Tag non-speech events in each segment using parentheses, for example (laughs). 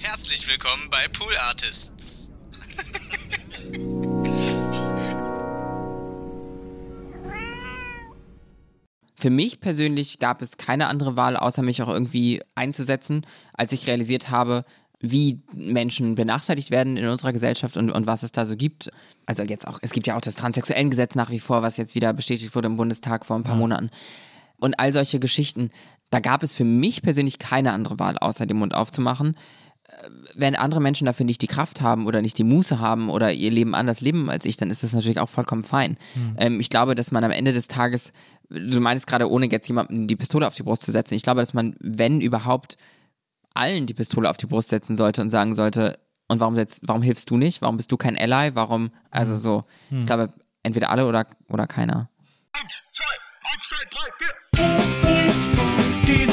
Herzlich willkommen bei Pool Artists. Für mich persönlich gab es keine andere Wahl, außer mich auch irgendwie einzusetzen, als ich realisiert habe, wie Menschen benachteiligt werden in unserer Gesellschaft und, und was es da so gibt. Also jetzt auch, es gibt ja auch das Transsexuellengesetz nach wie vor, was jetzt wieder bestätigt wurde im Bundestag vor ein paar ja. Monaten. Und all solche Geschichten, da gab es für mich persönlich keine andere Wahl, außer den Mund aufzumachen. Wenn andere Menschen dafür nicht die Kraft haben oder nicht die Muße haben oder ihr Leben anders leben als ich, dann ist das natürlich auch vollkommen fein. Mhm. Ähm, ich glaube, dass man am Ende des Tages, du meinst gerade, ohne jetzt jemandem die Pistole auf die Brust zu setzen, ich glaube, dass man, wenn überhaupt, allen die Pistole auf die Brust setzen sollte und sagen sollte, und warum, setzt, warum hilfst du nicht? Warum bist du kein Ally? Warum, also mhm. so, mhm. ich glaube, entweder alle oder, oder keiner. Eins, zwei, eins, zwei, drei, vier. Die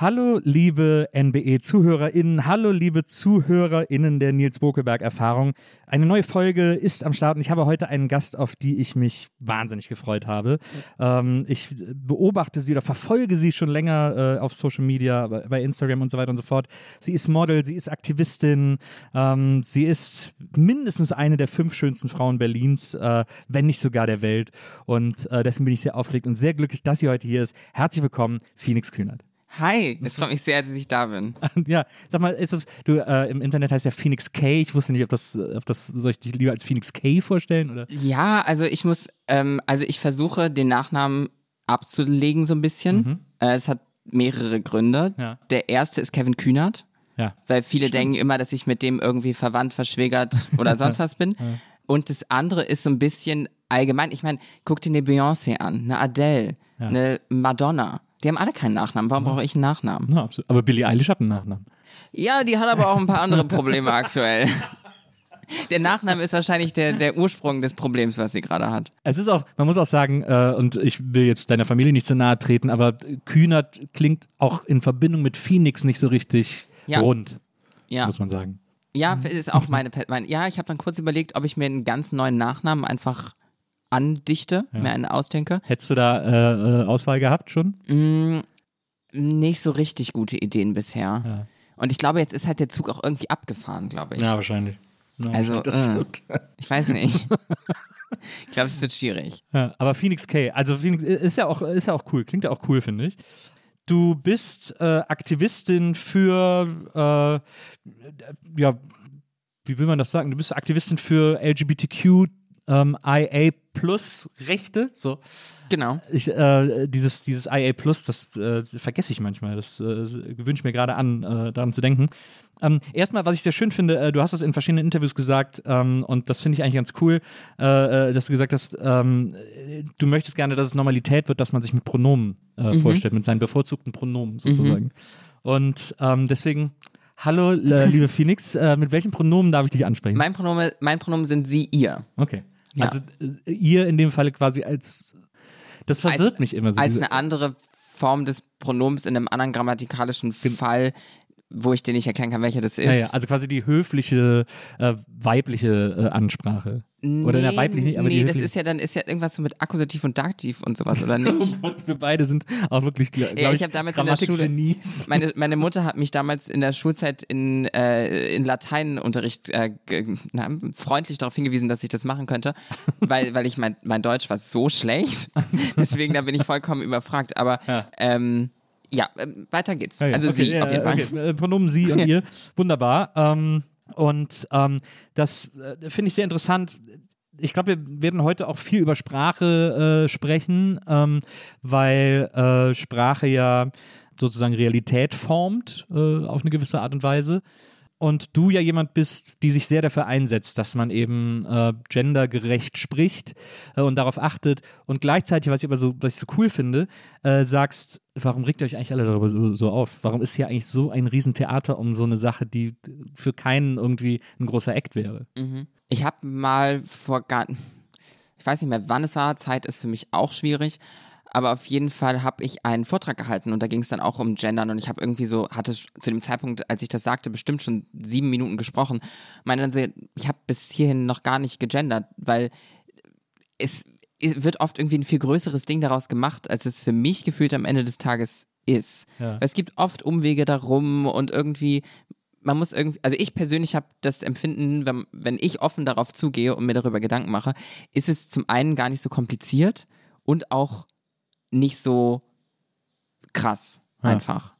Hallo, liebe NBE-ZuhörerInnen, hallo, liebe ZuhörerInnen der Nils Bokelberg-Erfahrung. Eine neue Folge ist am Start und ich habe heute einen Gast, auf die ich mich wahnsinnig gefreut habe. Ähm, ich beobachte sie oder verfolge sie schon länger äh, auf Social Media, bei Instagram und so weiter und so fort. Sie ist Model, sie ist Aktivistin, ähm, sie ist mindestens eine der fünf schönsten Frauen Berlins, äh, wenn nicht sogar der Welt. Und äh, deswegen bin ich sehr aufgeregt und sehr glücklich, dass sie heute hier ist. Herzlich willkommen, Phoenix Kühnert. Hi, (laughs) es freut mich sehr, dass ich da bin. (laughs) ja, sag mal, ist das, du, äh, im Internet heißt ja Phoenix K. Ich wusste nicht, ob das, ob das, soll ich dich lieber als Phoenix K vorstellen? Oder? Ja, also ich muss, ähm, also ich versuche den Nachnamen abzulegen so ein bisschen. Mhm. Äh, es hat mehrere Gründe. Ja. Der erste ist Kevin Kühnert. Ja. Weil viele Stimmt. denken immer, dass ich mit dem irgendwie verwandt, verschwägert (laughs) oder sonst was bin. Ja. Und das andere ist so ein bisschen allgemein. Ich meine, guck dir eine Beyoncé an, eine Adele, eine Madonna. Die haben alle keinen Nachnamen. Warum ja. brauche ich einen Nachnamen? Ja, aber Billie Eilish hat einen Nachnamen. Ja, die hat aber auch ein paar andere (laughs) Probleme aktuell. Der Nachname ist wahrscheinlich der, der Ursprung des Problems, was sie gerade hat. Es ist auch, man muss auch sagen, äh, und ich will jetzt deiner Familie nicht zu nahe treten, aber Kühnert klingt auch in Verbindung mit Phoenix nicht so richtig ja. rund, ja. muss man sagen. Ja, ist auch meine, meine ja, ich habe dann kurz überlegt, ob ich mir einen ganz neuen Nachnamen einfach andichte, ja. mir einen ausdenke. Hättest du da äh, äh, Auswahl gehabt schon? Mm, nicht so richtig gute Ideen bisher. Ja. Und ich glaube, jetzt ist halt der Zug auch irgendwie abgefahren, glaube ich. Ja, wahrscheinlich. Ja, also, äh, (laughs) ich weiß nicht. (laughs) ich glaube, es wird schwierig. Ja, aber Phoenix K, also Phoenix ist ja auch, ist ja auch cool, klingt ja auch cool, finde ich. Du bist äh, Aktivistin für, äh, ja, wie will man das sagen? Du bist Aktivistin für LGBTQ ähm, IA Plus Rechte. So. Genau. Ich, äh, dieses, dieses IA Plus, das äh, vergesse ich manchmal. Das äh, gewöhne ich mir gerade an, äh, daran zu denken. Ähm, erstmal, was ich sehr schön finde, äh, du hast das in verschiedenen Interviews gesagt ähm, und das finde ich eigentlich ganz cool, äh, dass du gesagt hast, ähm, du möchtest gerne, dass es Normalität wird, dass man sich mit Pronomen mhm. vorstellt, mit seinen bevorzugten Pronomen sozusagen. Mhm. Und ähm, deswegen Hallo, liebe Phoenix, mit welchen Pronomen darf ich dich ansprechen? Mein Pronomen, mein Pronomen sind sie, ihr. Okay. Ja. Also äh, ihr in dem Falle quasi als, das verwirrt als, mich immer so. Als eine andere Form des Pronoms in einem anderen grammatikalischen Fall wo ich dir nicht erklären kann, welcher das ist. Ja, ja, also quasi die höfliche äh, weibliche äh, Ansprache. Oder der weibliche, aber nee, die das ist ja dann ist ja irgendwas so mit Akkusativ und Daktiv und sowas, oder nicht? (laughs) oh wir beide sind auch wirklich, glaube ja, ich, ich damals in der Schule, (laughs) meine, meine Mutter hat mich damals in der Schulzeit in, äh, in Lateinunterricht äh, na, freundlich darauf hingewiesen, dass ich das machen könnte, (laughs) weil, weil ich mein, mein Deutsch war so schlecht. Deswegen, da bin ich vollkommen überfragt. Aber ja. ähm, ja, äh, weiter geht's. Ja, ja. Also okay, sie, auf jeden Fall. Okay. Äh, Pronomen sie und ihr. Wunderbar. Ähm, und ähm, das äh, finde ich sehr interessant. Ich glaube, wir werden heute auch viel über Sprache äh, sprechen, ähm, weil äh, Sprache ja sozusagen Realität formt äh, auf eine gewisse Art und Weise und du ja jemand bist, die sich sehr dafür einsetzt, dass man eben äh, gendergerecht spricht äh, und darauf achtet und gleichzeitig, was ich aber so, was ich so cool finde, äh, sagst, warum regt ihr euch eigentlich alle darüber so, so, auf? Warum ist hier eigentlich so ein Riesentheater um so eine Sache, die für keinen irgendwie ein großer Act wäre? Mhm. Ich habe mal vor gar, ich weiß nicht mehr, wann es war, Zeit ist für mich auch schwierig, aber auf jeden Fall habe ich einen Vortrag gehalten und da ging es dann auch um Gendern und ich habe irgendwie so, hatte zu dem Zeitpunkt, als ich das sagte, bestimmt schon sieben Minuten gesprochen. Meine dann so, ich habe bis hierhin noch gar nicht gegendert, weil es, wird oft irgendwie ein viel größeres Ding daraus gemacht, als es für mich gefühlt am Ende des Tages ist. Ja. Es gibt oft Umwege darum und irgendwie, man muss irgendwie, also ich persönlich habe das Empfinden, wenn, wenn ich offen darauf zugehe und mir darüber Gedanken mache, ist es zum einen gar nicht so kompliziert und auch nicht so krass Ja. einfach.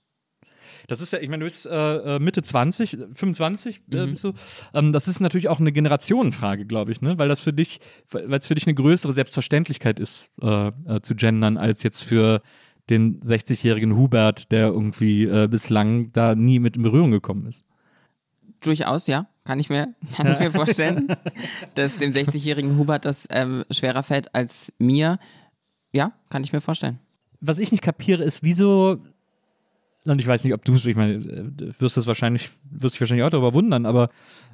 Das ist ja, ich meine, du bist äh, äh, Mitte 20, 25 äh, Mhm. bist du. Ähm, das ist natürlich auch eine Generationenfrage, glaube ich, ne? Weil das für dich, weil es für dich eine größere Selbstverständlichkeit ist, äh, äh, zu gendern, als jetzt für den 60-jährigen Hubert, der irgendwie äh, bislang da nie mit in Berührung gekommen ist. Durchaus, ja. Kann ich mir, (laughs) kann ich mir vorstellen, (laughs) dass dem 60-jährigen Hubert das ähm, schwerer fällt als mir. Ja, kann ich mir vorstellen. Was ich nicht kapiere, ist, wieso, und ich weiß nicht, ob du es, ich meine, äh, du wirst es wahrscheinlich, wirst dich wahrscheinlich auch darüber wundern, aber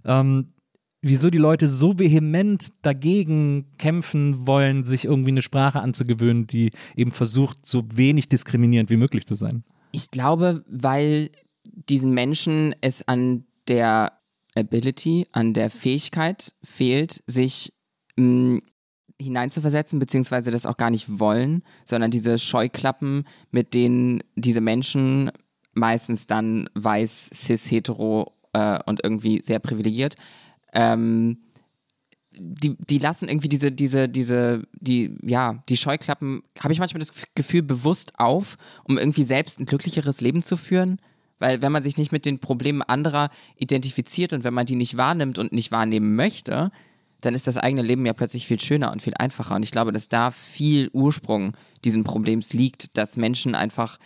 ähm, wieso die Leute so vehement dagegen kämpfen wollen, sich irgendwie eine Sprache anzugewöhnen, die eben versucht, so wenig diskriminierend wie möglich zu sein. Ich glaube, weil diesen Menschen es an der Ability, an der Fähigkeit fehlt, sich mh, hineinzuversetzen, beziehungsweise das auch gar nicht wollen, sondern diese Scheuklappen, mit denen diese Menschen meistens dann weiß, cis, hetero äh, und irgendwie sehr privilegiert, ähm, die, die lassen irgendwie diese, diese, diese, die, ja, die Scheuklappen, habe ich manchmal das Gefühl, bewusst auf, um irgendwie selbst ein glücklicheres Leben zu führen. Weil wenn man sich nicht mit den Problemen anderer identifiziert und wenn man die nicht wahrnimmt und nicht wahrnehmen möchte, dann ist das eigene Leben ja plötzlich viel schöner und viel einfacher. Und ich glaube, dass da viel Ursprung diesen Problems liegt, dass Menschen einfach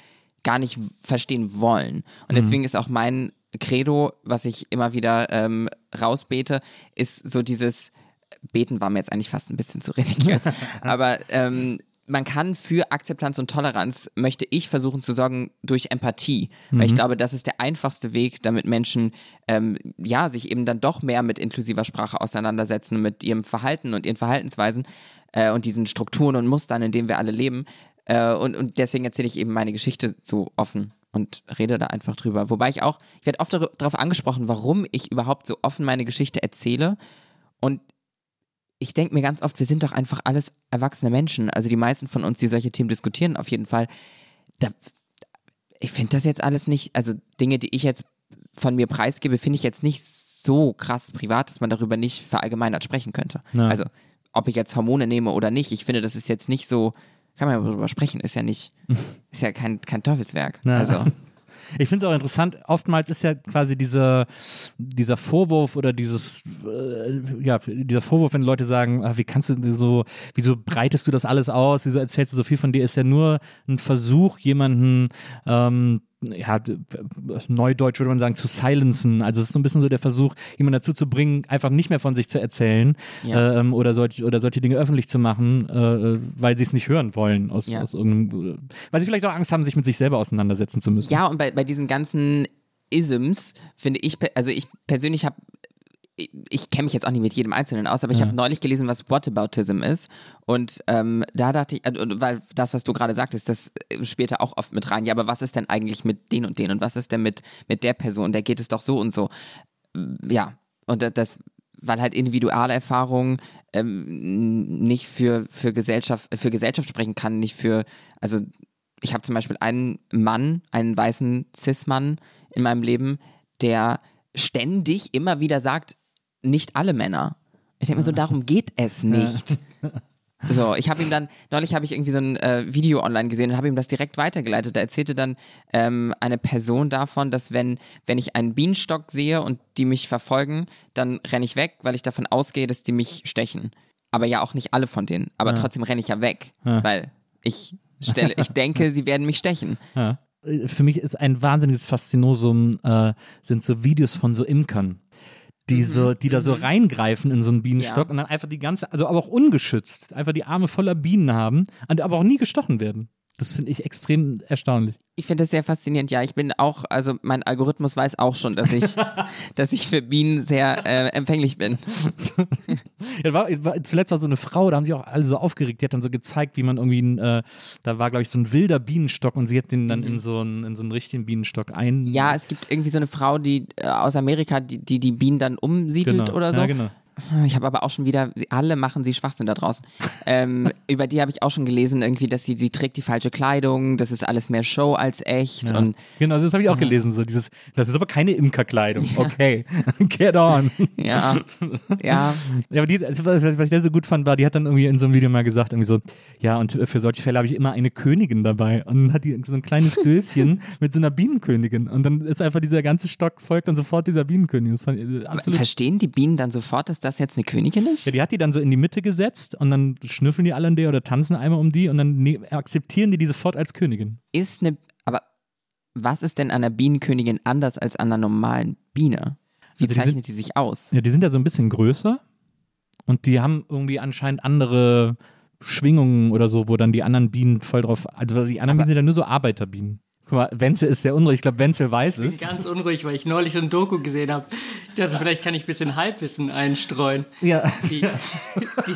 gar nicht verstehen wollen. Und deswegen ist auch mein Credo, was ich immer wieder ähm, rausbete, ist so dieses Beten war mir jetzt eigentlich fast ein bisschen zu (laughs) religiös, (laughs) aber ähm, man kann für Akzeptanz und Toleranz, möchte ich versuchen zu sorgen, durch Empathie. Weil ich glaube, das ist der einfachste Weg, damit Menschen ähm, ja, sich eben dann doch mehr mit inklusiver Sprache auseinandersetzen und mit ihrem Verhalten und ihren Verhaltensweisen äh, und diesen Strukturen und Mustern, in denen wir alle leben. Äh, und, und deswegen erzähle ich eben meine Geschichte so offen und rede da einfach drüber. Wobei ich auch, ich werde oft dar- darauf angesprochen, warum ich überhaupt so offen meine Geschichte erzähle. Und ich denke mir ganz oft, wir sind doch einfach alles erwachsene Menschen. Also die meisten von uns, die solche Themen diskutieren, auf jeden Fall. Da, ich finde das jetzt alles nicht, also Dinge, die ich jetzt von mir preisgebe, finde ich jetzt nicht so krass privat, dass man darüber nicht verallgemeinert sprechen könnte. Ja. Also ob ich jetzt Hormone nehme oder nicht, ich finde, das ist jetzt nicht so, kann man ja darüber sprechen, ist ja nicht, (laughs) ist ja kein, kein Teufelswerk. Na. Also (laughs) Ich finde es auch interessant, oftmals ist ja quasi diese, dieser Vorwurf oder dieses, äh, ja, dieser Vorwurf, wenn Leute sagen, ah, wie kannst du so, wieso breitest du das alles aus, wieso erzählst du so viel von dir, ist ja nur ein Versuch, jemanden, ähm, ja, neudeutsch würde man sagen, zu silenzen. Also es ist so ein bisschen so der Versuch, jemanden dazu zu bringen, einfach nicht mehr von sich zu erzählen Ja. ähm, oder, solch, oder solche Dinge öffentlich zu machen, äh, weil sie es nicht hören wollen, aus, Ja. aus irgendeinem, weil sie vielleicht auch Angst haben, sich mit sich selber auseinandersetzen zu müssen. Ja, und bei, bei diesen ganzen Isms finde ich, also ich persönlich habe, ich, kenne mich jetzt auch nicht mit jedem Einzelnen aus, aber ich Ja. habe neulich gelesen, was Whataboutism ist. Und ähm, da dachte ich, äh, weil das, was du gerade sagtest, das äh, spielt da auch oft mit rein. Ja, aber was ist denn eigentlich mit den und den und was ist denn mit, mit der Person? Da geht es doch so und so. Ja, und das, das weil halt Individualerfahrung ähm, nicht für, für, Gesellschaft, für Gesellschaft sprechen kann, nicht für, also ich habe zum Beispiel einen Mann, einen weißen Cis-Mann in meinem Leben, der ständig immer wieder sagt, nicht alle Männer. Ich denke mir so, darum geht es nicht. (laughs) So, ich habe ihm dann, neulich habe ich irgendwie so ein äh, Video online gesehen und habe ihm das direkt weitergeleitet. Da erzählte dann ähm, eine Person davon, dass wenn, wenn ich einen Bienenstock sehe und die mich verfolgen, dann renne ich weg, weil ich davon ausgehe, dass die mich stechen. Aber ja auch nicht alle von denen. Aber trotzdem renne ich ja weg, Ja. weil ich stelle, ich (laughs) denke, sie werden mich stechen. Ja. Für mich ist ein wahnsinniges Faszinosum, äh, sind so Videos von so Imkern. Die, so, die da so reingreifen in so einen Bienenstock Ja. und dann einfach die ganze, also aber auch ungeschützt, einfach die Arme voller Bienen haben, aber auch nie gestochen werden. Das finde ich extrem erstaunlich. Ich finde das sehr faszinierend. Ja, ich bin auch, also mein Algorithmus weiß auch schon, dass ich, (laughs) dass ich für Bienen sehr äh, empfänglich bin. (laughs) ja, war, zuletzt war so eine Frau, da haben sie auch alle so aufgeregt. Die hat dann so gezeigt, wie man irgendwie, ein, äh, da war glaube ich so ein wilder Bienenstock und sie hat den dann mhm. in so einen in so einen richtigen Bienenstock ein. Ja, es gibt irgendwie so eine Frau, die äh, aus Amerika, die, die die Bienen dann umsiedelt genau. oder so. Ja, genau. Ich habe aber auch schon wieder, alle machen sie Schwachsinn da draußen. ähm, (laughs) über die habe ich auch schon gelesen, irgendwie, dass sie, sie trägt die falsche Kleidung, das ist alles mehr Show als echt. Ja. Und, genau, das habe ich auch gelesen. So dieses, das ist aber keine Imkerkleidung. Ja. Okay, (laughs) get on. Ja, ja. (laughs) ja aber die, also, was ich da so gut fand, war, die hat dann irgendwie in so einem Video mal gesagt, irgendwie so, ja, und für solche Fälle habe ich immer eine Königin dabei. Und dann hat die so ein kleines Döschen mit so einer Bienenkönigin. Und dann ist einfach dieser ganze Stock folgt dann sofort dieser Bienenkönigin. Fand absolut Verstehen die Bienen dann sofort, dass das das jetzt eine Königin ist? Ja, die hat die dann so in die Mitte gesetzt und dann schnüffeln die alle an der oder tanzen einmal um die und dann ne akzeptieren die die sofort als Königin. Ist eine, aber was ist denn an einer Bienenkönigin anders als an einer normalen Biene? Wie also zeichnet sie sich aus? Ja, die sind ja so ein bisschen größer und die haben irgendwie anscheinend andere Schwingungen oder so, wo dann die anderen Bienen voll drauf, also die anderen aber Bienen sind ja nur so Arbeiterbienen. Guck mal, Wenzel ist sehr unruhig. Ich glaube, Wenzel weiß es. Ich bin ganz unruhig, weil ich neulich so ein Doku gesehen habe. Ich dachte, vielleicht kann ich ein bisschen Halbwissen einstreuen. Ja. Die, die,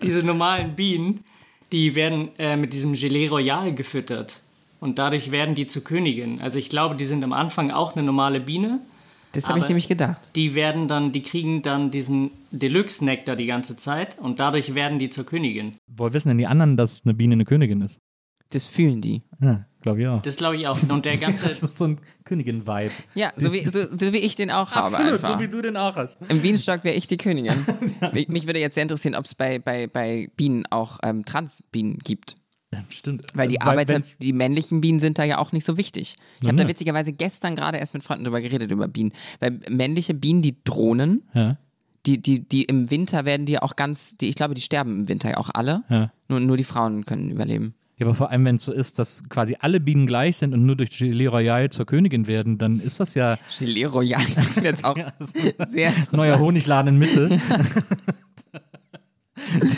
diese normalen Bienen, die werden äh, mit diesem Gelee Royal gefüttert. Und dadurch werden die zu Königin. Also ich glaube, die sind am Anfang auch eine normale Biene. Das habe ich nämlich gedacht. Die werden dann, die kriegen dann diesen Deluxe-Nektar die ganze Zeit und dadurch werden die zur Königin. Woher wissen denn die anderen, dass eine Biene eine Königin ist? Das fühlen die. Ja, glaube ich auch. Das glaube ich auch. Und der (laughs) ganze. das ist so ein Königin-Vibe. Ja, so wie, so, so wie ich den auch habe. Absolut, einfach. so wie du den auch hast. Im Bienenstock wäre ich die Königin. (laughs) mich, mich, würde jetzt sehr interessieren, ob es bei, bei, bei Bienen auch ähm, Transbienen gibt. Ja, stimmt. Weil die Arbeiter, Weil, die männlichen Bienen sind da ja auch nicht so wichtig. Ich habe da witzigerweise gestern gerade erst mit Freunden drüber geredet, über Bienen. Weil männliche Bienen, die drohnen, ja. die, die, die im Winter werden die auch ganz, die, ich glaube, die sterben im Winter ja auch alle. Ja. Nur, nur die Frauen können überleben. Ja, aber vor allem, wenn es so ist, dass quasi alle Bienen gleich sind und nur durch Gelee Royal zur Königin werden, dann ist das ja. (laughs) Gelee Royal jetzt auch (laughs) (laughs) sehr. Neuer Honigladen in Mitte.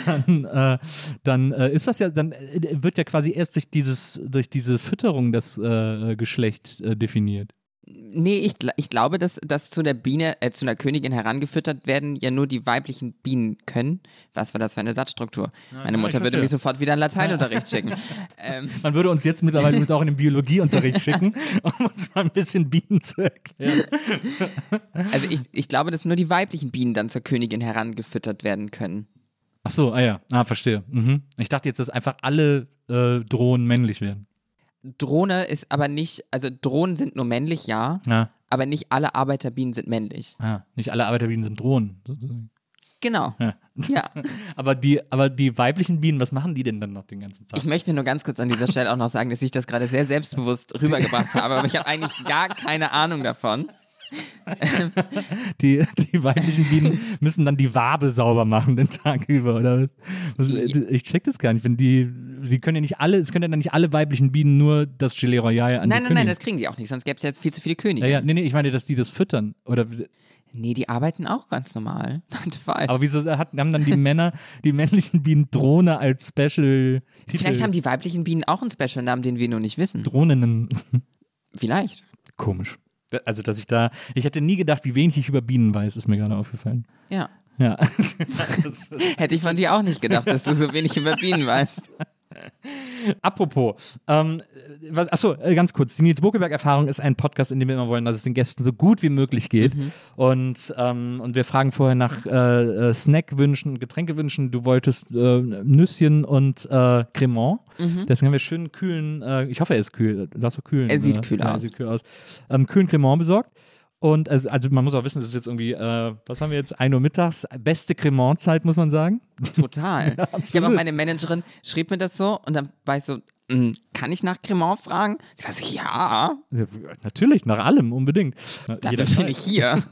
dann, äh, dann äh, ist das ja, dann äh, wird ja quasi erst durch dieses, durch diese Fütterung das äh, Geschlecht äh, definiert. Nee, ich, ich glaube, dass, dass zu der Biene, äh, zu einer Königin herangefüttert werden ja nur die weiblichen Bienen können. Was war das für eine Satzstruktur? Ja, Meine Mutter würde mich sofort wieder in Lateinunterricht schicken. (laughs) ähm. Man würde uns jetzt mittlerweile mit auch in den Biologieunterricht schicken, (laughs) um uns mal ein bisschen Bienen zu erklären. Also ich, ich glaube, dass nur die weiblichen Bienen dann zur Königin herangefüttert werden können. Ach so, ah ja, ah, verstehe. Mhm. Ich dachte jetzt, dass einfach alle äh, Drohnen männlich werden. Drohne ist aber nicht, also Drohnen sind nur männlich, ja, ja. aber nicht alle Arbeiterbienen sind männlich. Ja, nicht alle Arbeiterbienen sind Drohnen. Genau. Ja. ja. (laughs) aber, die, aber die weiblichen Bienen, was machen die denn dann noch den ganzen Tag? Ich möchte nur ganz kurz an dieser Stelle auch noch sagen, dass ich das gerade sehr selbstbewusst rübergebracht habe, aber ich habe eigentlich gar keine Ahnung davon. (laughs) die, die weiblichen Bienen müssen dann die Wabe sauber machen den Tag über, oder was? was ich check das gar nicht. Wenn die, sie können ja nicht alle, es können ja dann nicht alle weiblichen Bienen nur das Gelee Royal an Nein, nein, nein, das kriegen die auch nicht, sonst gäbe es ja jetzt viel zu viele Könige. Ja, ja, nee, nee, ich meine, dass die das füttern. Oder Nee, die arbeiten auch ganz normal. (laughs) Aber wieso hat, haben dann die Männer, die männlichen Bienen Drohne als Special Titel? Vielleicht haben die weiblichen Bienen auch einen Special-Namen, den wir nur nicht wissen. Drohnen. Vielleicht. Komisch. Also, dass ich da, ich hätte nie gedacht, wie wenig ich über Bienen weiß, ist mir gerade aufgefallen. Ja. Ja. (laughs) Hätte ich von dir auch nicht gedacht, dass du so wenig über Bienen weißt. Apropos, ähm, was, achso, äh, ganz kurz. Die Nils Bokeberg-Erfahrung ist ein Podcast, in dem wir immer wollen, dass es den Gästen so gut wie möglich geht. Mhm. Und, ähm, und wir fragen vorher nach äh, äh, Snackwünschen, Getränkewünschen. Du wolltest äh, Nüsschen und äh, Cremant. Mhm. Deswegen haben wir schön kühlen, äh, ich hoffe, er ist kühl. Lass so kühlen. Er sieht kühl ja, aus. Er sieht kühl aus. Ähm, kühlen Cremant besorgt. Und also, also, man muss auch wissen, das ist jetzt irgendwie, äh, was haben wir jetzt, 1 Uhr mittags, beste Cremant-Zeit, muss man sagen. Total. (laughs) ja, ich habe auch meine Managerin, schrieb mir das so und dann war ich so, hm, kann ich nach Cremant fragen? Sie sagt, ja. ja. Natürlich, nach allem, unbedingt. Dafür bin ich hier. (laughs)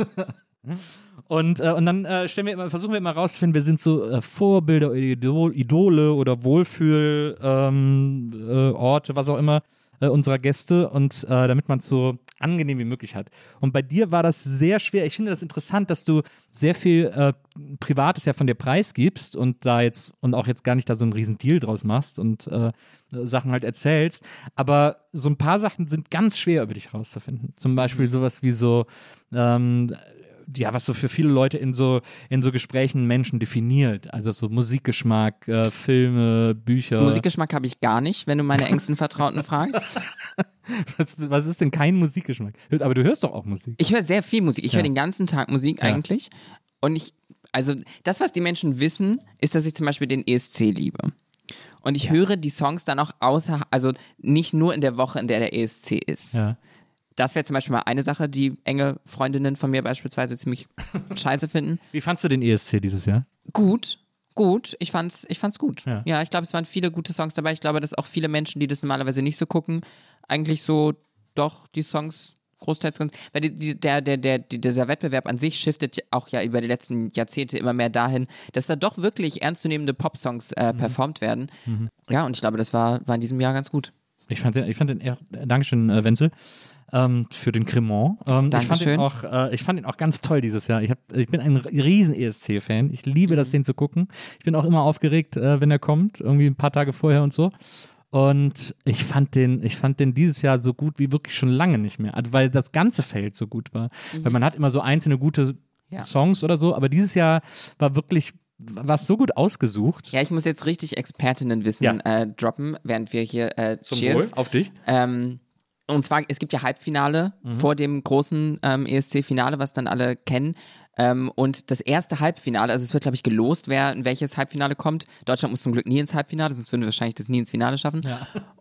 Und, äh, und dann äh, stellen wir immer, versuchen wir immer rauszufinden, wer sind so äh, Vorbilder, Idol, Idole oder Wohlfühlorte, ähm, äh, was auch immer äh, unserer Gäste und äh, damit man es so angenehm wie möglich hat. Und bei dir war das sehr schwer. Ich finde das interessant, dass du sehr viel äh, Privates ja von dir preisgibst und da jetzt und auch jetzt gar nicht da so einen riesen Deal draus machst und äh, Sachen halt erzählst. Aber so ein paar Sachen sind ganz schwer über dich rauszufinden. Zum Beispiel sowas wie so ähm, ja, was so für viele Leute in so, in so Gesprächen Menschen definiert. Also so Musikgeschmack, äh, Filme, Bücher. Musikgeschmack habe ich gar nicht, wenn du meine engsten Vertrauten (laughs) fragst. was, was ist denn kein Musikgeschmack? Aber du hörst doch auch Musik. Ich höre sehr viel Musik. Ich Ja. höre den ganzen Tag Musik Ja. eigentlich. Und ich, also das, was die Menschen wissen, ist, dass ich zum Beispiel den ESC liebe. Und ich höre die Songs dann auch außer, also nicht nur in der Woche, in der der ESC ist. Ja. Das wäre zum Beispiel mal eine Sache, die enge Freundinnen von mir beispielsweise ziemlich (laughs) scheiße finden. Wie fandst du den ESC dieses Jahr? Gut, gut. Ich fand's, ich fand's gut. Ja. Ja, ich glaube, es waren viele gute Songs dabei. Ich glaube, dass auch viele Menschen, die das normalerweise nicht so gucken, eigentlich so doch die Songs großteils ganz. Weil die, die, der, der, der, die, dieser Wettbewerb an sich shiftet auch ja über die letzten Jahrzehnte immer mehr dahin, dass da doch wirklich ernstzunehmende Popsongs äh, performt werden. Ja, und ich glaube, das war, war in diesem Jahr ganz gut. Ich fand den, ich fand den eher, Dankeschön, äh, Wenzel, ähm, für den Cremant. Ähm, ich, fand den Dankeschön. auch, äh, ich fand ihn auch ganz toll dieses Jahr. Ich, hab, ich bin ein riesen ESC-Fan. Ich liebe das, den zu gucken. Ich bin auch immer aufgeregt, äh, wenn er kommt, irgendwie ein paar Tage vorher und so. Und ich fand den, ich fand den dieses Jahr so gut wie wirklich schon lange nicht mehr. Also, weil das ganze Feld so gut war. Weil man hat immer so einzelne gute Ja. Songs oder so, aber dieses Jahr war wirklich, war es so gut ausgesucht. Ja, ich muss jetzt richtig Expertinnenwissen Ja. äh, droppen, während wir hier äh, Cheers. auf dich. Ähm, und zwar, es gibt ja Halbfinale vor dem großen ähm, ESC-Finale, was dann alle kennen. Ähm, und das erste Halbfinale, also es wird, glaube ich, gelost, wer in welches Halbfinale kommt. Deutschland muss zum Glück nie ins Halbfinale, sonst würden wir wahrscheinlich das nie ins Finale schaffen.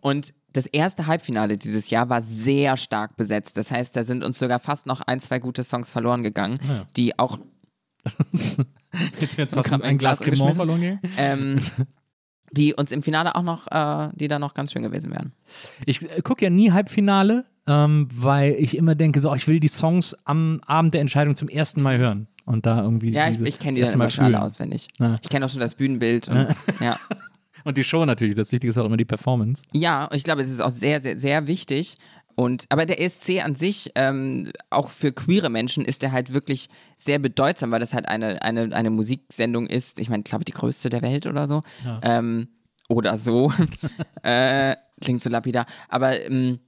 Und das erste Halbfinale dieses Jahr war sehr stark besetzt. Das heißt, da sind uns sogar fast noch ein, zwei gute Songs verloren gegangen, die auch (laughs) Jetzt wird fast Grad ein Glas Glas Cremant verloren gehen. ähm, (laughs) die uns im Finale auch noch, äh, die da noch ganz schön gewesen wären. Ich äh, gucke ja nie Halbfinale, ähm, weil ich immer denke, so, oh, ich will die Songs am Abend der Entscheidung zum ersten Mal hören. Und da irgendwie. Ja, ich, diese, ich kenne die dann immer schon alle auswendig. Ja. Ich kenne auch schon das Bühnenbild. Und, ja. (laughs) Und die Show natürlich. Das Wichtige ist auch immer die Performance. ja, und ich glaube, es ist auch sehr, sehr, sehr wichtig. Und, aber der ESC an sich, ähm, auch für queere Menschen, ist der halt wirklich sehr bedeutsam, weil das halt eine, eine, eine Musiksendung ist. Ich meine, ich glaube, die größte der Welt oder so. Ähm, oder so. (laughs) äh, klingt so lapidar. Aber ähm,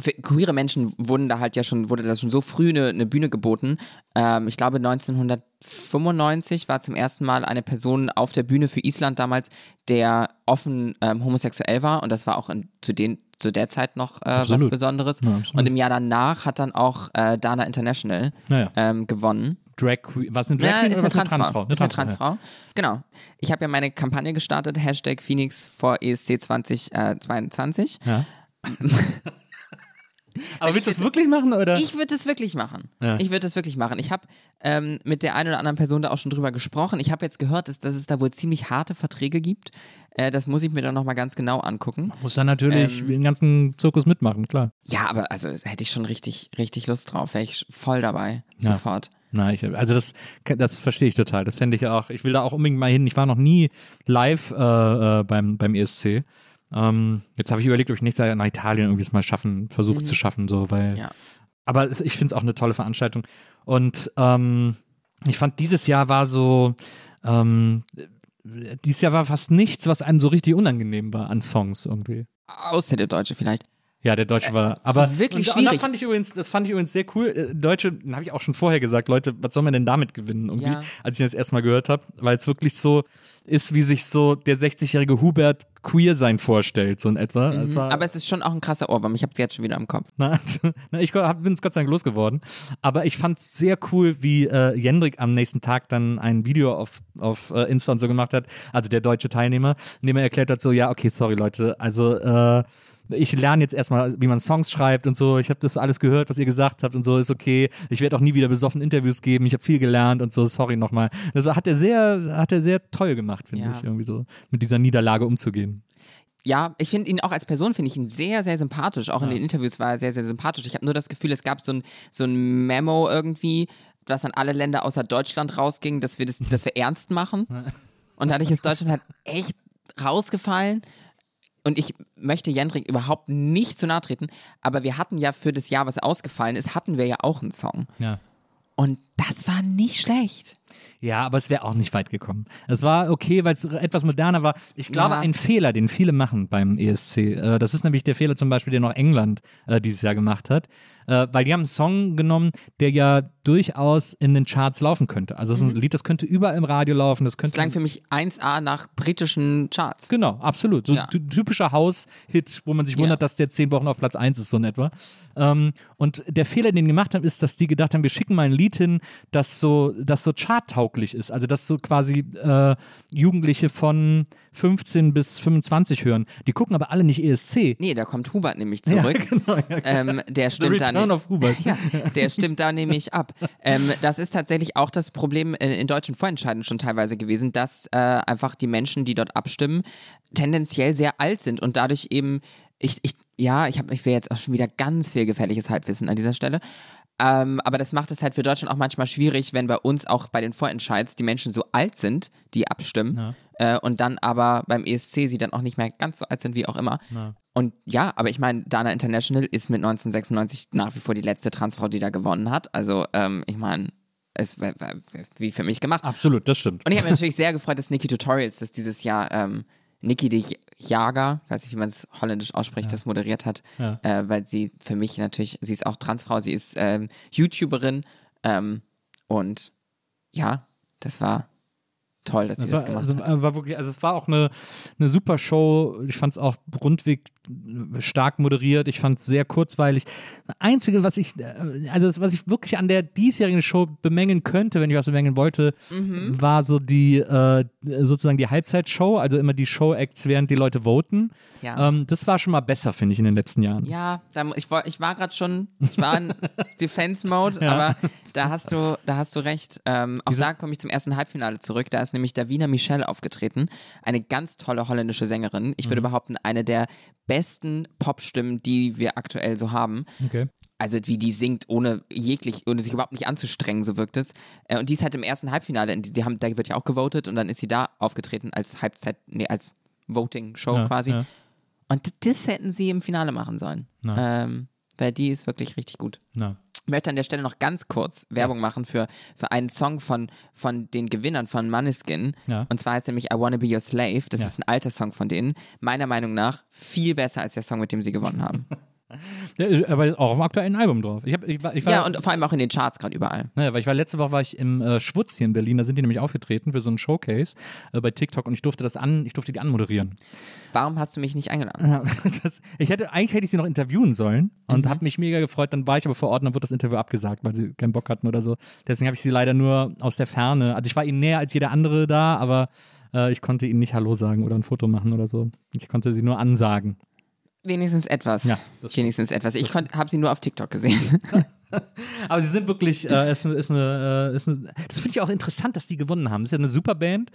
für queere Menschen wurden da halt ja schon, wurde da schon so früh eine, eine Bühne geboten. Ähm, ich glaube 1995 war zum ersten Mal eine Person auf der Bühne für Island damals, der offen ähm, homosexuell war und das war auch in, zu, den, zu der Zeit noch äh, was. Besonderes. Ja, und im Jahr danach hat dann auch äh, Dana International Naja. ähm, gewonnen. Drag Queen. Was eine Drag Ja, Queen ist oder eine was Transfrau. Ist eine ja. Transfrau. Genau. Ich habe ja meine Kampagne gestartet, Hashtag Phoenix vor ESC 2022. Ja. (laughs) Aber willst du das wirklich machen oder? Ich würde es wirklich machen. Ja. Ich würde es wirklich machen. Ich habe ähm, mit der einen oder anderen Person da auch schon drüber gesprochen. Ich habe jetzt gehört, dass, dass es da wohl ziemlich harte Verträge gibt. Äh, das muss ich mir dann nochmal ganz genau angucken. Muss dann natürlich Ähm, den ganzen Zirkus mitmachen, klar. Ja, aber also da hätte ich schon richtig, richtig Lust drauf. Wäre ich voll dabei. Ja. Sofort. Na, ich, also das, das verstehe ich total. Das fände ich auch. Ich will da auch unbedingt mal hin. Ich war noch nie live äh, äh, beim, beim ESC. Ähm, jetzt habe ich überlegt, ob ich nächstes Jahr nach Italien irgendwie es mal schaffen, versuche zu schaffen, so, weil. Mhm. Ja. Aber es, ich finde es auch eine tolle Veranstaltung. Und ähm, ich fand, dieses Jahr war so, ähm, dieses Jahr war fast nichts, was einem so richtig unangenehm war an Songs irgendwie. Außer der Deutsche vielleicht. Ja, der Deutsche war, aber wirklich und, und das schwierig. fand ich übrigens, das fand ich übrigens sehr cool. Äh, Deutsche, habe ich auch schon vorher gesagt, Leute, was soll man denn damit gewinnen? Irgendwie, Ja. als ich das erstmal gehört habe, weil es wirklich so ist, wie sich so der 60-jährige Hubert queer sein vorstellt, so in etwa. Es war, Mhm. Aber es ist schon auch ein krasser Ohrwurm. Ich habe es jetzt schon wieder im Kopf. na, (laughs) na, ich bin es Gott sei Dank losgeworden. Aber ich fand es sehr cool, wie äh, Jendrik am nächsten Tag dann ein Video auf, auf äh, Insta und so gemacht hat, also der deutsche Teilnehmer, in dem er erklärt hat, so, ja, okay, sorry Leute, also äh, ich lerne jetzt erstmal, wie man Songs schreibt und so. Ich habe das alles gehört, was ihr gesagt habt und so, ist okay. Ich werde auch nie wieder besoffen Interviews geben. Ich habe viel gelernt und so, sorry nochmal. Das hat er sehr, hat er sehr toll gemacht, finde Ja. ich, irgendwie so, mit dieser Niederlage umzugehen. Ja, ich finde ihn auch als Person, finde ich ihn sehr, sehr sympathisch. Auch in den Interviews war er sehr, sehr sympathisch. Ich habe nur das Gefühl, es gab so ein, so ein Memo irgendwie, was an alle Länder außer Deutschland rausging, dass wir das, dass wir ernst machen. Und dadurch ist Deutschland halt echt rausgefallen. Und ich möchte Jendrik überhaupt nicht zu nahe treten, aber wir hatten ja für das Jahr, was ausgefallen ist, hatten wir ja auch einen Song. Ja. Und das war nicht schlecht. Ja, aber es wäre auch nicht weit gekommen. Es war okay, weil es etwas moderner war. Ich glaube, Ja. ein Fehler, den viele machen beim ESC, äh, das ist nämlich der Fehler zum Beispiel, den auch England äh, dieses Jahr gemacht hat, äh, weil die haben einen Song genommen, der ja durchaus in den Charts laufen könnte. Also es ist ein Lied, das könnte überall im Radio laufen, das Das könnte klang für mich 1A nach britischen Charts. Genau, absolut. So Ja. ty- typischer Haus-Hit, wo man sich wundert, Ja. dass der zehn Wochen auf Platz 1 ist, so in etwa. Ähm, und der Fehler, den die gemacht haben, ist, dass die gedacht haben, wir schicken mal ein Lied hin, das so, das so charttauglich ist. Also, das so quasi äh, Jugendliche von 15 bis 25 hören. Die gucken aber alle nicht ESC. Nee, da kommt Hubert nämlich zurück. (laughs) genau, ja, ähm, der The stimmt da Return nicht. of Hubert. (laughs) Ja, der (laughs) stimmt da nämlich ab. Ähm, das ist tatsächlich auch das Problem in, in deutschen Vorentscheiden schon teilweise gewesen, dass äh, einfach die Menschen, die dort abstimmen, tendenziell sehr alt sind und dadurch eben, ich, ich ja, ich, hab- ich will jetzt auch schon wieder ganz viel gefährliches Halbwissen an dieser Stelle. Ähm, aber das macht es halt für Deutschland auch manchmal schwierig, wenn bei uns auch bei den Vorentscheids die Menschen so alt sind, die abstimmen, äh, und dann aber beim ESC sie dann auch nicht mehr ganz so alt sind, wie auch immer. Und ja, aber ich meine, Dana International ist mit 1996 nach wie vor die letzte Transfrau, die da gewonnen hat. Also, ähm, ich meine, es war wie für mich gemacht. Absolut, das stimmt. Und ich habe mich natürlich sehr gefreut, dass Niki Tutorials das dieses Jahr ähm, Niki de Jager, weiß nicht, wie man es holländisch ausspricht, das moderiert hat, Ja. äh, weil sie für mich natürlich, sie ist auch Transfrau, sie ist ähm, YouTuberin ähm, und ja, das war toll, dass sie das war, gemacht also, hat. äh, war wirklich, also es war auch eine, eine super Show. Ich fand es auch rundweg stark moderiert. Ich fand es sehr kurzweilig. Das Einzige, was ich, äh, also was ich wirklich an der diesjährigen Show bemängeln könnte, wenn ich was bemängeln wollte, Mhm. war so die äh, sozusagen die Halbzeitshow, also immer die Show-Acts, während die Leute voten. Ja. Ähm, das war schon mal besser, finde ich, in den letzten Jahren. Ja, da, ich, ich war gerade schon, ich war in (laughs) Defense-Mode, aber da hast du, da hast du recht. Ähm, auch da komme ich zum ersten Halbfinale zurück. Da ist nämlich Davina Michelle aufgetreten, eine ganz tolle holländische Sängerin. Ich würde behaupten, eine der besten Popstimmen, die wir aktuell so haben. Okay. Also wie die singt, ohne jeglich, ohne sich überhaupt nicht anzustrengen, so wirkt es. Äh, und die ist halt im ersten Halbfinale, in die, die haben, da wird ja auch gewotet und dann ist sie da aufgetreten als Halbzeit, nee, als Voting-Show Ja, quasi. ja. Und das hätten sie im Finale machen sollen. Ähm, weil die ist wirklich richtig gut. Na. Ich möchte an der Stelle noch ganz kurz Werbung machen für, für einen Song von, von den Gewinnern von Maneskin. Ja. Und zwar ist nämlich I Wanna Be Your Slave. Das Ja. ist ein alter Song von denen. Meiner Meinung nach viel besser als der Song, mit dem sie gewonnen haben. (laughs) (laughs) Ja, aber auch auf dem aktuellen Album drauf. Ich, hab, ich, war- ich war, ja, und vor allem auch in den Charts gerade überall. Naja, weil ich war letzte Woche war ich im äh, Schwutz hier in Berlin, da sind die nämlich aufgetreten für so einen Showcase äh, bei TikTok und ich durfte das an, ich durfte die anmoderieren. Warum hast du mich nicht eingeladen? (laughs) Das, ich hätte, eigentlich hätte ich sie noch interviewen sollen Mhm. und habe mich mega gefreut. Dann war ich aber vor Ort und dann wurde das Interview abgesagt, weil sie keinen Bock hatten oder so. Deswegen habe ich sie leider nur aus der Ferne. Also ich war ihnen näher als jeder andere da, aber äh, ich konnte ihnen nicht Hallo sagen oder ein Foto machen oder so. Ich konnte sie nur ansagen. Wenigstens etwas. Ja. Wenigstens etwas. Ich habe sie nur auf TikTok gesehen. (laughs) Aber sie sind wirklich, äh, ist, eine- ist eine, äh, ist eine, das finde ich auch interessant, dass die gewonnen haben. Das ist ja eine super Band,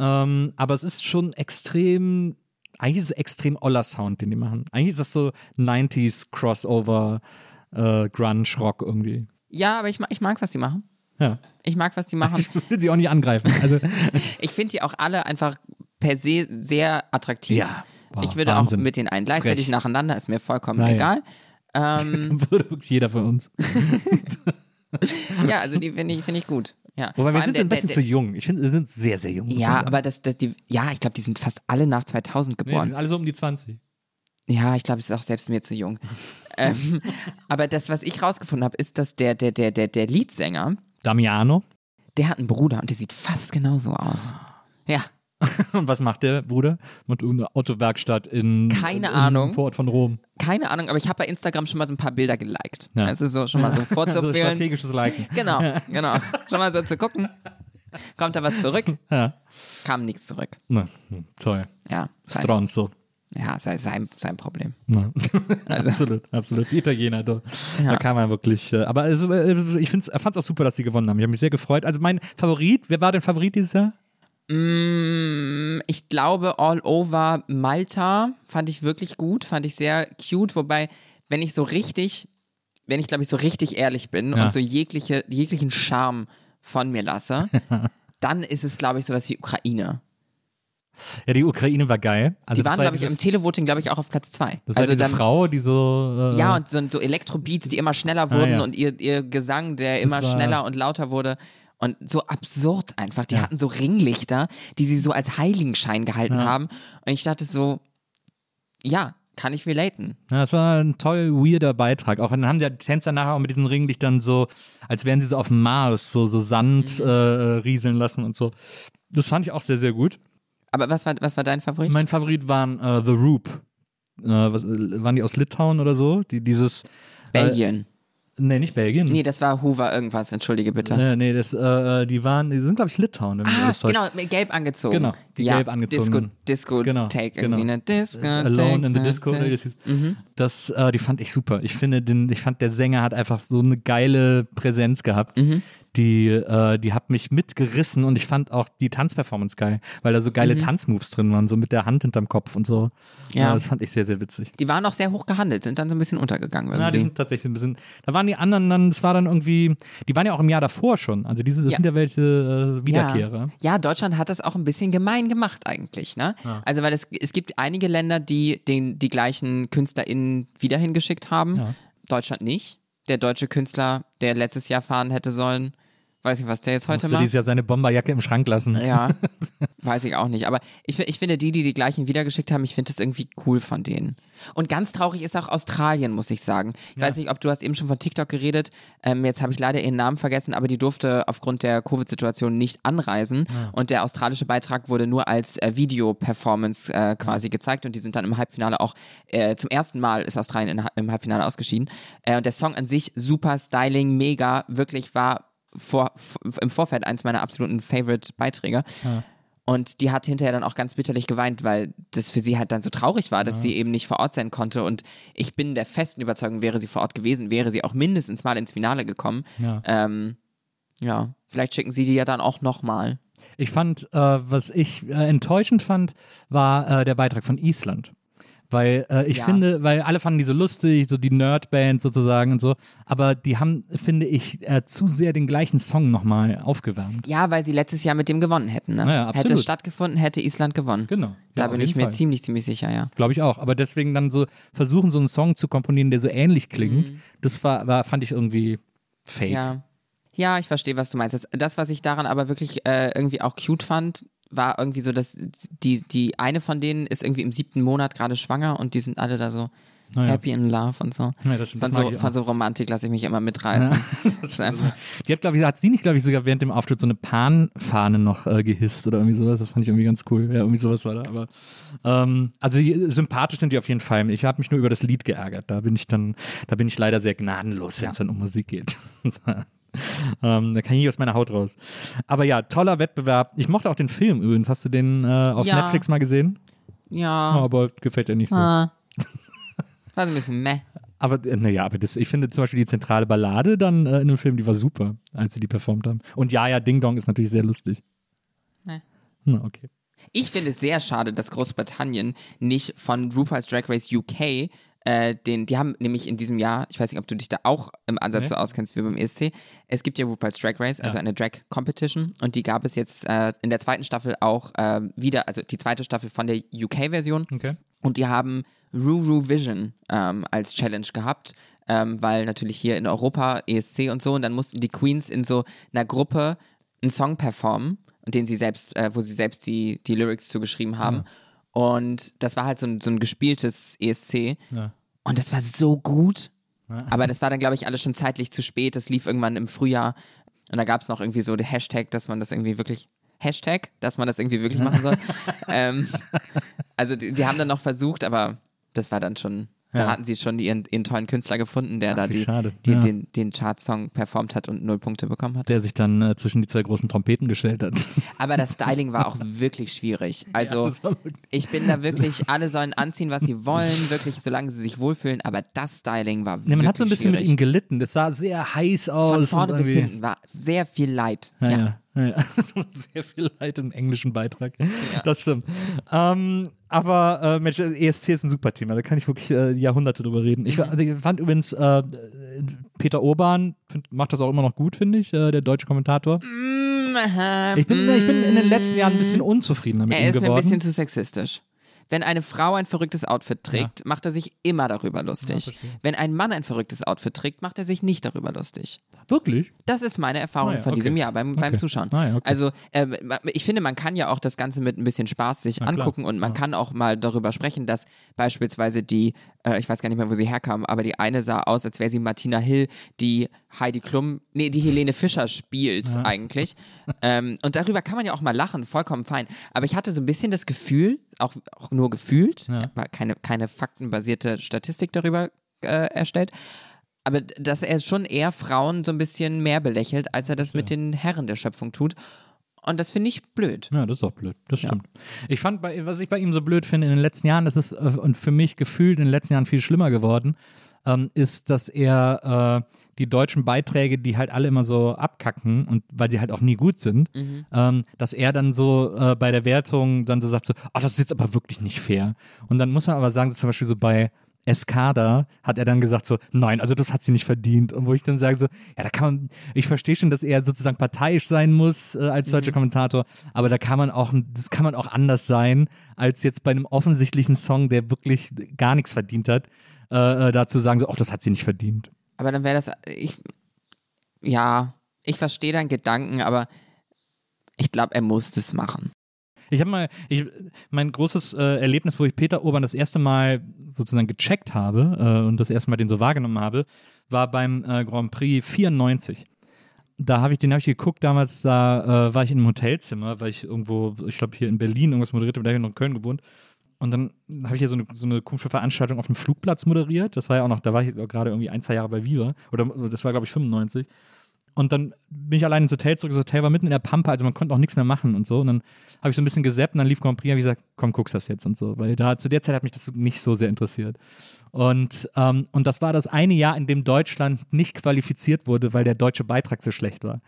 ähm, aber es ist schon extrem, eigentlich ist es extrem oller Sound, den die machen. Eigentlich ist das so 90s Crossover, äh, Grunge, Rock irgendwie. ja, aber ich, ich mag, was die machen. Ja. Ich mag, was die machen. (laughs) Ich will sie auch nicht angreifen. Also, (laughs) Ich finde die auch alle einfach per se sehr attraktiv. Ja. Wow, ich würde Wahnsinn. auch mit den einen gleichzeitig Frech. nacheinander, ist mir vollkommen Naja. egal. (laughs) Ähm, das würde wirklich jeder von uns. (laughs) ja, also die finde ich, find ich gut. Ja. Wobei Vor wir sind der- ein bisschen der, zu jung. Ich finde, sie sind sehr, sehr jung. Ja, aber das, das, die, ja, ich glaube, die sind fast alle nach 2000 Nee, die geboren. sind alle so um die 20. Ja, ich glaube, es ist auch selbst mir zu jung. (laughs) ähm, aber das, was ich rausgefunden habe, ist, dass der, der, der, der, der Leadsänger, Damiano. der hat einen Bruder und der sieht fast genauso aus. Ja, (laughs) Und was macht der Bruder? Und irgendeine Autowerkstatt in Keine im Ahnung. Vorort von Rom. keine Ahnung, aber ich habe bei Instagram schon mal so ein paar Bilder geliked. Ja. Also so schon mal so (laughs) Also vorzuführen. strategisches Liken. (laughs) genau, genau. Schon mal so zu gucken. Kommt da was zurück? Ja. Kam nichts zurück. Na, hm, toll. Ja, Stronzo. ja sei, sein, sein Problem. Na. absolut, absolut. Die Italiener, da, Ja. da kam man wirklich. äh, Aber also, äh, ich fand es auch super, dass die gewonnen haben. Ich habe mich sehr gefreut. Also mein Favorit, wer war dein Favorit dieses Jahr? Mm, Ich glaube, All Over Malta fand ich wirklich gut, fand ich sehr cute, wobei, wenn ich so richtig, wenn ich glaube ich so richtig ehrlich bin Ja. und so jegliche, jeglichen Charme von mir lasse, (laughs) dann ist es glaube ich sowas wie Ukraine. Ja, die Ukraine war geil. Also Die das waren, war glaube ich, im Televoting, glaube ich, auch auf Platz zwei. Das war diese dann- Frau, die so. Äh, Ja, und so, so Elektrobeats, die immer schneller wurden ja. und ihr, ihr Gesang, der immer war- schneller und lauter wurde. Und so absurd einfach. Die Ja. hatten so Ringlichter, die sie so als Heiligenschein gehalten Ja. haben. Und ich dachte so, ja, kann ich relaten. Ja, das war ein toll weirder Beitrag. Auch dann haben die Tänzer nachher auch mit diesen Ringlichtern so, als wären sie so auf dem Mars, so, so Sand Mhm. äh, rieseln lassen und so. Das fand ich auch sehr, sehr gut. Aber was war, was war dein Favorit? Mein Favorit waren äh, The Roop. Äh, was, äh, waren die aus Litauen oder so? Die, dieses. Belgien. Äh, nee, nicht Belgien. Nee, das war Hoover irgendwas, entschuldige bitte. Nee, nee, das, äh, die waren, die sind, glaube ich, Litauen. Ah, genau, gelb angezogen. Genau, die ja, gelb angezogenen. Disco, Disco Genau, Take genau. irgendwie, ne? Disco Alone in the Disco. Mhm. das äh, die fand ich super. Ich finde, den, ich fand, der Sänger hat einfach so eine geile Präsenz gehabt. Mhm. Die, äh, die hat mich mitgerissen und ich fand auch die Tanzperformance geil, weil da so geile Tanzmoves drin waren, so mit der Hand hinterm Kopf und so. Mhm. Ja. das fand ich sehr, sehr witzig. Die waren auch sehr hoch gehandelt, sind dann so ein bisschen untergegangen irgendwie. Ja, die sind tatsächlich ein bisschen. Da waren die anderen dann, es war dann irgendwie, die waren ja auch im Jahr davor schon. Also diese, das Ja. sind ja welche äh, Wiederkehrer. Ja. ja, Deutschland hat das auch ein bisschen gemein gemacht eigentlich, ne? Also weil es, es gibt einige Länder, die den, die gleichen KünstlerInnen wieder hingeschickt haben. Ja. Deutschland nicht. Der deutsche Künstler, der letztes Jahr fahren hätte sollen, weiß nicht, was der jetzt heute macht. dieses Jahr seine Bomberjacke im Schrank lassen. Ja, (laughs) weiß ich auch nicht. Aber ich, ich finde, die, die die gleichen wiedergeschickt haben, ich finde das irgendwie cool von denen. Und ganz traurig ist auch Australien, muss ich sagen. Ich weiß nicht, ob du hast eben schon von TikTok geredet. Ähm, jetzt habe ich leider ihren Namen vergessen, aber die durfte aufgrund der Covid-Situation nicht anreisen. Und der australische Beitrag wurde nur als äh, Video-Performance äh, quasi gezeigt. Und die sind dann im Halbfinale auch, äh, zum ersten Mal ist Australien in, im Halbfinale ausgeschieden. Äh, und der Song an sich, super Styling, mega, wirklich war vor, im Vorfeld eins meiner absoluten Favorite-Beiträge. Und die hat hinterher dann auch ganz bitterlich geweint, weil das für sie halt dann so traurig war, dass sie eben nicht vor Ort sein konnte. Und ich bin der festen Überzeugung, wäre sie vor Ort gewesen, wäre sie auch mindestens mal ins Finale gekommen. Ja. Ähm, ja, vielleicht schicken sie die ja dann auch nochmal. Ich fand, äh, was ich äh, enttäuschend fand, war äh, der Beitrag von Island. Weil äh, ich Ja. finde, weil alle fanden die so lustig, so die Nerdband sozusagen und so, aber die haben, finde ich, äh, zu sehr den gleichen Song nochmal aufgewärmt. Ja, weil sie letztes Jahr mit dem gewonnen hätten. Ne? Ja, ja, hätte absolut. stattgefunden, hätte Island gewonnen. Genau. Da Ja, bin ich mir Fall. ziemlich, ziemlich sicher, ja. Glaube ich auch. Aber deswegen dann so versuchen, so einen Song zu komponieren, der so ähnlich klingt, das war, war, fand ich irgendwie fake. Mhm. Ja. Ja, ich verstehe, was du meinst. Das, das was ich daran aber wirklich äh, irgendwie auch cute fand, war irgendwie so, dass die, die eine von denen ist irgendwie im siebten Monat gerade schwanger und die sind alle da so Naja. happy in love und so. Ja, das stimmt, von, das so von so Romantik lasse ich mich immer mitreißen. (laughs) das ist einfach, Die hat, glaube ich, hat sie nicht, glaube ich, sogar während dem Auftritt so eine Pan-Fahne noch äh, gehisst oder irgendwie sowas. Das fand ich irgendwie ganz cool. Ja, irgendwie sowas war da. Aber ähm, also die, sympathisch sind die auf jeden Fall. Ich habe mich nur über das Lied geärgert. Da bin ich dann, da bin ich leider sehr gnadenlos, wenn es dann um Musik geht. (laughs) (laughs) ähm, da kann ich nicht aus meiner Haut raus. Aber ja, toller Wettbewerb. Ich mochte auch den Film übrigens. Hast du den äh, auf Ja. Netflix mal gesehen? ja. Aber gefällt dir nicht so. Ah. (laughs) War so ein bisschen meh. Aber äh, naja, aber das, ich finde zum Beispiel die zentrale Ballade dann äh, in dem Film, die war super, als sie die performt haben. Und ja, ja, Ding Dong ist natürlich sehr lustig. Nee. Hm, okay. Ich finde es sehr schade, dass Großbritannien nicht von RuPaul's Drag Race UK äh, den, die haben nämlich in diesem Jahr, ich weiß nicht, ob du dich da auch im Ansatz Nee. so auskennst wie beim ESC, es gibt ja RuPaul's Drag Race, also Ja. eine Drag Competition und die gab es jetzt äh, in der zweiten Staffel auch äh, wieder, also die zweite Staffel von der UK-Version Okay. und die haben Ruru Vision ähm, als Challenge gehabt, ähm, weil natürlich hier in Europa ESC und so und dann mussten die Queens in so einer Gruppe einen Song performen, den sie selbst, äh, wo sie selbst die, die Lyrics zugeschrieben haben. Und das war halt so ein, so ein gespieltes ESC. Ja. Und das war so gut. Aber das war dann, glaube ich, alles schon zeitlich zu spät. Das lief irgendwann im Frühjahr. Und da gab es noch irgendwie so den Hashtag, dass man das irgendwie wirklich. Hashtag, dass man das irgendwie wirklich machen soll. (laughs) ähm, also die, die haben dann noch versucht, aber das war dann schon. Da Ja. hatten sie schon ihren, ihren tollen Künstler gefunden, der Ach, da die, die, Ja. den, den Chartsong performt hat und null Punkte bekommen hat. Der sich dann äh, zwischen die zwei großen Trompeten gestellt hat. (laughs) Aber das Styling war auch (laughs) wirklich schwierig. Also war wirklich- ich bin da wirklich, (laughs) alle sollen anziehen, was sie wollen, wirklich, solange sie sich wohlfühlen, aber das Styling war wirklich man hat so ein bisschen schwierig. mit ihm gelitten. Das sah sehr heiß aus. Von vorne bis hinten war sehr viel Leid. Ja, Ja. ja. ja, ja. Sehr viel Leid im englischen Beitrag. Das stimmt. Ähm, aber äh, Mensch, ESC ist ein super Thema. Da kann ich wirklich äh, Jahrhunderte drüber reden. Ich, also ich fand übrigens, äh, Peter Urban find, macht das auch immer noch gut, finde ich, äh, der deutsche Kommentator. Ich bin, ich bin in den letzten Jahren ein bisschen unzufriedener mit Er ihm ist mir ein geworden. bisschen zu sexistisch. Wenn eine Frau ein verrücktes Outfit trägt, macht er sich immer darüber lustig. Wenn ein Mann ein verrücktes Outfit trägt, macht er sich nicht darüber lustig. Wirklich? Das ist meine Erfahrung Ah ja, von okay. diesem Jahr beim, beim Okay. Zuschauen. Ah ja, okay. Also äh, ma- ich finde, man kann ja auch das Ganze mit ein bisschen Spaß sich Na klar. angucken und man kann auch mal darüber sprechen, dass beispielsweise die, äh, ich weiß gar nicht mehr, wo sie herkam, aber die eine sah aus, als wäre sie Martina Hill, die Heidi Klum, nee, die Helene Fischer spielt eigentlich. ähm, und darüber kann man ja auch mal lachen, vollkommen fein. Aber ich hatte so ein bisschen das Gefühl, auch, auch nur gefühlt, Ja. ich habe keine, keine faktenbasierte Statistik darüber äh, erstellt, aber dass er schon eher Frauen so ein bisschen mehr belächelt, als er das mit den Herren der Schöpfung tut. Und das finde ich blöd. Ja, das ist auch blöd. Das stimmt. Ich fand, bei, was ich bei ihm so blöd finde in den letzten Jahren, das ist äh, und für mich gefühlt in den letzten Jahren viel schlimmer geworden, ähm, ist, dass er äh, die deutschen Beiträge, die halt alle immer so abkacken und weil sie halt auch nie gut sind, ähm, dass er dann so äh, bei der Wertung dann so sagt so, ach, das ist jetzt aber wirklich nicht fair. Und dann muss man aber sagen, so zum Beispiel so bei Escada hat er dann gesagt so, nein, also das hat sie nicht verdient. Und wo ich dann sage so, ja, da kann man, ich verstehe schon, dass er sozusagen parteiisch sein muss äh, als deutscher Kommentator, aber da kann man auch, das kann man auch anders sein, als jetzt bei einem offensichtlichen Song, der wirklich gar nichts verdient hat, äh, äh, da zu sagen so, ach, das hat sie nicht verdient. Aber dann wäre das, ich, ja, ich verstehe deinen Gedanken, aber ich glaube, er muss das machen. Ich habe mal, ich, mein großes äh, Erlebnis, wo ich Peter Urban das erste Mal sozusagen gecheckt habe äh, und das erste Mal den so wahrgenommen habe, war beim äh, Grand Prix 94. Da habe ich den habe ich geguckt, damals da äh, war ich in einem Hotelzimmer, weil ich irgendwo, ich glaube hier in Berlin irgendwas moderiert habe, da habe ich noch in Köln gewohnt. Und dann habe ich hier so eine, so eine komische Veranstaltung auf dem Flugplatz moderiert. Das war ja auch noch, da war ich gerade irgendwie ein, zwei Jahre bei Viva. Oder das war, glaube ich, 95. Und dann bin ich allein ins Hotel zurück. Das Hotel war mitten in der Pampa, also man konnte auch nichts mehr machen und so. Und dann habe ich so ein bisschen gesappt und dann lief Grand Prix, habe ich gesagt, komm, guckst das jetzt und so. Weil da zu der Zeit hat mich das nicht so sehr interessiert. Und, ähm, und das war das eine Jahr, in dem Deutschland nicht qualifiziert wurde, weil der deutsche Beitrag so schlecht war.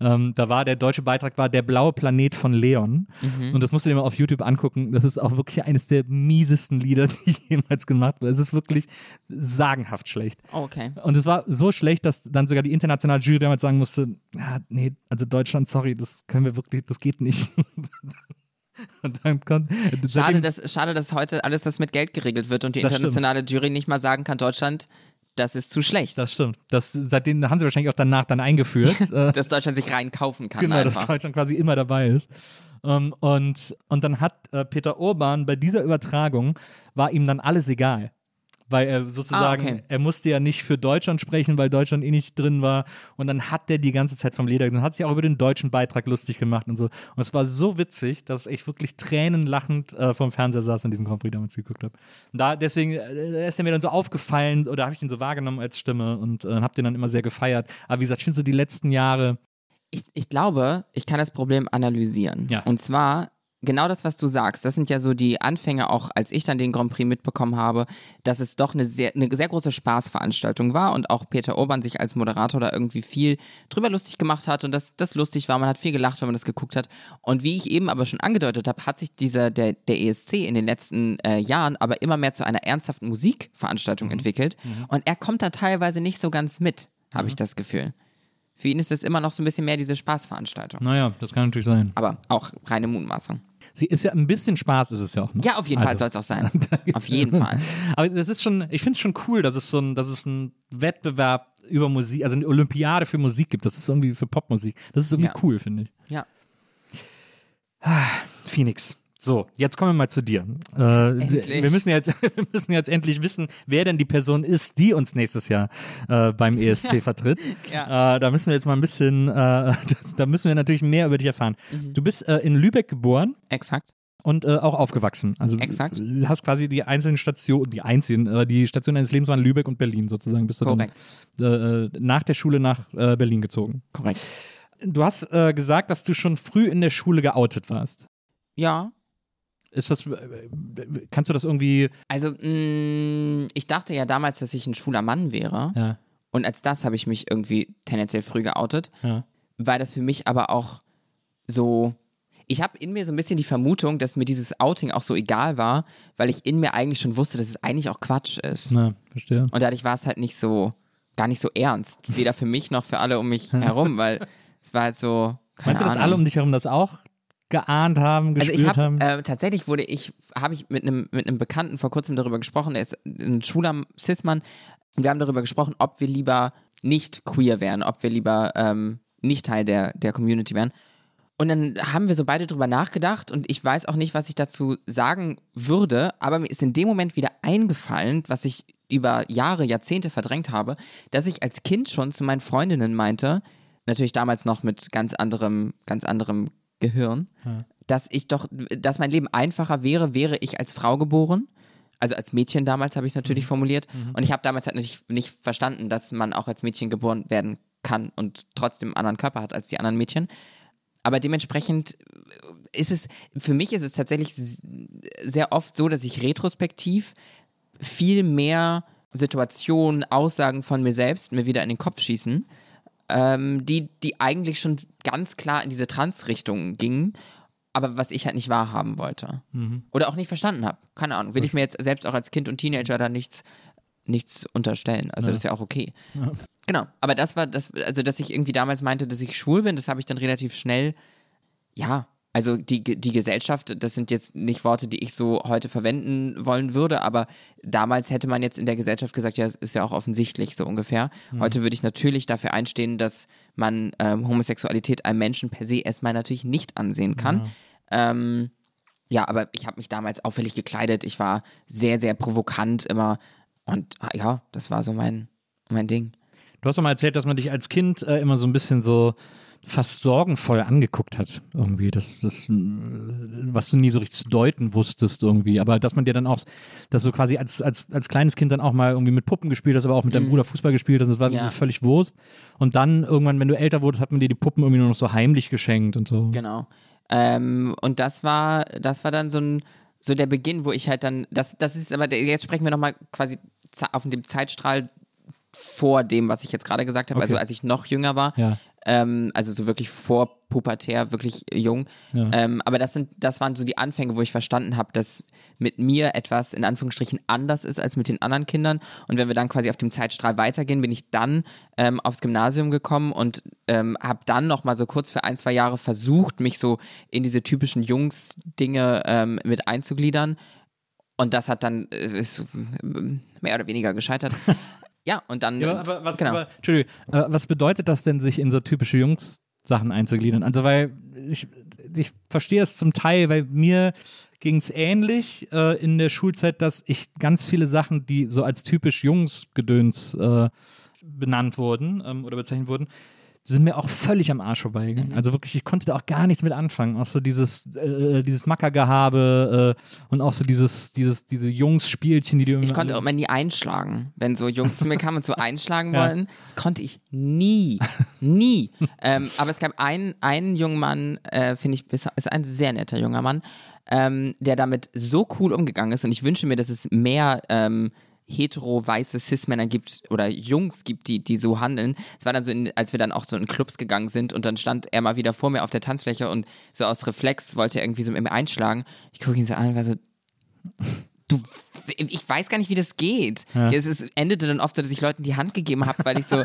Ähm, da war der deutsche Beitrag war der blaue Planet von Leon. Und das musst du dir mal auf YouTube angucken. Das ist auch wirklich eines der miesesten Lieder, (laughs) die jemals gemacht wurden. Es ist wirklich sagenhaft schlecht. Oh, okay. Und es war so schlecht, dass dann sogar die internationale Jury damals sagen musste, ja, nee, also Deutschland, sorry, das können wir wirklich, das geht nicht. (laughs) (laughs) Schade dass, schade, dass heute alles das mit Geld geregelt wird und die stimmt. internationale Jury nicht mal sagen kann, Deutschland, das ist zu schlecht. das stimmt. Das, seitdem haben sie wahrscheinlich auch danach dann eingeführt. (laughs) äh, dass Deutschland sich rein kaufen kann. genau, dass einfach. Deutschland quasi immer dabei ist. Ähm, und, und dann hat äh, Peter Urban bei dieser Übertragung, war ihm dann alles egal. Weil er sozusagen, Ah, okay. er musste ja nicht für Deutschland sprechen, weil Deutschland eh nicht drin war. Und dann hat der die ganze Zeit vom Leder, dann hat sich auch über den deutschen Beitrag lustig gemacht und so. Und es war so witzig, dass ich wirklich tränenlachend äh, vom Fernseher saß und diesen Grand Prix damals geguckt habe. Und da, deswegen äh, ist er mir dann so aufgefallen oder habe ich ihn so wahrgenommen als Stimme und äh, habe den dann immer sehr gefeiert. Aber wie gesagt, ich finde so die letzten Jahre, Ich, ich glaube, ich kann das Problem analysieren. Ja. Und zwar genau das, was du sagst. Das sind ja so die Anfänge, auch als ich dann den Grand Prix mitbekommen habe, dass es doch eine sehr, eine sehr große Spaßveranstaltung war und auch Peter Urban sich als Moderator da irgendwie viel drüber lustig gemacht hat und dass das lustig war. Man hat viel gelacht, wenn man das geguckt hat. Und wie ich eben aber schon angedeutet habe, hat sich dieser, der, der ESC in den letzten äh, Jahren aber immer mehr zu einer ernsthaften Musikveranstaltung entwickelt. Und er kommt da teilweise nicht so ganz mit, habe ich das Gefühl. Für ihn ist es immer noch so ein bisschen mehr diese Spaßveranstaltung. naja, das kann natürlich sein. Aber auch reine Mutmaßung. Sie ist ja ein bisschen Spaß, ist es ja auch. Ne? Ja, auf jeden Fall Also, soll es auch sein. (laughs) Auf jeden Fall. Aber das ist schon, ich finde es schon cool, dass es so ein, dass es einen Wettbewerb über Musik, also eine Olympiade für Musik gibt. Das ist irgendwie für Popmusik. Das ist irgendwie Ja. cool, finde ich. Ja. Phoenix. So, jetzt kommen wir mal zu dir. Äh, wir, müssen jetzt, (laughs) wir müssen jetzt endlich wissen, wer denn die Person ist, die uns nächstes Jahr äh, beim ESC (laughs) vertritt. Ja. Äh, da müssen wir jetzt mal ein bisschen, äh, (laughs) das, da müssen wir natürlich mehr über dich erfahren. Mhm. Du bist äh, in Lübeck geboren Exakt. und äh, auch aufgewachsen. Also Exakt. du hast quasi die einzelnen Stationen, die einzigen, äh, die Stationen deines Lebens waren Lübeck und Berlin sozusagen. Bist du Korrekt. dann äh, nach der Schule nach äh, Berlin gezogen. Korrekt. Du hast äh, gesagt, dass du schon früh in der Schule geoutet warst. Ja. Ist das, äh, kannst du das irgendwie, Also, mh, ich dachte ja damals, dass ich ein schwuler Mann wäre. ja, Und als das habe ich mich irgendwie tendenziell früh geoutet. ja, Weil das für mich aber auch so. Ich habe in mir so ein bisschen die Vermutung, dass mir dieses Outing auch so egal war, weil ich in mir eigentlich schon wusste, dass es eigentlich auch Quatsch ist. na, verstehe. Und dadurch war es halt nicht so, gar nicht so ernst. Weder für mich noch für alle um mich (laughs) herum, weil es war halt so, Meinst du, dass Ahnung. alle um dich herum das auch geahnt haben, Also gespürt ich habe haben? äh, tatsächlich wurde ich habe ich mit einem mit einem Bekannten vor kurzem darüber gesprochen. Er ist ein schwuler Cis-Mann. Und wir haben darüber gesprochen, ob wir lieber nicht queer wären, ob wir lieber ähm, nicht Teil der der Community wären. Und dann haben wir so beide drüber nachgedacht und ich weiß auch nicht, was ich dazu sagen würde, aber mir ist in dem Moment wieder eingefallen, was ich über Jahre, Jahrzehnte verdrängt habe, dass ich als Kind schon zu meinen Freundinnen meinte, natürlich damals noch mit ganz anderem, ganz anderem Gehirn, dass ich doch, dass mein Leben einfacher wäre, wäre ich als Frau geboren. Also als Mädchen damals habe ich es natürlich formuliert. Und ich habe damals halt nicht, nicht verstanden, dass man auch als Mädchen geboren werden kann und trotzdem einen anderen Körper hat als die anderen Mädchen. Aber dementsprechend ist es, für mich ist es tatsächlich sehr oft so, dass ich retrospektiv viel mehr Situationen, Aussagen von mir selbst mir wieder in den Kopf schießen, ähm, die, die eigentlich schon ganz klar in diese Trans-Richtung gingen, aber was ich halt nicht wahrhaben wollte. Oder auch nicht verstanden habe. Keine Ahnung. Will ich mir jetzt selbst auch als Kind und Teenager da nichts, nichts unterstellen. Also das ist ja auch okay. Genau. Aber das war das, also dass ich irgendwie damals meinte, dass ich schwul bin, das habe ich dann relativ schnell, ja, also die, die Gesellschaft, das sind jetzt nicht Worte, die ich so heute verwenden wollen würde, aber damals hätte man jetzt in der Gesellschaft gesagt, ja, es ist ja auch offensichtlich so ungefähr. Heute würde ich natürlich dafür einstehen, dass man ähm, Homosexualität einem Menschen per se erstmal natürlich nicht ansehen kann. Ähm, ja, aber ich habe mich damals auffällig gekleidet. Ich war sehr, sehr provokant immer. Und ah, ja, das war so mein, mein Ding. Du hast doch mal erzählt, dass man dich als Kind äh, immer so ein bisschen so fast sorgenvoll angeguckt hat, irgendwie, das, das, äh, was du nie so richtig zu deuten wusstest irgendwie, aber dass man dir dann auch, dass du quasi als, als, als kleines Kind dann auch mal irgendwie mit Puppen gespielt hast, aber auch mit deinem Bruder Fußball gespielt hast, das war Mhm. Ja. völlig Wurst und dann irgendwann, wenn du älter wurdest, hat man dir die Puppen irgendwie nur noch so heimlich geschenkt und so. Genau. Ähm, und das war, das war dann so ein, so der Beginn, wo ich halt dann, das, das ist aber, jetzt sprechen wir nochmal quasi auf dem Zeitstrahl vor dem, was ich jetzt gerade gesagt habe, Okay. also als ich noch jünger war, Ja. Ähm, also so wirklich vor pubertär, wirklich jung. Ja. Ähm, aber das sind, das waren so die Anfänge, wo ich verstanden habe, dass mit mir etwas in Anführungsstrichen anders ist als mit den anderen Kindern. Und wenn wir dann quasi auf dem Zeitstrahl weitergehen, bin ich dann ähm, aufs Gymnasium gekommen und ähm, habe dann noch mal so kurz für ein, zwei Jahre versucht, mich so in diese typischen Jungs-Dinge ähm, mit einzugliedern. Und das hat dann äh, ist mehr oder weniger gescheitert. (laughs) ja, und dann. Ja, aber was, genau. aber, Entschuldigung, äh, was bedeutet das denn, sich in so typische Jungs-Sachen einzugliedern? Also, weil ich, ich verstehe es zum Teil, weil mir ging es ähnlich äh, in der Schulzeit, dass ich ganz viele Sachen, die so als typisch Jungs-Gedöns äh, benannt wurden ähm, oder bezeichnet wurden, sind mir auch völlig am Arsch vorbeigegangen. Mhm. Also wirklich, ich konnte da auch gar nichts mit anfangen. Auch so dieses, äh, dieses Mackergehabe äh, und auch so dieses, dieses, diese Jungs-Spielchen, die du Ich konnte auch immer nie einschlagen, wenn so Jungs zu mir kamen und so (laughs) einschlagen Ja. wollen. Das konnte ich nie. Nie. (laughs) ähm, aber es gab einen, einen jungen Mann, äh, finde ich, ist ein sehr netter junger Mann, ähm, der damit so cool umgegangen ist. Und ich wünsche mir, dass es mehr ähm, hetero weiße Cis-Männer gibt oder Jungs gibt, die, die so handeln. Es war dann so, in, als wir dann auch so in Clubs gegangen sind und dann stand er mal wieder vor mir auf der Tanzfläche und so aus Reflex wollte er irgendwie so mit mir einschlagen. Ich gucke ihn so an und war so, du, ich weiß gar nicht, wie das geht. Es ist, endete dann oft so, dass ich Leuten die Hand gegeben habe, weil ich so,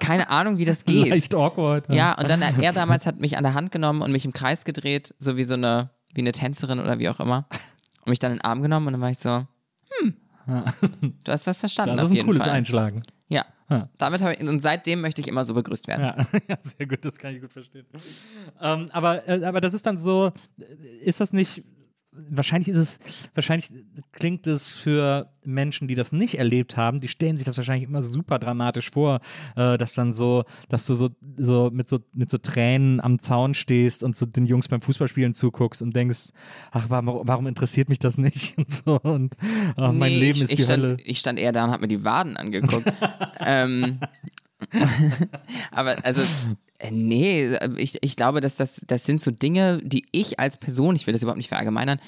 keine Ahnung, wie das geht. leicht awkward. Ja, und dann er damals hat mich an der Hand genommen und mich im Kreis gedreht, so wie so eine, wie eine Tänzerin oder wie auch immer. Und mich dann in den Arm genommen und dann war ich so, hm, du hast was verstanden Das ist ein cooles Fall. Einschlagen. Ja. Ja. Damit habe ich, und seitdem möchte ich immer so begrüßt werden. Ja, (laughs) ja, sehr gut, das kann ich gut verstehen. Ähm, aber, äh, aber das ist dann so, äh, ist das nicht, wahrscheinlich ist es, wahrscheinlich klingt es für Menschen, die das nicht erlebt haben, die stellen sich das wahrscheinlich immer super dramatisch vor, äh, dass dann so, dass du so, so mit so mit so Tränen am Zaun stehst und so den Jungs beim Fußballspielen zuguckst und denkst, ach, warum, warum interessiert mich das nicht (laughs) und so und ach, mein Nee, Leben ich, ist ich die stand, Hölle. Ich stand eher da und habe mir die Waden angeguckt. (laughs) ähm, (laughs) aber also, nee, ich, ich glaube, dass das, das sind so Dinge, die ich als Person, ich will das überhaupt nicht verallgemeinern,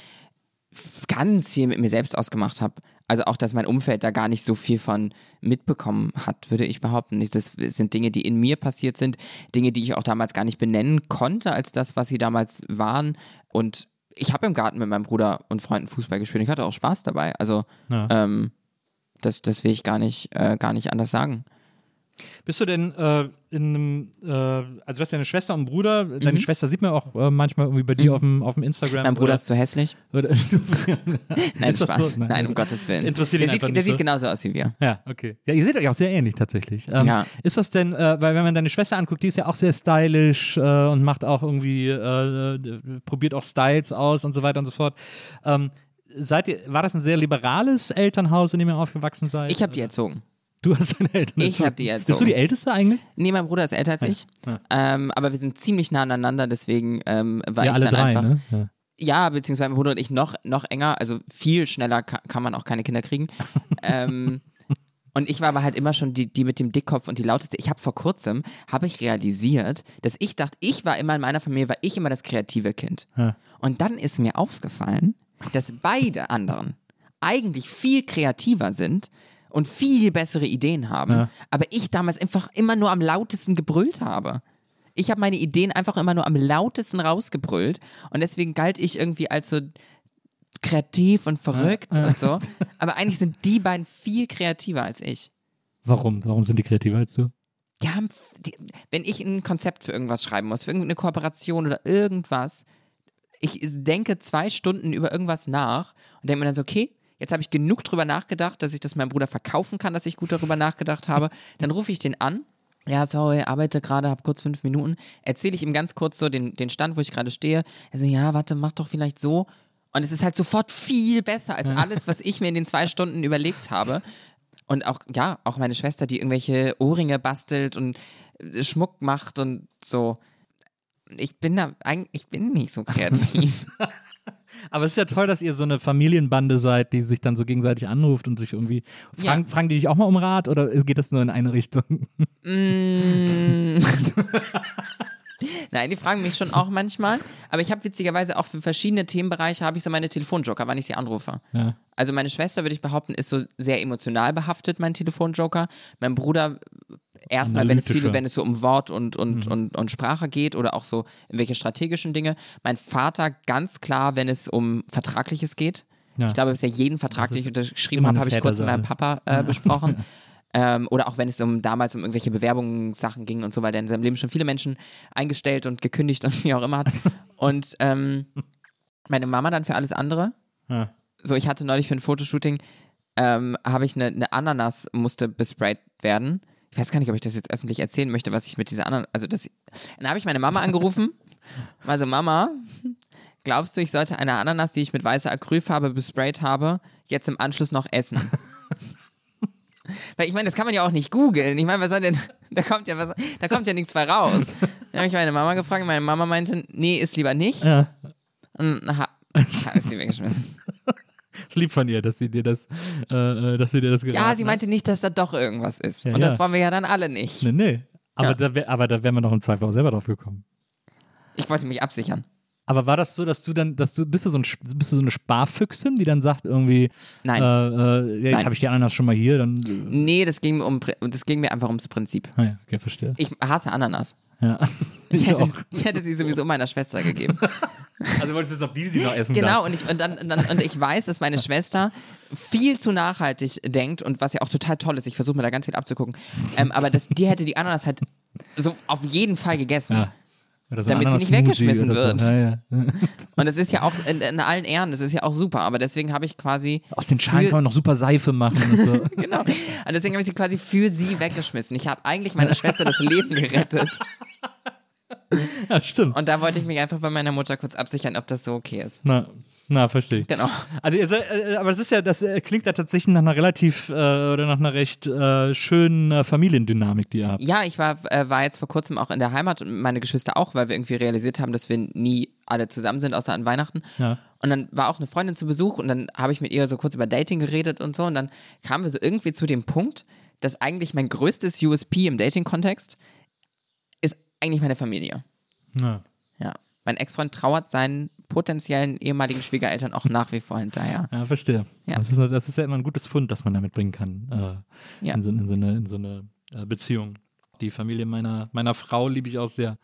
ganz viel mit mir selbst ausgemacht habe. Also auch, dass mein Umfeld da gar nicht so viel von mitbekommen hat, würde ich behaupten. Das sind Dinge, die in mir passiert sind, Dinge, die ich auch damals gar nicht benennen konnte als das, was sie damals waren. Und ich habe im Garten mit meinem Bruder und Freunden Fußball gespielt. Ich hatte auch Spaß dabei. Also Ja. ähm, das, das will ich gar nicht, äh, gar nicht anders sagen. Bist du denn äh, in einem, äh, also du hast ja eine Schwester und einen Bruder, deine Mhm. Schwester sieht man auch äh, manchmal irgendwie bei dir auf dem, auf dem Instagram. Mein Bruder oder, ist zu hässlich. (laughs) oder, Nein, Ist das Spaß. so? Nein. Nein, um Gottes Willen. Interessiert der ihn sieht, einfach der nicht sieht so. genauso aus wie wir. Ja, okay. Ja, ihr seht euch auch sehr ähnlich tatsächlich. Ähm, Ja. Ist das denn, äh, weil wenn man deine Schwester anguckt, die ist ja auch sehr stylisch äh, und macht auch irgendwie, äh, probiert auch Styles aus und so weiter und so fort. Ähm, seid ihr, war das ein sehr liberales Elternhaus, in dem ihr aufgewachsen seid? Ich habe die erzogen. Du hast deine Eltern Ich erzogen. hab die Bist du erzogen. die Älteste eigentlich? Nee, mein Bruder ist älter als ich. Ja. Ähm, aber wir sind ziemlich nah aneinander, deswegen ähm, war ja, ich alle dann drei, einfach. ne? Ja. Ja, beziehungsweise mein Bruder und ich noch, noch enger, also viel schneller ka kann man auch keine Kinder kriegen. (laughs) ähm, und ich war aber halt immer schon die, die mit dem Dickkopf und die lauteste. Ich habe vor kurzem, habe ich realisiert, dass ich dachte, ich war immer in meiner Familie, war ich immer das kreative Kind. Ja. Und dann ist mir aufgefallen, dass beide anderen eigentlich viel kreativer sind und viel bessere Ideen haben, Ja. aber ich damals einfach immer nur am lautesten gebrüllt habe. Ich habe meine Ideen einfach immer nur am lautesten rausgebrüllt und deswegen galt ich irgendwie als so kreativ und verrückt und so. Aber eigentlich sind die beiden viel kreativer als ich. Warum? Warum sind die kreativer als du? Die haben, die, wenn ich ein Konzept für irgendwas schreiben muss, für irgendeine Kooperation oder irgendwas, ich denke zwei Stunden über irgendwas nach und denke mir dann so, okay, jetzt habe ich genug drüber nachgedacht, dass ich das meinem Bruder verkaufen kann, dass ich gut darüber nachgedacht habe. Dann rufe ich den an. Ja, sorry, arbeite gerade, habe kurz fünf Minuten. Erzähle ich ihm ganz kurz so den, den Stand, wo ich gerade stehe. Er so, ja, warte, mach doch vielleicht so. Und es ist halt sofort viel besser als alles, was ich mir in den zwei Stunden überlegt habe. Und auch, ja, auch meine Schwester, die irgendwelche Ohrringe bastelt und äh, Schmuck macht und so. Ich bin da eigentlich, ich bin nicht so kreativ. (laughs) Aber es ist ja toll, dass ihr so eine Familienbande seid, die sich dann so gegenseitig anruft und sich irgendwie. Fragen, Ja. fragen die dich auch mal um Rat oder geht das nur in eine Richtung? Mm. (laughs) Nein, die fragen mich schon auch manchmal. Aber ich habe witzigerweise auch für verschiedene Themenbereiche habe ich so meine Telefonjoker, wann ich sie anrufe. Ja. Also meine Schwester, würde ich behaupten, ist so sehr emotional behaftet, mein Telefonjoker. Mein Bruder erstmal, wenn es viel, wenn es so um Wort und, und, Mhm. und, und Sprache geht oder auch so irgendwelche strategischen Dinge. Mein Vater ganz klar, wenn es um Vertragliches geht. Ja. Ich glaube, bisher jeden Vertrag, den ich unterschrieben habe, habe ich kurz mit meinem. Papa äh, besprochen. (laughs) Ähm, oder auch wenn es um damals um irgendwelche Bewerbungssachen ging und so, weil er in seinem Leben schon viele Menschen eingestellt und gekündigt und (laughs) wie auch immer hat. Und ähm, meine Mama dann für alles andere. Ja. So, ich hatte neulich für ein Fotoshooting, ähm, habe ich eine, eine Ananas musste besprayt werden. Ich weiß gar nicht, ob ich das jetzt öffentlich erzählen möchte, was ich mit dieser Ananas, also das, dann habe ich meine Mama angerufen. (laughs) Also Mama, glaubst du, ich sollte eine Ananas, die ich mit weißer Acrylfarbe besprayt habe, jetzt im Anschluss noch essen? (laughs) Weil ich meine, das kann man ja auch nicht googeln. Ich meine, was soll denn, (laughs) da kommt ja was, da kommt ja nichts bei raus. Dann habe ich meine Mama gefragt und meine Mama meinte, nee, ist lieber nicht. Ja. Und ha, habe ich sie weggeschmissen. Ist lieb von ihr, dass sie dir das, äh, äh, dass sie dir das Ja, geraten sie hat. meinte nicht, dass da doch irgendwas ist. Ja, und das ja. wollen wir ja dann alle nicht. Nee, nee. Aber Ja. da wär, aber da wären wir noch im Zweifel auch selber drauf gekommen. Ich wollte mich absichern. Aber war das so, dass du dann, dass du, bist du so, ein, bist du so eine Sparfüchsin, die dann sagt irgendwie, Nein. äh, äh, jetzt habe ich die Ananas schon mal hier, dann, äh, Nee, das ging, mir um, das ging mir einfach ums Prinzip. ah ja, okay, verstehe. Ich hasse Ananas. Ja. (laughs) Ich Ich hätte, auch. ich hätte sie sowieso meiner Schwester gegeben. (laughs) Also wolltest du wissen, ob die sie noch essen Genau, und ich, und, dann, und, dann, und ich weiß, dass meine Schwester viel zu nachhaltig denkt und was ja auch total toll ist. Ich versuche mir da ganz viel abzugucken. Ähm, aber das, die hätte die Ananas halt so auf jeden Fall gegessen. Ja. Oder so Damit sie nicht weggeschmissen wird. So. Ja, ja. (laughs) Und das ist ja auch in, in allen Ehren, das ist ja auch super. Aber deswegen habe ich quasi. Aus den Schalen kann man noch super Seife machen und so. (laughs) Genau. Und deswegen habe ich sie quasi für sie weggeschmissen. Ich habe eigentlich meiner Schwester das Leben gerettet. ja, stimmt. Und da wollte ich mich einfach bei meiner Mutter kurz absichern, ob das so okay ist. Na, na, verstehe ich. Genau. Also, ihr seid, äh, aber das ist ja, das äh, klingt ja tatsächlich nach einer relativ äh, oder nach einer recht äh, schönen äh, Familiendynamik, die ihr habt. Ja, ich war, äh, war jetzt vor kurzem auch in der Heimat und meine Geschwister auch, weil wir irgendwie realisiert haben, dass wir nie alle zusammen sind, außer an Weihnachten. Ja. Und dann war auch eine Freundin zu Besuch und dann habe ich mit ihr so kurz über Dating geredet und so. Und dann kamen wir so irgendwie zu dem Punkt, dass eigentlich mein größtes USP im Dating-Kontext ist eigentlich meine Familie. Ja. Ja. Mein Ex-Freund trauert seinen potenziellen ehemaligen Schwiegereltern auch nach wie vor hinterher. Ja, verstehe. Ja. Das, ist, das ist ja immer ein gutes Fund, das man damit bringen kann äh, Ja. in, so, in so eine, in so eine äh, Beziehung. Die Familie meiner, meiner Frau liebe ich auch sehr.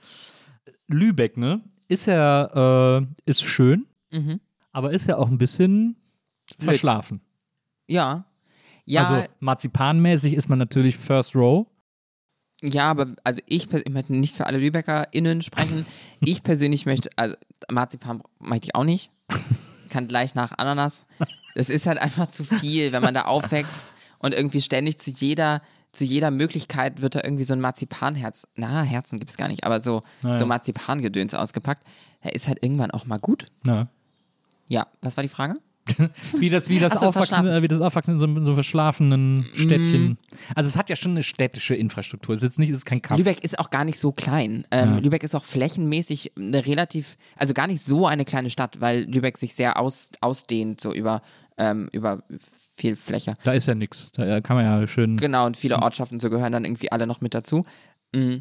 Lübeck, ne? Ist ja, äh, ist schön, Mhm. aber ist ja auch ein bisschen verschlafen. Ja. Ja, Also marzipanmäßig ist man natürlich First Row. Ja, aber also ich, ich möchte nicht für alle LübeckerInnen sprechen. Ich persönlich möchte, also Marzipan möchte ich auch nicht. Kann gleich nach Ananas. Das ist halt einfach zu viel, wenn man da aufwächst und irgendwie ständig zu jeder, zu jeder Möglichkeit wird da irgendwie so ein Marzipanherz, na, Herzen gibt es gar nicht, aber so, Naja. so Marzipangedöns ausgepackt. Der ist halt irgendwann auch mal gut. Ja. Ja, was war die Frage? Wie das, wie das, so, Aufwachsen, wie das Aufwachsen in so, in so verschlafenen Städtchen. Also es hat ja schon eine städtische Infrastruktur. Es ist jetzt nicht, es ist kein Kaff. Lübeck ist auch gar nicht so klein. Ähm, Ja. Lübeck ist auch flächenmäßig eine relativ, also gar nicht so eine kleine Stadt, weil Lübeck sich sehr aus, ausdehnt, so über, ähm, über viel Fläche. Da ist ja nichts. Da kann man ja schön. Genau, und viele Ortschaften so gehören dann irgendwie alle noch mit dazu. Mm.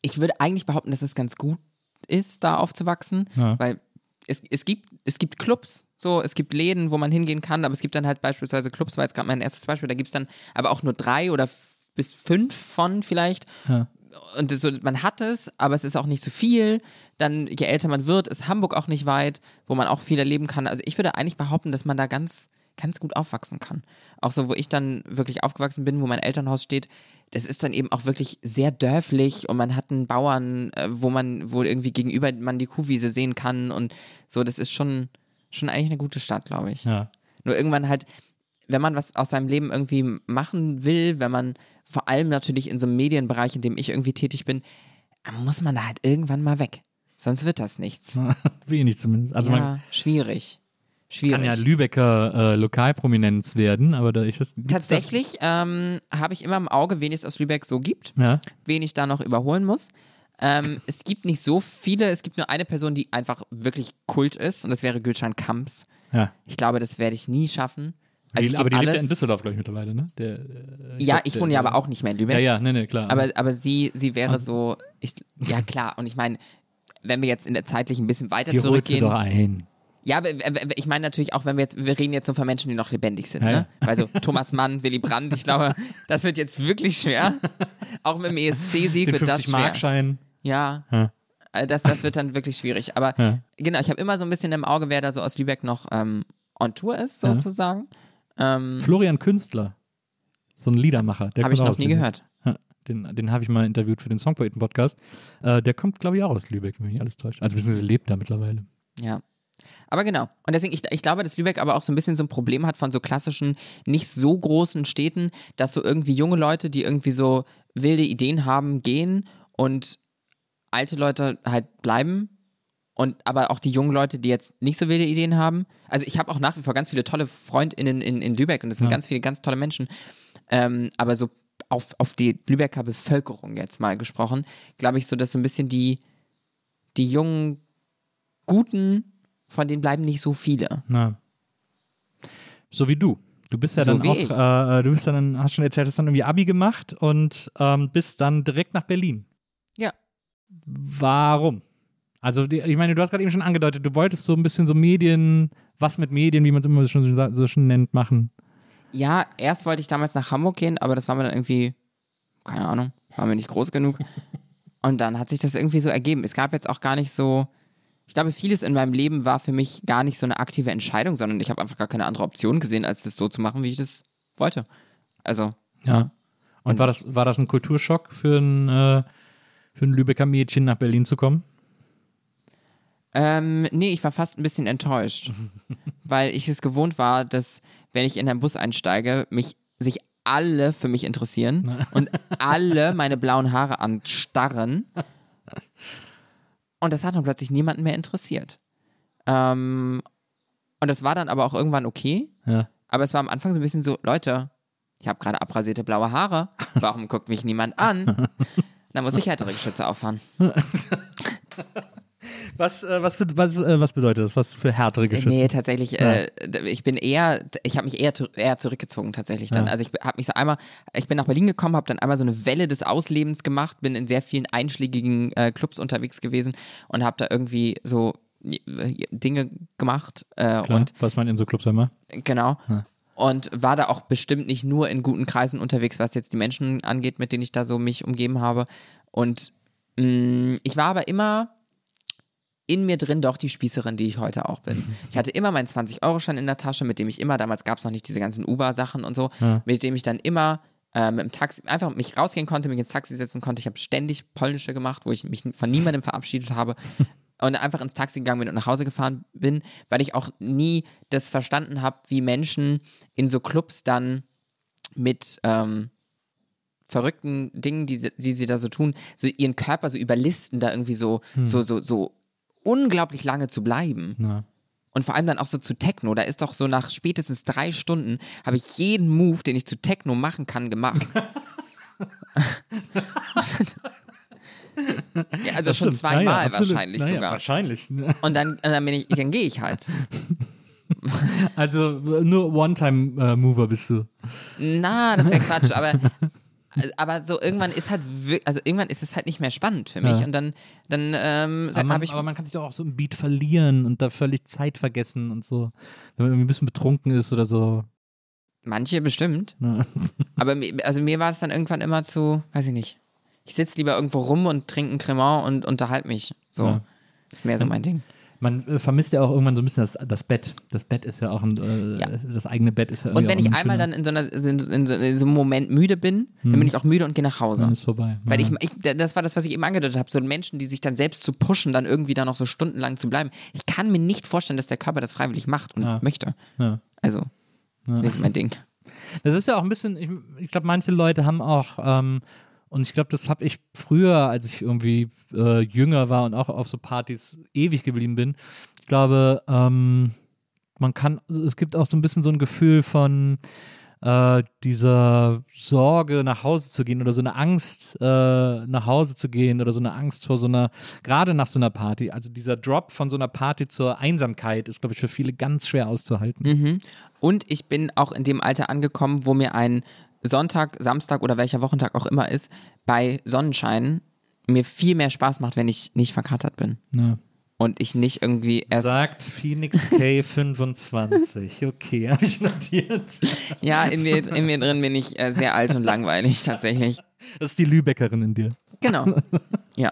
Ich würde eigentlich behaupten, dass es ganz gut ist, da aufzuwachsen, Ja. weil es, es, gibt, es gibt Clubs, so, es gibt Läden, wo man hingehen kann, aber es gibt dann halt beispielsweise Clubs, war jetzt gerade mein erstes Beispiel, da gibt es dann aber auch nur drei oder bis fünf von vielleicht. Ja. Und so, man hat es, aber es ist auch nicht so viel. Dann, je älter man wird, ist Hamburg auch nicht weit, wo man auch viel erleben kann. Also ich würde eigentlich behaupten, dass man da ganz, ganz gut aufwachsen kann. Auch so, wo ich dann wirklich aufgewachsen bin, wo mein Elternhaus steht, das ist dann eben auch wirklich sehr dörflich und man hat einen Bauern, äh, wo man, wo irgendwie gegenüber man die Kuhwiese sehen kann und so, das ist schon, schon eigentlich eine gute Stadt, glaube ich. Ja. Nur irgendwann halt, wenn man was aus seinem Leben irgendwie machen will, wenn man vor allem natürlich in so einem Medienbereich, in dem ich irgendwie tätig bin, muss man da halt irgendwann mal weg. Sonst wird das nichts. (laughs) Wenig zumindest. Also ja, man schwierig. Schwierig. kann ja Lübecker äh, Lokalprominenz werden, aber da ich das. Tatsächlich ähm, habe ich immer im Auge, wen es aus Lübeck so gibt, ja. wen ich da noch überholen muss. Ähm, es gibt nicht so viele, es gibt nur eine Person, die einfach wirklich Kult ist und das wäre Gülcan Kamps. ja. Ich glaube, das werde ich nie schaffen. Also die, ich aber die geb lebt ja alles. in Düsseldorf, glaube ich, mittlerweile, ne? Der, äh, ja, glaub, ich wohne ja aber auch nicht mehr in Lübeck. Ja, ja, nee, nee, klar. Aber, aber sie, sie wäre so, ich, ja klar, und ich meine, wenn wir jetzt in der zeitlich ein bisschen weiter die holst du zurückgehen. doch ein. Ja, ich meine natürlich auch, wenn wir jetzt, wir reden jetzt nur von Menschen, die noch lebendig sind, Ja, ne? (laughs) Also Thomas Mann, Willy Brandt, ich glaube, das wird jetzt wirklich schwer. Auch mit dem ESC-Sieg wird das schwer. 50-Mark-Schein. Ja. Ja. Äh, Das, das wird dann wirklich schwierig. Aber Ja. genau, ich habe immer so ein bisschen im Auge, wer da so aus Lübeck noch ähm, on Tour ist, Ja. sozusagen. Ähm, Florian Künstler. So ein Liedermacher. Der habe ich noch nie gehört. Ja, den den habe ich mal interviewt für den Songpoeten-Podcast. Äh, der kommt, glaube ich, auch aus Lübeck, wenn mich alles täuscht. Also, beziehungsweise lebt da mittlerweile. Ja. Aber genau. Und deswegen, ich, ich glaube, dass Lübeck aber auch so ein bisschen so ein Problem hat von so klassischen, nicht so großen Städten, dass so irgendwie junge Leute, die irgendwie so wilde Ideen haben, gehen und alte Leute halt bleiben. Und aber auch die jungen Leute, die jetzt nicht so wilde Ideen haben. Also ich habe auch nach wie vor ganz viele tolle FreundInnen in, in Lübeck und das sind Ja. ganz viele ganz tolle Menschen. Ähm, aber so auf, auf die Lübecker Bevölkerung jetzt mal gesprochen, glaube ich so, dass so ein bisschen die, die jungen Guten, von denen bleiben nicht so viele. Na. So wie du. Du bist ja So dann auch, ich. äh, du bist ja dann, hast schon erzählt, hast dann irgendwie Abi gemacht und ähm, bist dann direkt nach Berlin. Ja. Warum? Also, die, ich meine, du hast gerade eben schon angedeutet, du wolltest so ein bisschen so Medien, was mit Medien, wie man es immer schon, so- so schon nennt, machen. Ja, erst wollte ich damals nach Hamburg gehen, aber das war mir dann irgendwie, keine Ahnung, war mir nicht groß genug. (laughs) Und dann hat sich das irgendwie so ergeben. Es gab jetzt auch gar nicht so, ich glaube, vieles in meinem Leben war für mich gar nicht so eine aktive Entscheidung, sondern ich habe einfach gar keine andere Option gesehen, als das so zu machen, wie ich das wollte. Also, Ja. Und war das, war das ein Kulturschock für ein, äh, für ein Lübecker Mädchen nach Berlin zu kommen? Ähm, nee, ich war fast ein bisschen enttäuscht, (laughs) weil ich es gewohnt war, dass, wenn ich in einen Bus einsteige, mich sich alle für mich interessieren (laughs) und alle meine blauen Haare anstarren. Und das hat dann plötzlich niemanden mehr interessiert. Ähm, und das war dann aber auch irgendwann okay. Ja. Aber es war am Anfang so ein bisschen so, Leute, ich habe gerade abrasierte blaue Haare. Warum guckt mich niemand an? (laughs) Da muss ich härtere Geschütze auffahren. (laughs) Was, äh, was, was, äh, was bedeutet das? Was für härtere Geschütze? Nee, tatsächlich, äh, ich bin eher, ich habe mich eher, eher zurückgezogen tatsächlich dann. Ja. Also ich habe mich so einmal, ich bin nach Berlin gekommen, habe dann einmal so eine Welle des Auslebens gemacht, bin in sehr vielen einschlägigen äh, Clubs unterwegs gewesen und habe da irgendwie so äh, Dinge gemacht äh, Klar, und was man in so Clubs immer. genau. Ja. Und war da auch bestimmt nicht nur in guten Kreisen unterwegs, was jetzt die Menschen angeht, mit denen ich da so mich umgeben habe. Und mh, ich war aber immer in mir drin doch die Spießerin, die ich heute auch bin. Ich hatte immer meinen 20-Euro-Schein in der Tasche, mit dem ich immer, damals gab es noch nicht diese ganzen Uber-Sachen und so, Ja. mit dem ich dann immer äh, mit dem Taxi, einfach mich rausgehen konnte, mich ins Taxi setzen konnte. Ich habe ständig Polnische gemacht, wo ich mich von niemandem verabschiedet habe. (laughs) Und einfach ins Taxi gegangen bin und nach Hause gefahren bin, weil ich auch nie das verstanden habe, wie Menschen in so Clubs dann mit ähm, verrückten Dingen, die, sie- die sie da so tun, so ihren Körper so überlisten, da irgendwie so, so, so, so unglaublich lange zu bleiben. Ja. Und vor allem dann auch so zu Techno. Da ist doch so nach spätestens drei Stunden habe ich jeden Move, den ich zu Techno machen kann, gemacht. (laughs) ja, also Das schon stimmt. zweimal Ja, ja, absolut. wahrscheinlich Naja, sogar. Wahrscheinlich. (laughs) Und dann, und dann bin ich, dann gehe ich halt. Also nur One-Time-Mover bist du. Na, das wäre Quatsch, aber, (laughs) aber so irgendwann ist halt, also irgendwann ist es halt nicht mehr spannend für mich. Ja. Und dann, dann ähm, Aber man, habe ich. aber man kann sich doch auch so im Beat verlieren und da völlig Zeit vergessen und so. Wenn man irgendwie ein bisschen betrunken ist oder so. Manche bestimmt. Ja. (laughs) Aber also mir war es dann irgendwann immer zu, weiß ich nicht. Ich sitze lieber irgendwo rum und trinke ein Cremant und unterhalte mich. So. Ja. Ist mehr so mein Ding. Man äh, vermisst ja auch irgendwann so ein bisschen das, das Bett. Das Bett ist ja auch ein, äh, Ja. das eigene Bett ist ja Und wenn ich ein einmal dann in so, einer, in, so- in, so, in so einem Moment müde bin, dann bin ich auch müde und gehe nach Hause. dann ist vorbei. Weil ja. ich, ich, das war das, was ich eben angedeutet habe, so Menschen, die sich dann selbst zu pushen, dann irgendwie da noch so stundenlang zu bleiben. Ich kann mir nicht vorstellen, dass der Körper das freiwillig macht und Ja. möchte. ja. Also, das ist nicht mein Ding. Das ist ja auch ein bisschen, ich, ich glaube, manche Leute haben auch, ähm, und ich glaube, das habe ich früher, als ich irgendwie äh, jünger war und auch auf so Partys ewig geblieben bin. Ich glaube, ähm, man kann, es gibt auch so ein bisschen so ein Gefühl von äh, dieser Sorge, nach Hause zu gehen oder so eine Angst, äh, nach Hause zu gehen oder so eine Angst vor so einer, gerade nach so einer Party. Also dieser Drop von so einer Party zur Einsamkeit ist, glaube ich, für viele ganz schwer auszuhalten. Mhm. Und ich bin auch in dem Alter angekommen, wo mir ein Sonntag, Samstag oder welcher Wochentag auch immer ist, bei Sonnenschein mir viel mehr Spaß macht, wenn ich nicht verkatert bin. Ja. Und ich nicht irgendwie erst. Sagt Phoenix K25. (laughs) Okay, habe ich notiert. Ja, in mir, in mir drin bin ich äh, sehr alt und langweilig, tatsächlich. Das ist die Lübeckerin in dir. Genau. (laughs) Ja.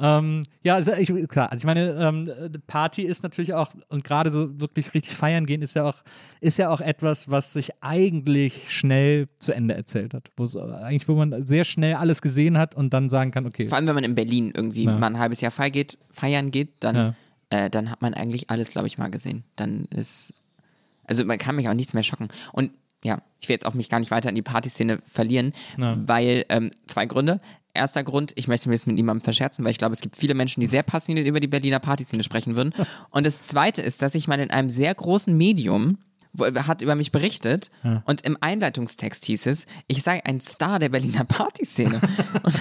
Ähm, ja, also ich, klar, also ich meine, ähm, Party ist natürlich auch, und gerade so wirklich richtig feiern gehen, ist ja auch, ist ja auch etwas, was sich eigentlich schnell zu Ende erzählt hat. Wo es äh, eigentlich, wo man sehr schnell alles gesehen hat und dann sagen kann, okay. Vor allem, wenn man in Berlin irgendwie Ja. mal ein halbes Jahr feiern geht, feiern geht dann, Ja. äh, dann hat man eigentlich alles, glaube ich, mal gesehen. Dann ist. Also man kann mich auch nichts mehr schocken. Und ja, ich will jetzt auch mich gar nicht weiter in die Partyszene verlieren, Ja. weil ähm, zwei Gründe. Erster Grund, ich möchte mir das mit niemandem verscherzen, weil ich glaube, es gibt viele Menschen, die sehr passioniert über die Berliner Partyszene sprechen würden. Und das zweite ist, dass ich mal in einem sehr großen Medium wo, hat über mich berichtet Ja. und im Einleitungstext hieß es, ich sei ein Star der Berliner Partyszene. (laughs) Und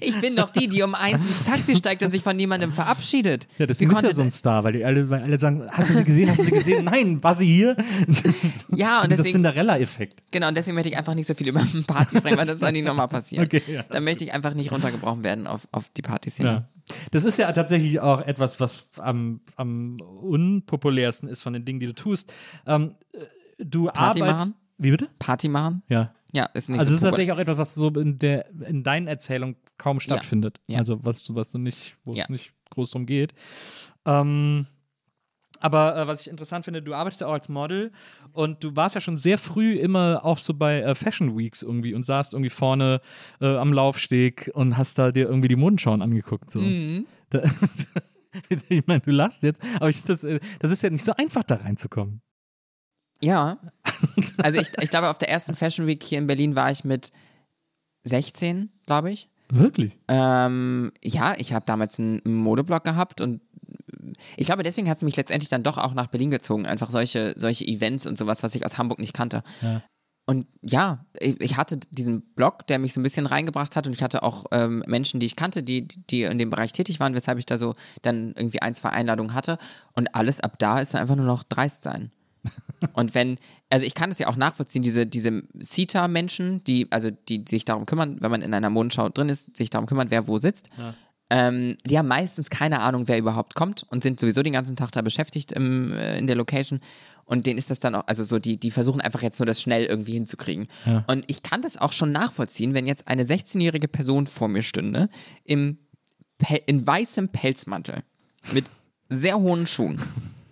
ich bin doch die, die um eins ins Taxi steigt und sich von niemandem verabschiedet. Ja, das ist ja so ein Star, weil die alle, weil alle sagen, hast du sie gesehen, hast du sie gesehen? Nein, war sie hier? (laughs) Ja, und deswegen, Cinderella-Effekt. genau, und deswegen möchte ich einfach nicht so viel über (laughs) Party sprechen, weil das soll nicht nochmal passieren. Okay, ja, da möchte ich einfach nicht runtergebrochen werden auf, auf die Partyszene. Ja. Das ist ja tatsächlich auch etwas, was am, am unpopulärsten ist von den Dingen, die du tust. Ähm, äh, du Party arbeitest. machen? Wie bitte? Party machen? Ja. Ja, ist nicht Also so es ist populär. tatsächlich auch etwas, was so in, der, in deinen Erzählungen kaum stattfindet. Ja. Also was, du- was du nicht, wo Ja. es nicht groß drum geht. Ähm, aber äh, was ich interessant finde, du arbeitest ja auch als Model und du warst ja schon sehr früh immer auch so bei äh, Fashion Weeks irgendwie und saßt irgendwie vorne äh, am Laufsteg und hast da dir irgendwie die Modenschauen angeguckt. So. Mhm. Da, (laughs) ich meine, du lachst jetzt, aber ich, das, äh, das ist ja nicht so einfach, da reinzukommen. Ja. (laughs) Also ich, ich glaube, auf der ersten Fashion Week hier in Berlin war ich mit 16, glaube ich. Wirklich? Ähm, ja, ich habe damals einen Modeblog gehabt und ich glaube, deswegen hat es mich letztendlich dann doch auch nach Berlin gezogen. Einfach solche, solche Events und sowas, was ich aus Hamburg nicht kannte. Ja. Und ja, ich hatte diesen Blog, der mich so ein bisschen reingebracht hat und ich hatte auch ähm, Menschen, die ich kannte, die, die in dem Bereich tätig waren, weshalb ich da so dann irgendwie ein, zwei Einladungen hatte. Und alles ab da ist einfach nur noch dreist sein. Und wenn, also ich kann es ja auch nachvollziehen, diese, diese CETA-Menschen, die, also die sich darum kümmern, wenn man in einer Modenschau drin ist, sich darum kümmern, wer wo sitzt, ähm, die haben meistens keine Ahnung, wer überhaupt kommt und sind sowieso den ganzen Tag da beschäftigt im, äh, in der Location. Und denen ist das dann auch, also so, die, die versuchen einfach jetzt nur das schnell irgendwie hinzukriegen. Ja. Und ich kann das auch schon nachvollziehen, wenn jetzt eine 16-jährige Person vor mir stünde, im, Pel- in weißem Pelzmantel, mit sehr hohen Schuhen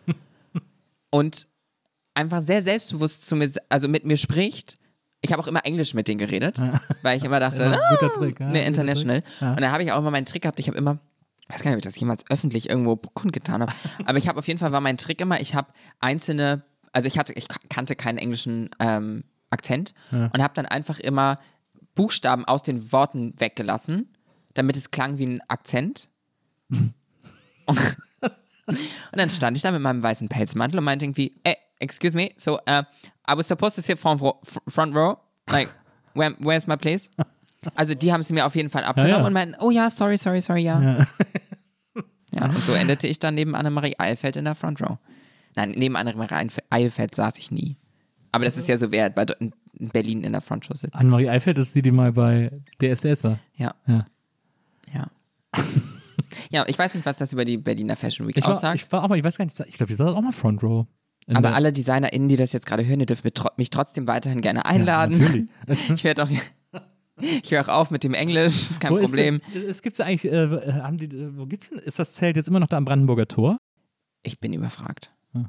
(laughs) und einfach sehr selbstbewusst zu mir, also mit mir spricht ich habe auch immer Englisch mit denen geredet, weil ich immer dachte, (laughs) Ja, ah, guter Trick. Ja, ne, guter international. Trick. Ja. Und da habe ich auch immer meinen Trick gehabt, ich habe immer, ich weiß gar nicht, ob ich das jemals öffentlich irgendwo kundgetan habe, (laughs) aber ich habe auf jeden Fall, war mein Trick immer, ich habe einzelne, also ich hatte, ich kannte keinen englischen ähm, Akzent und habe dann einfach immer Buchstaben aus den Worten weggelassen, damit es klang wie ein Akzent. (laughs) und, und dann stand ich da mit meinem weißen Pelzmantel und meinte irgendwie, hey, excuse me, so uh, I was supposed to sit front row, front row. like, (laughs) where, where's my place? Also die haben es mir auf jeden Fall abgenommen ja. und meinten, oh ja, sorry, sorry, sorry, ja. (laughs) Ja, und so endete ich dann neben Annemarie Eilfeld in der Front Row. Nein, neben Annemarie Eilf- Eilfeld saß ich nie. Aber das ist ja so, wer bei, in Berlin in der Front Row sitzt. Annemarie Eifeld ist die, die mal bei DSDS war. Ja. Ja. Ja. ja, ich weiß nicht, was das über die Berliner Fashion Week Ich war, aussagt. ich war aber, ich weiß gar nicht, ich glaube, die saß auch mal Front Row. Aber alle DesignerInnen, die das jetzt gerade hören, die dürfen mich tro- mich trotzdem weiterhin gerne einladen. natürlich. (laughs) ich werde auch. Ich höre auch auf mit dem Englisch, ist kein Wo Problem. denn- Es gibt eigentlich, äh, haben die, äh, wo gibt's denn, ist das Zelt jetzt immer noch da am Brandenburger Tor? Ich bin überfragt. Hm.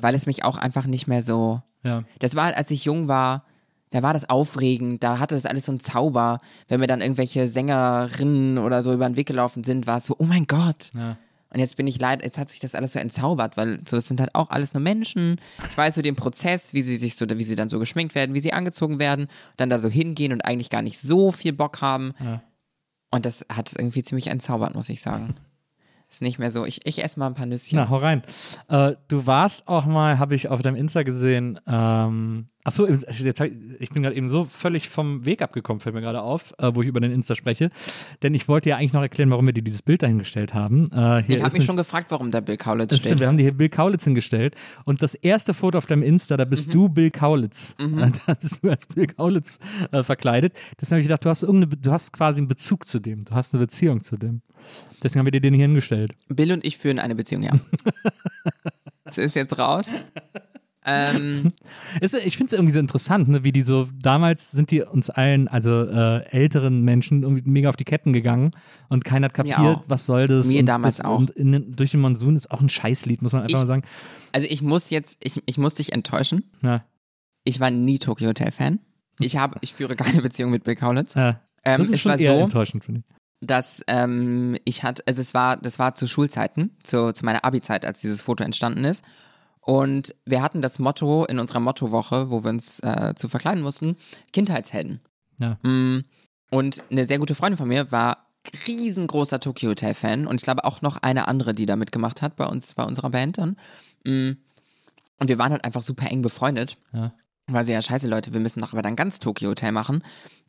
Weil es mich auch einfach nicht mehr so. Ja. Das war, als ich jung war, da war das aufregend, da hatte das alles so einen Zauber. Wenn mir dann irgendwelche Sängerinnen oder so über den Weg gelaufen sind, war es so, oh mein Gott. Ja. Und jetzt bin ich leid, jetzt hat sich das alles so entzaubert, weil so es sind halt auch alles nur Menschen. Ich weiß so den Prozess, wie sie sich so, wie sie dann so geschminkt werden, wie sie angezogen werden, dann da so hingehen und eigentlich gar nicht so viel Bock haben. Ja. Und das hat es irgendwie ziemlich entzaubert, muss ich sagen. (laughs) Ist nicht mehr so. Ich, ich esse mal ein paar Nüsschen. Na, hau rein. Äh, du warst auch mal, habe ich auf deinem Insta gesehen, ähm, achso, jetzt ich, ich bin gerade eben so völlig vom Weg abgekommen, fällt mir gerade auf, äh, wo ich über den Insta spreche. Denn ich wollte ja eigentlich noch erklären, warum wir dir dieses Bild dahingestellt haben. Äh, ich habe ist mich schon gefragt, warum da Bill Kaulitz steht. stimmt, wir haben dir hier Bill Kaulitz hingestellt und das erste Foto auf deinem Insta, da Mhm. bist du Bill Kaulitz. Äh, (laughs) Da bist du als Bill Kaulitz äh, verkleidet. Deswegen habe ich gedacht, du hast irgendeine, du hast quasi einen Bezug zu dem, du hast eine Beziehung zu dem. Deswegen haben wir dir den hier hingestellt. Bill und ich führen eine Beziehung, ja. (laughs) das ist jetzt raus. Ähm, (laughs) Ist, ich finde es irgendwie so interessant, ne, wie die so, damals sind die uns allen, also äh, älteren Menschen, irgendwie mega auf die Ketten gegangen und keiner hat kapiert, was soll das. Mir und damals das, auch. Und in, durch den Monsun ist auch ein Scheißlied, muss man einfach Ich- mal sagen. also ich muss jetzt, ich, ich muss dich enttäuschen. Ja, Ich war nie Tokyo Hotel Fan. Ich habe, ich führe keine (laughs) Beziehung mit Bill Kaulitz. ja. Ähm, das ist es schon war eher so, enttäuschend, finde ich. dass ähm, ich hatte, also es war, das war zu Schulzeiten, zu, zu meiner Abi-Zeit, als dieses Foto entstanden ist. Und wir hatten das Motto in unserer Mottowoche, wo wir uns äh, zu verkleiden mussten, Kindheitshelden. Ja. Mm, Und eine sehr gute Freundin von mir war riesengroßer Tokyo Hotel Fan und ich glaube auch noch eine andere, die da mitgemacht hat bei uns, bei unserer Band dann. Mm. Und wir waren halt einfach super eng befreundet. Ja. Weil sie ja, scheiße Leute, wir müssen doch aber dann ganz Tokyo Hotel machen.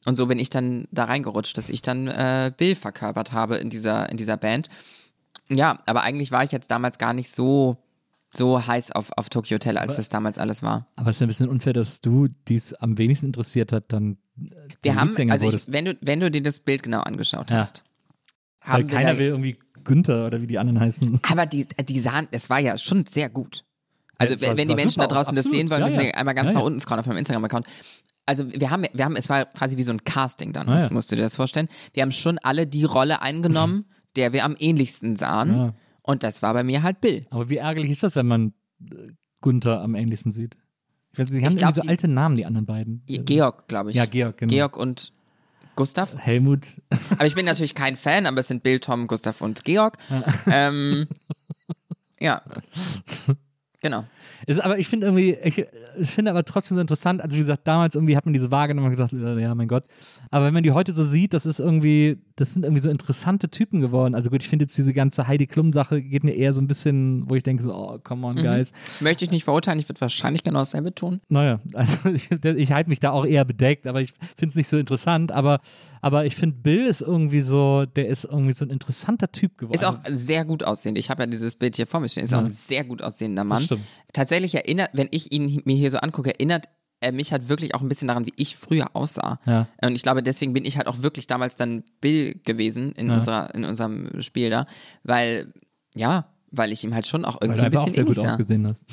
Und so bin ich dann da reingerutscht, dass ich dann äh, Bill verkörpert habe in dieser, in dieser Band. Ja, aber eigentlich war ich jetzt damals gar nicht so, so heiß auf, auf Tokyo Hotel, als das damals alles war. Aber es ist ein bisschen unfair, dass du, die es am wenigsten interessiert hat, dann äh, Wir haben, Leadsänger also ich, wenn, du, wenn du dir das Bild genau angeschaut Ja. hast, Weil keiner da, will irgendwie Günther oder wie die anderen heißen. aber die, die sahen, es war ja schon sehr gut. Also Ja, wenn, wenn die Menschen da draußen das sehen wollen, Ja, müssen ja. wir einmal ganz Ja, nach ja. unten scrollen auf meinem Instagram-Account. Also wir haben, wir haben, es war quasi wie so ein Casting dann, Ah, musst, ja. musst du dir das vorstellen. Wir haben schon alle die Rolle eingenommen, (clears throat) der wir am ähnlichsten sahen. Ja. Und das war bei mir halt Bill. Aber wie ärgerlich ist das, wenn man äh, Gunther am ähnlichsten sieht? Ich weiß, nicht, die haben glaub, irgendwie so alte Namen, die anderen beiden. Georg, glaube ich. Ja, Georg, genau. Georg und Gustav. Helmut. Aber ich bin natürlich kein Fan, aber es sind Bill, Tom, Gustav und Georg. ähm, ja. Genau. Ist, aber ich finde irgendwie, ich, ich finde aber trotzdem so interessant, also wie gesagt, damals irgendwie hat man diese wahrgenommen und gedacht, äh, ja, mein Gott. Aber wenn man die heute so sieht, das ist irgendwie, das sind irgendwie so interessante Typen geworden. Also gut, ich finde jetzt diese ganze Heidi Klum-Sache geht mir eher so ein bisschen, wo ich denke so, oh, come on, guys. Möchte ich nicht verurteilen, ich würde wahrscheinlich genau dasselbe tun. Naja, (laughs) also ich, ich halte mich da auch eher bedeckt, aber ich finde es nicht so interessant. Aber, aber ich finde, Bill ist irgendwie so, der ist irgendwie so ein interessanter Typ geworden. Ist auch sehr gut aussehend. Ich habe ja dieses Bild hier vor mir stehen. Ist auch ein sehr gut aussehender Mann. Das stimmt. Tatsächlich erinnert, wenn ich ihn mir hier so angucke, erinnert er mich halt wirklich auch ein bisschen daran, wie ich früher aussah. Ja. Und ich glaube, deswegen bin ich halt auch wirklich damals dann Bill gewesen in, Ja. unserer, in unserem Spiel da. Weil, ja, weil ich ihm halt schon auch weil irgendwie du ein einfach auch bisschen sehr gut sah. ausgesehen hast.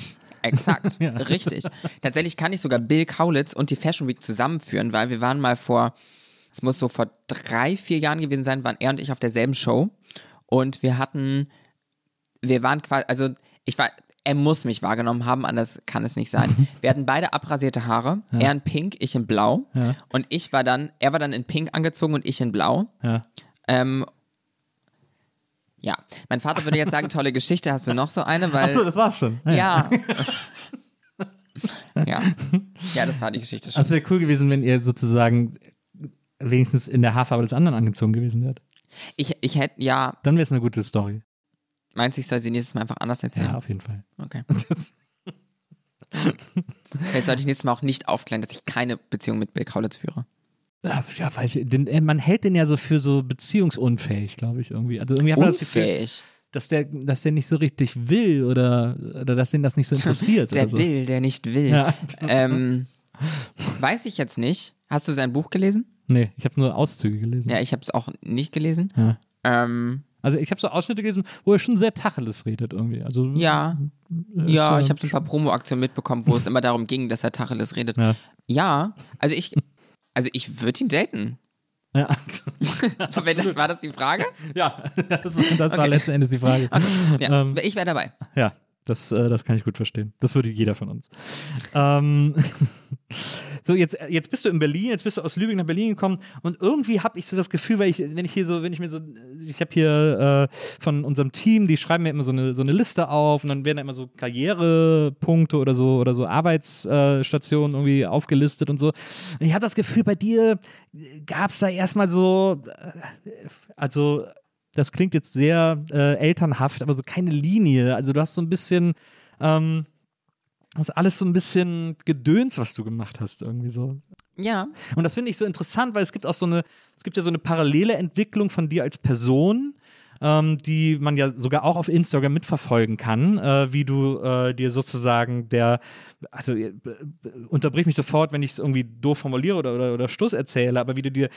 Exakt, (laughs) Ja. richtig. Tatsächlich kann ich sogar Bill Kaulitz und die Fashion Week zusammenführen, weil wir waren mal vor, es muss so vor drei, vier Jahren gewesen sein, waren er und ich auf derselben Show und wir hatten, wir waren quasi, also ich war, er muss mich wahrgenommen haben, anders kann es nicht sein. (laughs) Wir hatten beide abrasierte Haare. Er in pink, ich in blau. Ja. Und ich war dann, er war dann in pink angezogen und ich in blau. Ja. Ähm, ja, mein Vater würde jetzt sagen, tolle Geschichte, hast du noch so eine? Weil, Achso, das war's schon. ja. (laughs) ja. Ja, das war die Geschichte schon. Also wäre cool gewesen, wenn ihr sozusagen wenigstens in der Haarfarbe des anderen angezogen gewesen wärt. Ich, ich hätte, ja, Dann wäre es eine gute Story. Meinst du, ich soll sie nächstes Mal einfach anders erzählen? Ja, auf jeden Fall. Okay. (laughs) Das, (laughs) Vielleicht sollte ich nächstes Mal auch nicht aufklären, dass ich keine Beziehung mit Bill Kaulitz führe. ja, ich, den, äh, man hält den ja so für so beziehungsunfähig, glaube ich, irgendwie. Also irgendwie hat man das Gefühl, dass der, dass der nicht so richtig will oder, oder dass ihn das nicht so interessiert. (laughs) Der so. will, der nicht will. Ja. Ähm, weiß ich jetzt nicht. Hast du sein Buch gelesen? Nee, ich habe nur Auszüge gelesen. Ja, ich habe es auch nicht gelesen. Ja. Ähm, Also ich habe so Ausschnitte gelesen, wo er schon sehr Tacheles redet irgendwie. Also ja, ist, ja, äh, ich habe so ein paar Promo-Aktionen mitbekommen, wo es immer darum ging, dass er Tacheles redet. Ja. Ja, also ich, also ich würde ihn daten. Ja, (laughs) wenn das war das die Frage? ja das, war, das war Okay. letzten Endes die Frage. Ja, Ähm, ich wäre dabei. Ja, das, äh, das kann ich gut verstehen. Das würde jeder von uns. Ähm, (laughs) so, jetzt, jetzt bist du in Berlin, jetzt bist du aus Lübeck nach Berlin gekommen und irgendwie habe ich so das Gefühl, weil ich, wenn ich hier so, wenn ich mir so, ich habe hier äh, von unserem Team, die schreiben mir immer so eine, so eine Liste auf und dann werden da immer so Karrierepunkte oder so oder so Arbeitsstationen irgendwie aufgelistet und so. Und ich habe das Gefühl, bei dir gab es da erstmal so, äh, also das klingt jetzt sehr äh, elternhaft, aber so keine Linie. Also du hast so ein bisschen, ähm, das ist alles so ein bisschen Gedöns, was du gemacht hast, irgendwie so. Ja, Und das finde ich so interessant, weil es gibt auch so eine, es gibt ja so eine parallele Entwicklung von dir als Person, ähm, die man ja sogar auch auf Instagram mitverfolgen kann, äh, wie du äh, dir sozusagen der, also äh, unterbrich mich sofort, wenn ich es irgendwie doof formuliere oder, oder, oder Stuss erzähle, aber wie du dir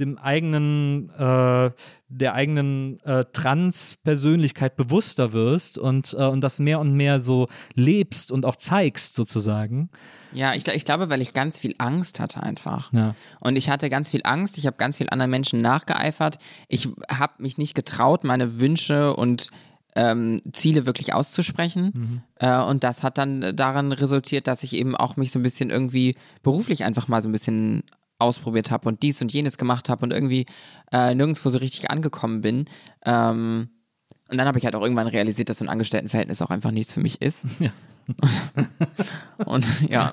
dem eigenen, äh, der eigenen äh, Trans-Persönlichkeit bewusster wirst und, äh, und das mehr und mehr so lebst und auch zeigst sozusagen. Ja, ich, ich glaube, weil ich ganz viel Angst hatte einfach. Ja. Und ich hatte ganz viel Angst, ich habe ganz viel anderen Menschen nachgeeifert. Ich habe mich nicht getraut, meine Wünsche und ähm, Ziele wirklich auszusprechen. Äh, und das hat dann daran resultiert, dass ich eben auch mich so ein bisschen irgendwie beruflich einfach mal so ein bisschen ausprobiert habe und dies und jenes gemacht habe und irgendwie äh, nirgendwo so richtig angekommen bin. Ähm, und dann habe ich halt auch irgendwann realisiert, dass so ein Angestelltenverhältnis auch einfach nichts für mich ist. (laughs) Ja. und ja,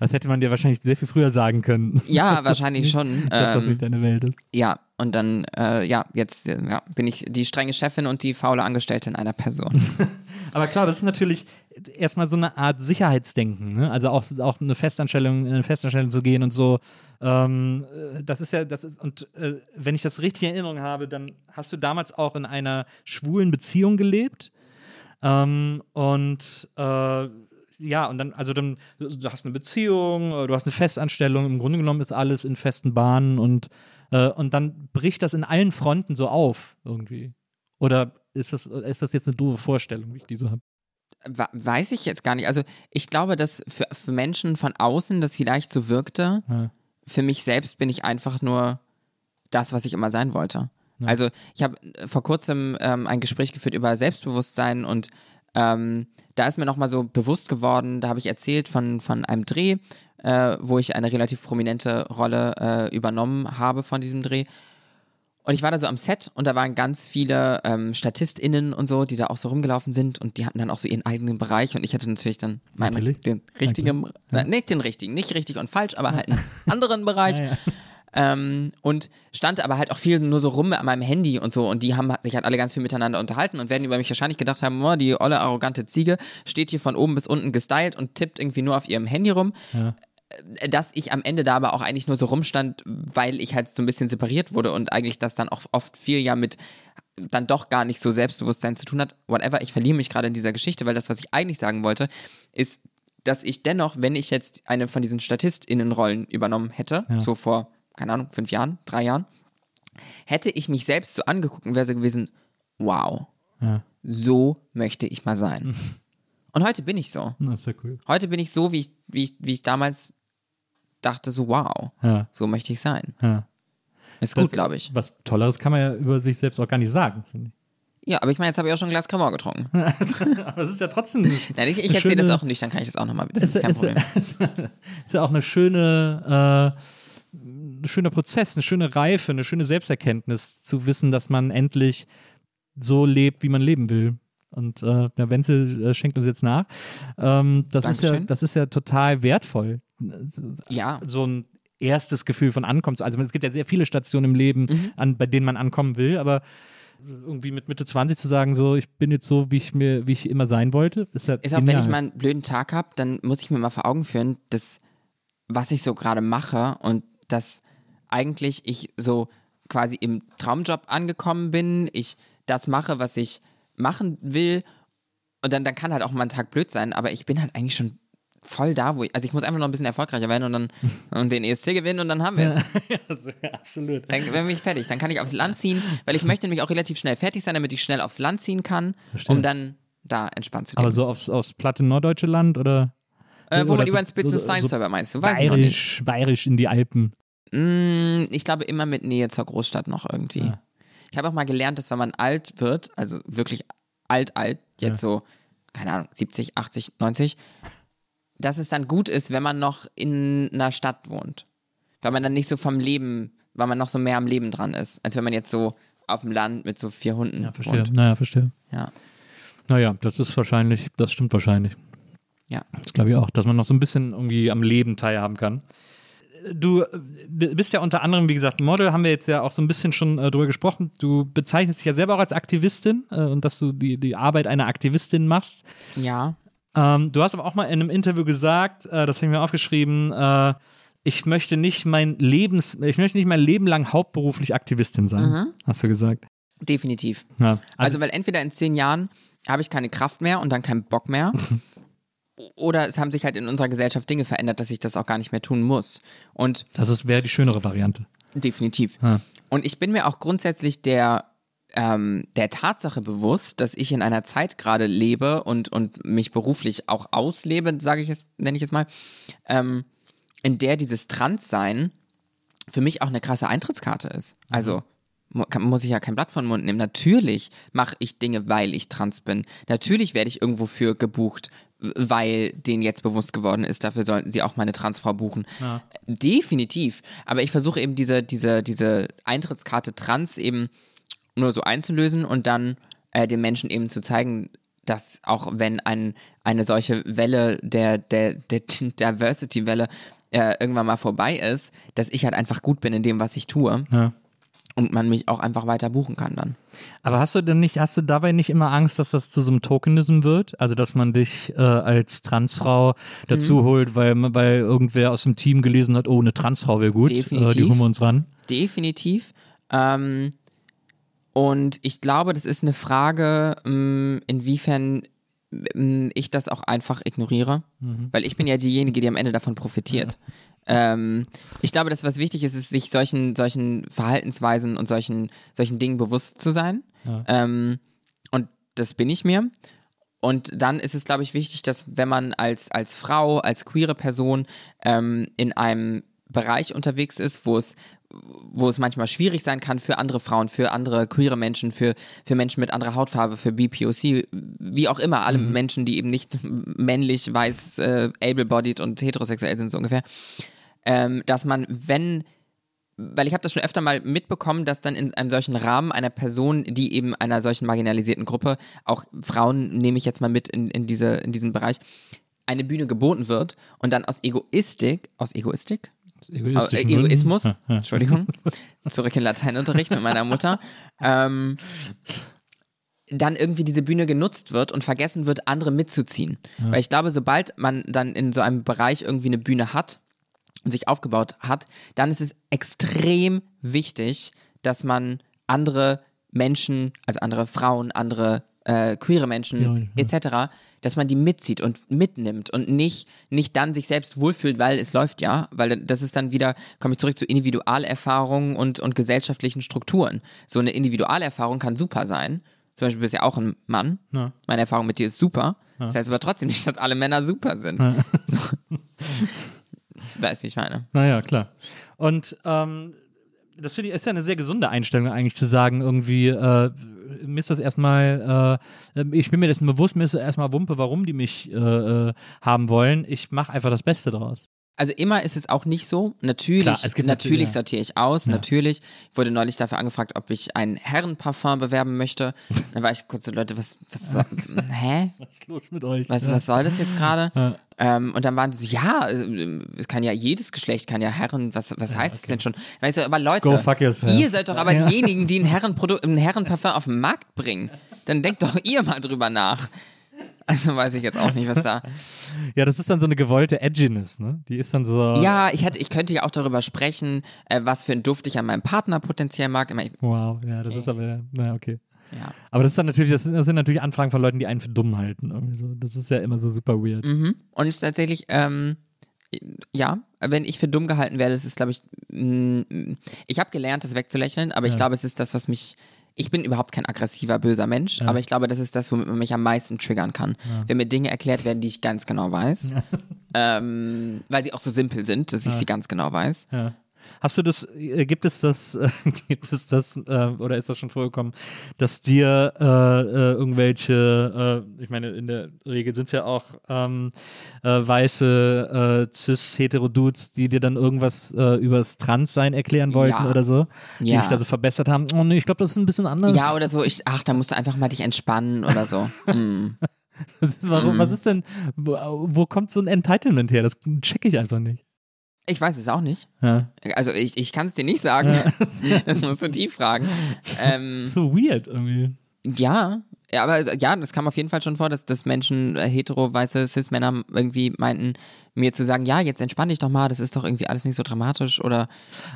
Das hätte man dir wahrscheinlich sehr viel früher sagen können. ja, (laughs) wahrscheinlich schon. dass das Ähm, nicht deine Welt ist. Ja, und dann, äh, ja, jetzt ja, bin ich die strenge Chefin und die faule Angestellte in einer Person. (laughs) Aber klar, das ist natürlich erstmal so eine Art Sicherheitsdenken. Ne? Also auch, auch eine Festanstellung, in eine Festanstellung zu gehen und so. Ähm, äh, das ist ja, das ist, und äh, wenn ich das richtig in Erinnerung habe, dann hast du damals auch in einer schwulen Beziehung gelebt. Ähm, und äh, ja, und dann, also dann, du hast eine Beziehung, äh, du hast eine Festanstellung, im Grunde genommen ist alles in festen Bahnen und, äh, und dann bricht das in allen Fronten so auf irgendwie. Oder ist das, ist das jetzt eine doofe Vorstellung, wie ich diese habe? Weiß ich jetzt gar nicht. Also ich glaube, dass für, für Menschen von außen das vielleicht so wirkte. Ja. Für mich selbst bin ich einfach nur das, was ich immer sein wollte. Also ich habe äh, vor kurzem ähm, ein Gespräch geführt über Selbstbewusstsein und ähm, da ist mir nochmal so bewusst geworden, da habe ich erzählt von, von einem Dreh, äh, wo ich eine relativ prominente Rolle äh, übernommen habe von diesem Dreh. Und ich war da so am Set und da waren ganz viele ähm, StatistInnen und so, die da auch so rumgelaufen sind und die hatten dann auch so ihren eigenen Bereich und ich hatte natürlich dann meinen Natürlich. den richtigen, na, nicht den richtigen, nicht richtig und falsch, aber halt einen (laughs) anderen Bereich. Ja, ja. Ähm, und stand aber halt auch viel nur so rum an meinem Handy und so und die haben sich halt alle ganz viel miteinander unterhalten und werden über mich wahrscheinlich gedacht haben, oh, die olle arrogante Ziege steht hier von oben bis unten gestylt und tippt irgendwie nur auf ihrem Handy rum. Ja. Dass ich am Ende da aber auch eigentlich nur so rumstand, weil ich halt so ein bisschen separiert wurde und eigentlich das dann auch oft viel ja mit dann doch gar nicht so Selbstbewusstsein zu tun hat. Whatever, ich verliere mich gerade in dieser Geschichte, weil das, was ich eigentlich sagen wollte, ist, dass ich dennoch, wenn ich jetzt eine von diesen StatistInnenrollen übernommen hätte, so vor, keine Ahnung, fünf Jahren, drei Jahren, hätte ich mich selbst so angeguckt und wäre so gewesen, wow, Ja. so möchte ich mal sein. (laughs) und heute bin ich so. Das ist ja cool. Heute bin ich so, wie ich, wie ich, wie ich damals dachte, so wow, Ja. so möchte ich sein. Ja. Ist gut, glaube ich. Was Tolleres kann man ja über sich selbst auch gar nicht sagen, finde ich. Ja, aber ich meine, jetzt habe ich auch schon ein Glas Cremant getrunken. (laughs) Aber es ist ja trotzdem. (laughs) Nein, ich, ich erzähle das auch nicht, dann kann ich das auch nochmal. Das ist kein ist, Problem. (laughs) ist, ist ja auch eine schöne, äh, ein schöner Prozess, eine schöne Reife, eine schöne Selbsterkenntnis, zu wissen, dass man endlich so lebt, wie man leben will. Und äh, der Wenzel äh, schenkt uns jetzt nach. Ähm, das, ist ja, das ist ja total wertvoll. Ja, So ein erstes Gefühl von Ankommen. zu- Also es gibt ja sehr viele Stationen im Leben, Mhm. an, bei denen man ankommen will, aber irgendwie mit Mitte 20 zu sagen, so ich bin jetzt so, wie ich mir, wie ich immer sein wollte, ist ja ist auch, wenn ich mal einen blöden Tag habe, dann muss ich mir mal vor Augen führen, dass was ich so gerade mache und dass eigentlich ich so quasi im Traumjob angekommen bin, ich das mache, was ich machen will und dann, dann kann halt auch mal ein Tag blöd sein, aber ich bin halt eigentlich schon voll da, wo ich, also ich muss einfach noch ein bisschen erfolgreicher werden und dann (laughs) und den ESC gewinnen und dann haben wir es. Also, (laughs) ja, absolut. Dann bin ich fertig. Dann kann ich aufs Land ziehen, weil ich möchte nämlich auch relativ schnell fertig sein, damit ich schnell aufs Land ziehen kann, Verstehe. um dann da entspannt zu leben. Aber so aufs, aufs platte norddeutsche Land oder äh, wo oder man über so- den Spitzen so- so Steinstolper meinst du? Weiß ich noch nicht. bayerisch, bayerisch in die Alpen? Mm, ich glaube immer mit Nähe zur Großstadt noch irgendwie. Ja. Ich habe auch mal gelernt, dass wenn man alt wird, also wirklich alt, alt, jetzt so, keine Ahnung, 70, 80, 90, dass es dann gut ist, wenn man noch in einer Stadt wohnt. Weil man dann nicht so vom Leben, weil man noch so mehr am Leben dran ist, als wenn man jetzt so auf dem Land mit so vier Hunden Ja, verstehe. wohnt. Naja, verstehe. Ja. Naja, das ist wahrscheinlich, das stimmt wahrscheinlich. Ja. Das glaube ich auch, dass man noch so ein bisschen irgendwie am Leben teilhaben kann. Du äh, bist ja unter anderem, wie gesagt, Model, haben wir jetzt ja auch so ein bisschen schon äh, drüber gesprochen. Du bezeichnest dich ja selber auch als Aktivistin äh, und dass du die, die Arbeit einer Aktivistin machst. Ja. Ähm, du hast aber auch mal in einem Interview gesagt, äh, das habe ich mir aufgeschrieben, äh, ich möchte nicht mein Lebens, ich möchte nicht mein Leben lang hauptberuflich Aktivistin sein, hast du gesagt. Definitiv. Ja, Also, weil entweder in zehn Jahren habe ich keine Kraft mehr und dann keinen Bock mehr. (laughs) oder es haben sich halt in unserer Gesellschaft Dinge verändert, dass ich das auch gar nicht mehr tun muss. Und das wäre die schönere Variante. definitiv. Ja. Und ich bin mir auch grundsätzlich der, ähm, der Tatsache bewusst, dass ich in einer Zeit gerade lebe und, und mich beruflich auch auslebe, sage ich es, nenne ich es mal, ähm, in der dieses Transsein für mich auch eine krasse Eintrittskarte ist. Also mu- kann, muss ich ja kein Blatt von den Mund nehmen. Natürlich mache ich Dinge, weil ich trans bin. Natürlich werde ich irgendwo für gebucht, weil denen jetzt bewusst geworden ist, dafür sollten sie auch meine Transfrau buchen. Definitiv. Aber ich versuche eben diese, diese, diese Eintrittskarte trans eben nur so einzulösen und dann äh, den Menschen eben zu zeigen, dass auch wenn ein, eine solche Welle der, der, der (laughs) Diversity-Welle äh, irgendwann mal vorbei ist, dass ich halt einfach gut bin in dem, was ich tue Ja. Und man mich auch einfach weiter buchen kann dann. Aber hast du denn nicht, hast du dabei nicht immer Angst, dass das zu so einem Tokenism wird? Also, dass man dich äh, als Transfrau dazu holt, weil, weil irgendwer aus dem Team gelesen hat, oh, eine Transfrau wäre gut, äh, die Definitiv. holen wir uns ran. Definitiv. Ähm, und ich glaube, das ist eine Frage, ähm, inwiefern ähm, ich das auch einfach ignoriere. Weil ich bin ja diejenige, die am Ende davon profitiert. Ähm, ich glaube, dass was wichtig ist, ist, sich solchen, solchen Verhaltensweisen und solchen, solchen Dingen bewusst zu sein. Ja. Ähm, und das bin ich mir. Und dann ist es, glaube ich, wichtig, dass wenn man als, als Frau, als queere Person ähm, in einem Bereich unterwegs ist, wo es, wo es manchmal schwierig sein kann für andere Frauen, für andere queere Menschen, für, für Menschen mit anderer Hautfarbe, für BPOC, wie auch immer, alle Menschen, die eben nicht männlich, weiß, äh, able-bodied und heterosexuell sind, so ungefähr, ähm, dass man, wenn weil ich habe das schon öfter mal mitbekommen, dass dann in einem solchen Rahmen einer Person, die eben einer solchen marginalisierten Gruppe, auch Frauen nehme ich jetzt mal mit in, in, diese, in diesen Bereich, eine Bühne geboten wird und dann aus Egoistik, aus Egoistik? Egoistischen Gründen. Egoismus, Ja, ja. Entschuldigung, zurück in Lateinunterricht mit meiner Mutter, ähm, dann irgendwie diese Bühne genutzt wird und vergessen wird, andere mitzuziehen. Weil ich glaube, sobald man dann in so einem Bereich irgendwie eine Bühne hat und sich aufgebaut hat, dann ist es extrem wichtig, dass man andere Menschen, also andere Frauen, andere äh, queere Menschen Ja, etc., dass man die mitzieht und mitnimmt und nicht, nicht dann sich selbst wohlfühlt, weil es läuft ja, weil das ist dann wieder, komme ich zurück zu Individualerfahrungen und, und gesellschaftlichen Strukturen. So eine Individualerfahrung kann super sein. Zum Beispiel bist du ja auch ein Mann. Ja. Meine Erfahrung mit dir ist super. Das heißt aber trotzdem nicht, dass alle Männer super sind. So. (laughs) Weißt du, wie ich meine? Naja, klar. Und ähm, das finde ich ist ja eine sehr gesunde Einstellung eigentlich zu sagen, irgendwie, äh, mir ist das erstmal, äh, ich bin mir dessen bewusst, mir ist erstmal Wumpe, warum die mich äh, äh, haben wollen. Ich mache einfach das Beste draus. Also immer ist es auch nicht so. Natürlich, Klar, natürlich natürlich- sortiere ich aus. Ja. Natürlich. Ich wurde neulich dafür angefragt, ob ich ein Herrenparfum bewerben möchte. Dann war ich kurz so, Leute, was, was soll, (laughs) hä? Was ist los mit euch? Was, ja. was soll das jetzt gerade? Ähm, und dann waren sie so, ja, äh, es kann ja jedes Geschlecht, kann ja Herren, was, was heißt es denn schon? Weißt du, aber Leute, ihr seid doch aber diejenigen, die ein, Herrenprodukt, ein Herrenparfum auf den Markt bringen. Dann denkt doch ihr mal drüber nach. Also weiß ich jetzt auch nicht, was da. (laughs) Ja, das ist dann so eine gewollte Edginess, ne? Die ist dann so. Ja, ich, hätte, ich könnte ja auch darüber sprechen, äh, was für einen Duft ich an meinem Partner potenziell mag. Immer, Wow, ja, das ist aber, na, okay. ja. Aber das ist dann natürlich, das sind, das sind natürlich Anfragen von Leuten, die einen für dumm halten. Irgendwie so. Das ist ja immer so super weird. Mhm. Und es ist tatsächlich, ähm, ja, wenn ich für dumm gehalten werde, das ist, glaube ich, mm, ich habe gelernt, das wegzulächeln, aber ich Ja. glaube, es ist das, was mich. Ich bin überhaupt kein aggressiver, böser Mensch, aber ich glaube, das ist das, womit man mich am meisten triggern kann. Wenn mir Dinge erklärt werden, die ich ganz genau weiß, ähm, weil sie auch so simpel sind, dass ich sie ganz genau weiß. Hast du das, äh, gibt es das, (laughs) äh, gibt es das, äh, oder ist das schon vorgekommen, dass dir äh, äh, irgendwelche, äh, ich meine, in der Regel sind es ja auch ähm, äh, weiße cis-hetero-Dudes, die dir dann irgendwas übers Transsein erklären wollten Ja. oder so, die Ja. dich da so verbessert haben. Oh nee, ich glaube, das ist ein bisschen anders. Ja, oder so, ich, ach, da musst du einfach mal dich entspannen oder so. (laughs) Was, ist, warum, Mhm. was ist denn, wo, wo kommt so ein Entitlement her? Das check ich einfach nicht. Ich weiß es auch nicht. Ja. Also ich, ich kann es dir nicht sagen. (laughs) Das musst du die fragen. Ähm, (laughs) so weird irgendwie. Ja, ja, aber ja, das kam auf jeden Fall schon vor, dass, dass Menschen, äh, hetero, weiße Cis-Männer irgendwie meinten, mir zu sagen, ja, jetzt entspann dich doch mal, das ist doch irgendwie alles nicht so dramatisch oder,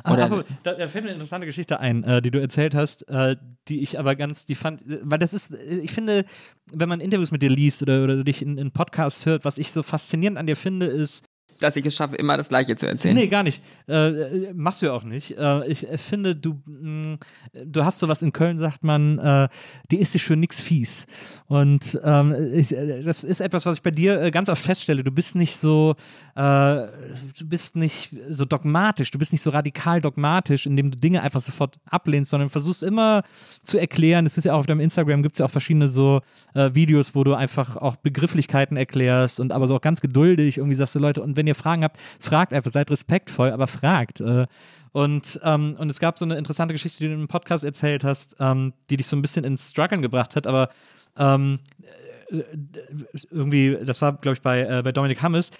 oder Ah, da, da fällt mir eine interessante Geschichte ein, äh, die du erzählt hast, äh, die ich aber ganz, die fand, äh, weil das ist, äh, ich finde, wenn man Interviews mit dir liest oder, oder dich in, in Podcasts hört, was ich so faszinierend an dir finde, ist, dass ich es schaffe, immer das Gleiche zu erzählen. Nee, gar nicht. Äh, äh, machst du ja auch nicht. Äh, ich äh, finde, du, mh, du hast sowas in Köln, sagt man, äh, die ist sich für nix fies. Und ähm, ich, äh, das ist etwas, was ich bei dir äh, ganz oft feststelle. Du bist nicht so, du bist nicht so dogmatisch, du bist nicht so radikal dogmatisch, indem du Dinge einfach sofort ablehnst, sondern versuchst immer zu erklären. Es ist ja auch auf deinem Instagram, gibt es ja auch verschiedene so Videos, wo du einfach auch Begrifflichkeiten erklärst und aber so auch ganz geduldig irgendwie sagst du, Leute, und wenn ihr Fragen habt, fragt einfach, seid respektvoll, aber fragt. Äh, und, ähm, und es gab so eine interessante Geschichte, die du im Podcast erzählt hast, ähm, die dich so ein bisschen ins Struggeln gebracht hat, aber ähm, äh, irgendwie, das war, glaube ich, bei, äh, bei Dominik Hammes,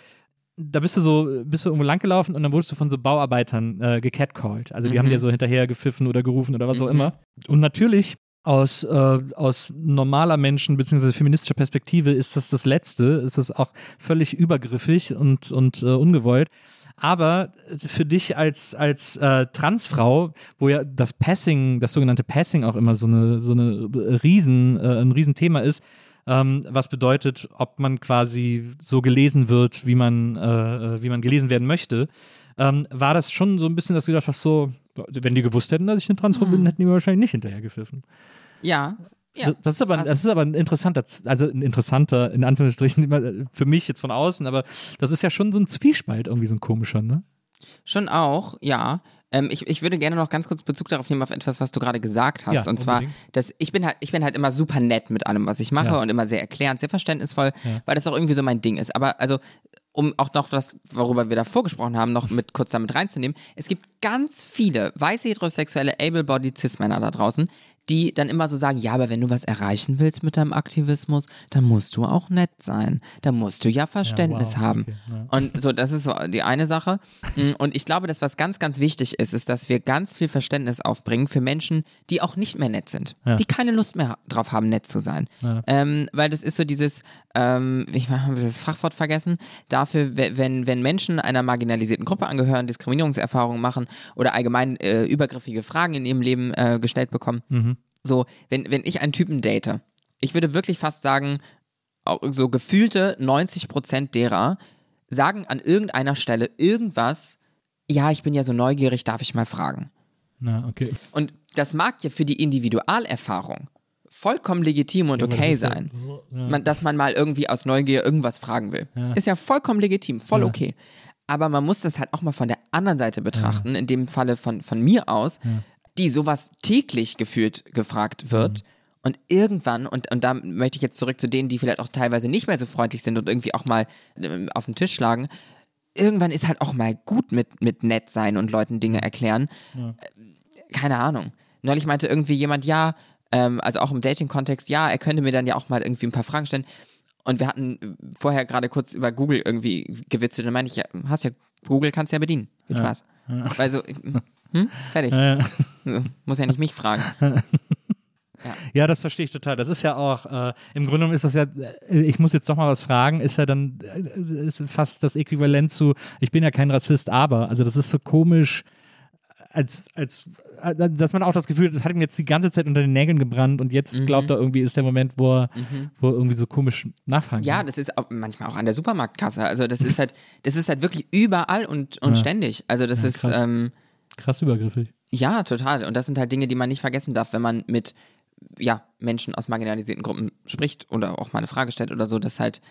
da bist du so, bist du irgendwo langgelaufen und dann wurdest du von so Bauarbeitern äh, gecatcalled. Also die Mhm. haben dir so hinterher gepfiffen oder gerufen oder was auch immer. Und natürlich aus, äh, aus normaler Menschen- bzw. feministischer Perspektive ist das das Letzte, ist das auch völlig übergriffig und, und äh, ungewollt. Aber für dich als, als äh, Transfrau, wo ja das Passing, das sogenannte Passing auch immer so eine, so eine Riesen, äh, ein Riesenthema ist, ähm, was bedeutet, ob man quasi so gelesen wird, wie man, äh, äh, wie man gelesen werden möchte, ähm, war das schon so ein bisschen, dass du gedacht hast, so, wenn die gewusst hätten, dass ich eine Transfrau bin, hätten die mir wahrscheinlich nicht hinterher gepfiffen. Ja, ja. Das, ist aber, Also- das ist aber ein interessanter, also ein interessanter, in Anführungsstrichen, (laughs) für mich jetzt von außen, aber das ist ja schon so ein Zwiespalt, irgendwie so ein komischer, ne? Schon auch, ja. Ähm, ich, ich würde gerne noch ganz kurz Bezug darauf nehmen auf etwas, was du gerade gesagt hast. Ja, und zwar, unbedingt. dass ich bin halt, ich bin halt immer super nett mit allem, was ich mache Ja. und immer sehr erklärend, sehr verständnisvoll, Ja. weil das auch irgendwie so mein Ding ist. Aber also, um auch noch das, worüber wir davor gesprochen haben, noch mit kurz damit reinzunehmen, es gibt ganz viele weiße heterosexuelle able-bodied cis-Männer da draußen, die dann immer so sagen, ja, aber wenn du was erreichen willst mit deinem Aktivismus, dann musst du auch nett sein. Dann musst du ja Verständnis wow, haben. okay, ja. Und so, das ist so die eine Sache. Mm, Und ich glaube, dass was ganz, ganz wichtig ist, ist, dass wir ganz viel Verständnis aufbringen für Menschen, die auch nicht mehr nett sind, Ja. die keine Lust mehr drauf haben, nett zu sein. Ja. Ähm, weil das ist so dieses, ähm, ich habe das Fachwort vergessen, dafür, we- wenn, wenn Menschen einer marginalisierten Gruppe angehören, Diskriminierungserfahrungen machen oder allgemein äh, übergriffige Fragen in ihrem Leben äh, gestellt bekommen, Mhm. So, wenn, wenn ich einen Typen date, ich würde wirklich fast sagen, so gefühlte 90 Prozent derer sagen an irgendeiner Stelle irgendwas, ja, ich bin ja so neugierig, darf ich mal fragen. Na, okay. Und das mag ja für die Individualerfahrung vollkommen legitim und das okay ja- sein, ja. man, dass man mal irgendwie aus Neugier irgendwas fragen will. Ja. Ist ja vollkommen legitim, voll Ja. okay. Aber man muss das halt auch mal von der anderen Seite betrachten, in dem Falle von, von mir aus, die sowas täglich gefühlt gefragt wird. Und irgendwann, und, und da möchte ich jetzt zurück zu denen, die vielleicht auch teilweise nicht mehr so freundlich sind und irgendwie auch mal ähm, auf den Tisch schlagen, irgendwann ist halt auch mal gut mit, mit nett sein und Leuten Dinge erklären. Äh, Keine Ahnung. Neulich meinte irgendwie jemand, ja, ähm, also auch im Dating-Kontext, ja, er könnte mir dann ja auch mal irgendwie ein paar Fragen stellen. Und wir hatten vorher gerade kurz über Google irgendwie gewitzelt. Und meine ich, ja, hast ja, Google kannst ja bedienen. Viel Spaß. Weil so, hm, fertig. Ja, ja. (laughs) So, Muss ja nicht mich fragen. (laughs) Ja, das verstehe ich total. Das ist ja auch, äh, im Grunde genommen ist das ja, äh, ich muss jetzt doch mal was fragen, ist ja dann äh, ist fast das Äquivalent zu, ich bin ja kein Rassist, aber, also das ist so komisch, als, als, äh, dass man auch das Gefühl hat, das hat ihm jetzt die ganze Zeit unter den Nägeln gebrannt und jetzt Mhm. glaubt er irgendwie, ist der Moment, wo er, wo er irgendwie so komisch nachfragen Ja, kann. das ist auch manchmal auch an der Supermarktkasse. Also das ist halt, das ist halt wirklich überall und, und ständig. Also das Ja, ist, ähm, Krass übergriffig. ja, total. Und das sind halt Dinge, die man nicht vergessen darf, wenn man mit ja, Menschen aus marginalisierten Gruppen spricht oder auch mal eine Frage stellt oder so, dass halt,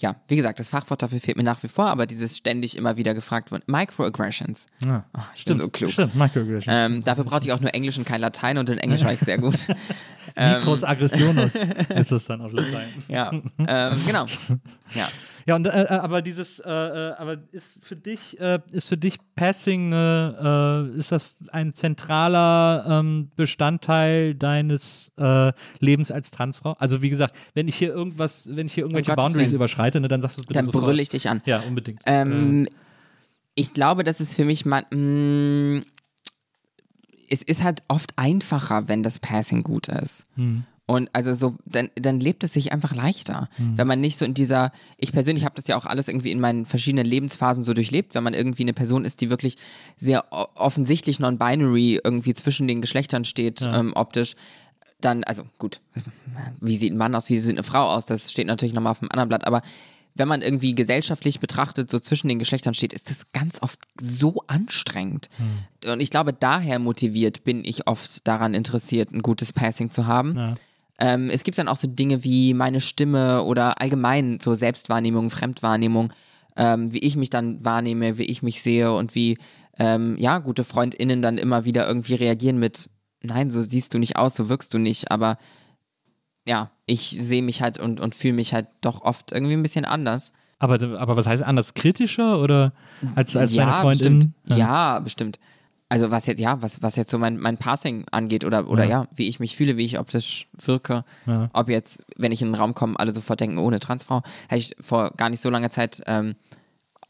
ja, wie gesagt, das Fachwort dafür fehlt mir nach wie vor, aber dieses ständig immer wieder gefragt wird. Microaggressions. Ja. Oh, ich bin so klug. Stimmt, Microaggressions. Ähm, dafür brauchte ich auch nur Englisch und kein Latein und in Englisch war ich sehr gut. (laughs) ähm, Mikros Aggressionos (laughs) ist es dann auf Latein. ja, ähm, genau. Ja. Ja, und, äh, äh, aber dieses, äh, äh, aber ist für dich, äh, ist für dich Passing, eine, äh, ist das ein zentraler ähm, Bestandteil deines Lebens als Transfrau? Also wie gesagt, wenn ich hier irgendwas, wenn ich hier irgendwelche Gottes Boundaries Willen. überschreite, ne, dann sagst du es bitte Dann sofort. brülle ich dich an. Ja, unbedingt. Ähm, Ich glaube, dass es für mich man, mh, es ist halt oft einfacher, wenn das Passing gut ist. Und also so, dann, dann lebt es sich einfach leichter. Wenn man nicht so in dieser, ich persönlich habe das ja auch alles irgendwie in meinen verschiedenen Lebensphasen so durchlebt, wenn man irgendwie eine Person ist, die wirklich sehr offensichtlich non-binary irgendwie zwischen den Geschlechtern steht, ähm, optisch, dann, also gut, wie sieht ein Mann aus, wie sieht eine Frau aus, das steht natürlich nochmal auf dem anderen Blatt, aber wenn man irgendwie gesellschaftlich betrachtet so zwischen den Geschlechtern steht, ist das ganz oft so anstrengend. Und ich glaube, daher motiviert bin ich oft daran interessiert, ein gutes Passing zu haben. Ja. Ähm, es gibt dann auch so Dinge wie meine Stimme oder allgemein so Selbstwahrnehmung, Fremdwahrnehmung, ähm, wie ich mich dann wahrnehme, wie ich mich sehe und wie ähm, ja gute FreundInnen dann immer wieder irgendwie reagieren mit Nein, so siehst du nicht aus, so wirkst du nicht, aber ja, ich sehe mich halt und, und fühle mich halt doch oft irgendwie ein bisschen anders. Aber, aber was heißt anders? Kritischer oder als, als ja, deine Freundin? Bestimmt. Ja. bestimmt. Also was jetzt, ja, was, was jetzt so mein, mein Passing angeht oder, oder ja. Ja. wie ich mich fühle, wie ich optisch wirke, Ja. ob jetzt, wenn ich in den Raum komme, alle sofort denken, ohne Transfrau, hatte ich vor gar nicht so langer Zeit ähm,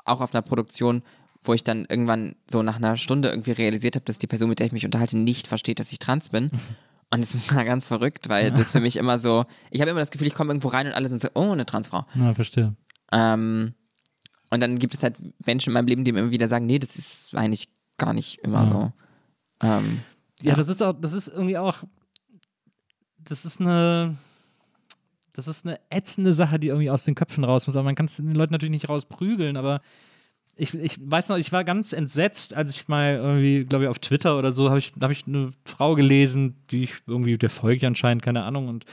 auch auf einer Produktion, wo ich dann irgendwann so nach einer Stunde irgendwie realisiert habe, dass die Person, mit der ich mich unterhalte, nicht versteht, dass ich trans bin. (laughs) Und das war ganz verrückt, weil das für mich immer so, ich habe immer das Gefühl, ich komme irgendwo rein und alle sind so, oh, eine Transfrau. Ja, verstehe. Ähm, und dann gibt es halt Menschen in meinem Leben, die mir immer wieder sagen, nee, das ist eigentlich gar nicht immer Ja. so. Ähm, Ja, Ja. das ist auch, das ist irgendwie auch, das ist eine, das ist eine ätzende Sache, die irgendwie aus den Köpfen raus muss. Aber man kann es den Leuten natürlich nicht rausprügeln, aber ich, ich weiß noch, ich war ganz entsetzt, als ich mal irgendwie, glaube ich, auf Twitter oder so, habe ich, hab ich eine Frau gelesen, die ich irgendwie, der folge anscheinend, keine Ahnung, und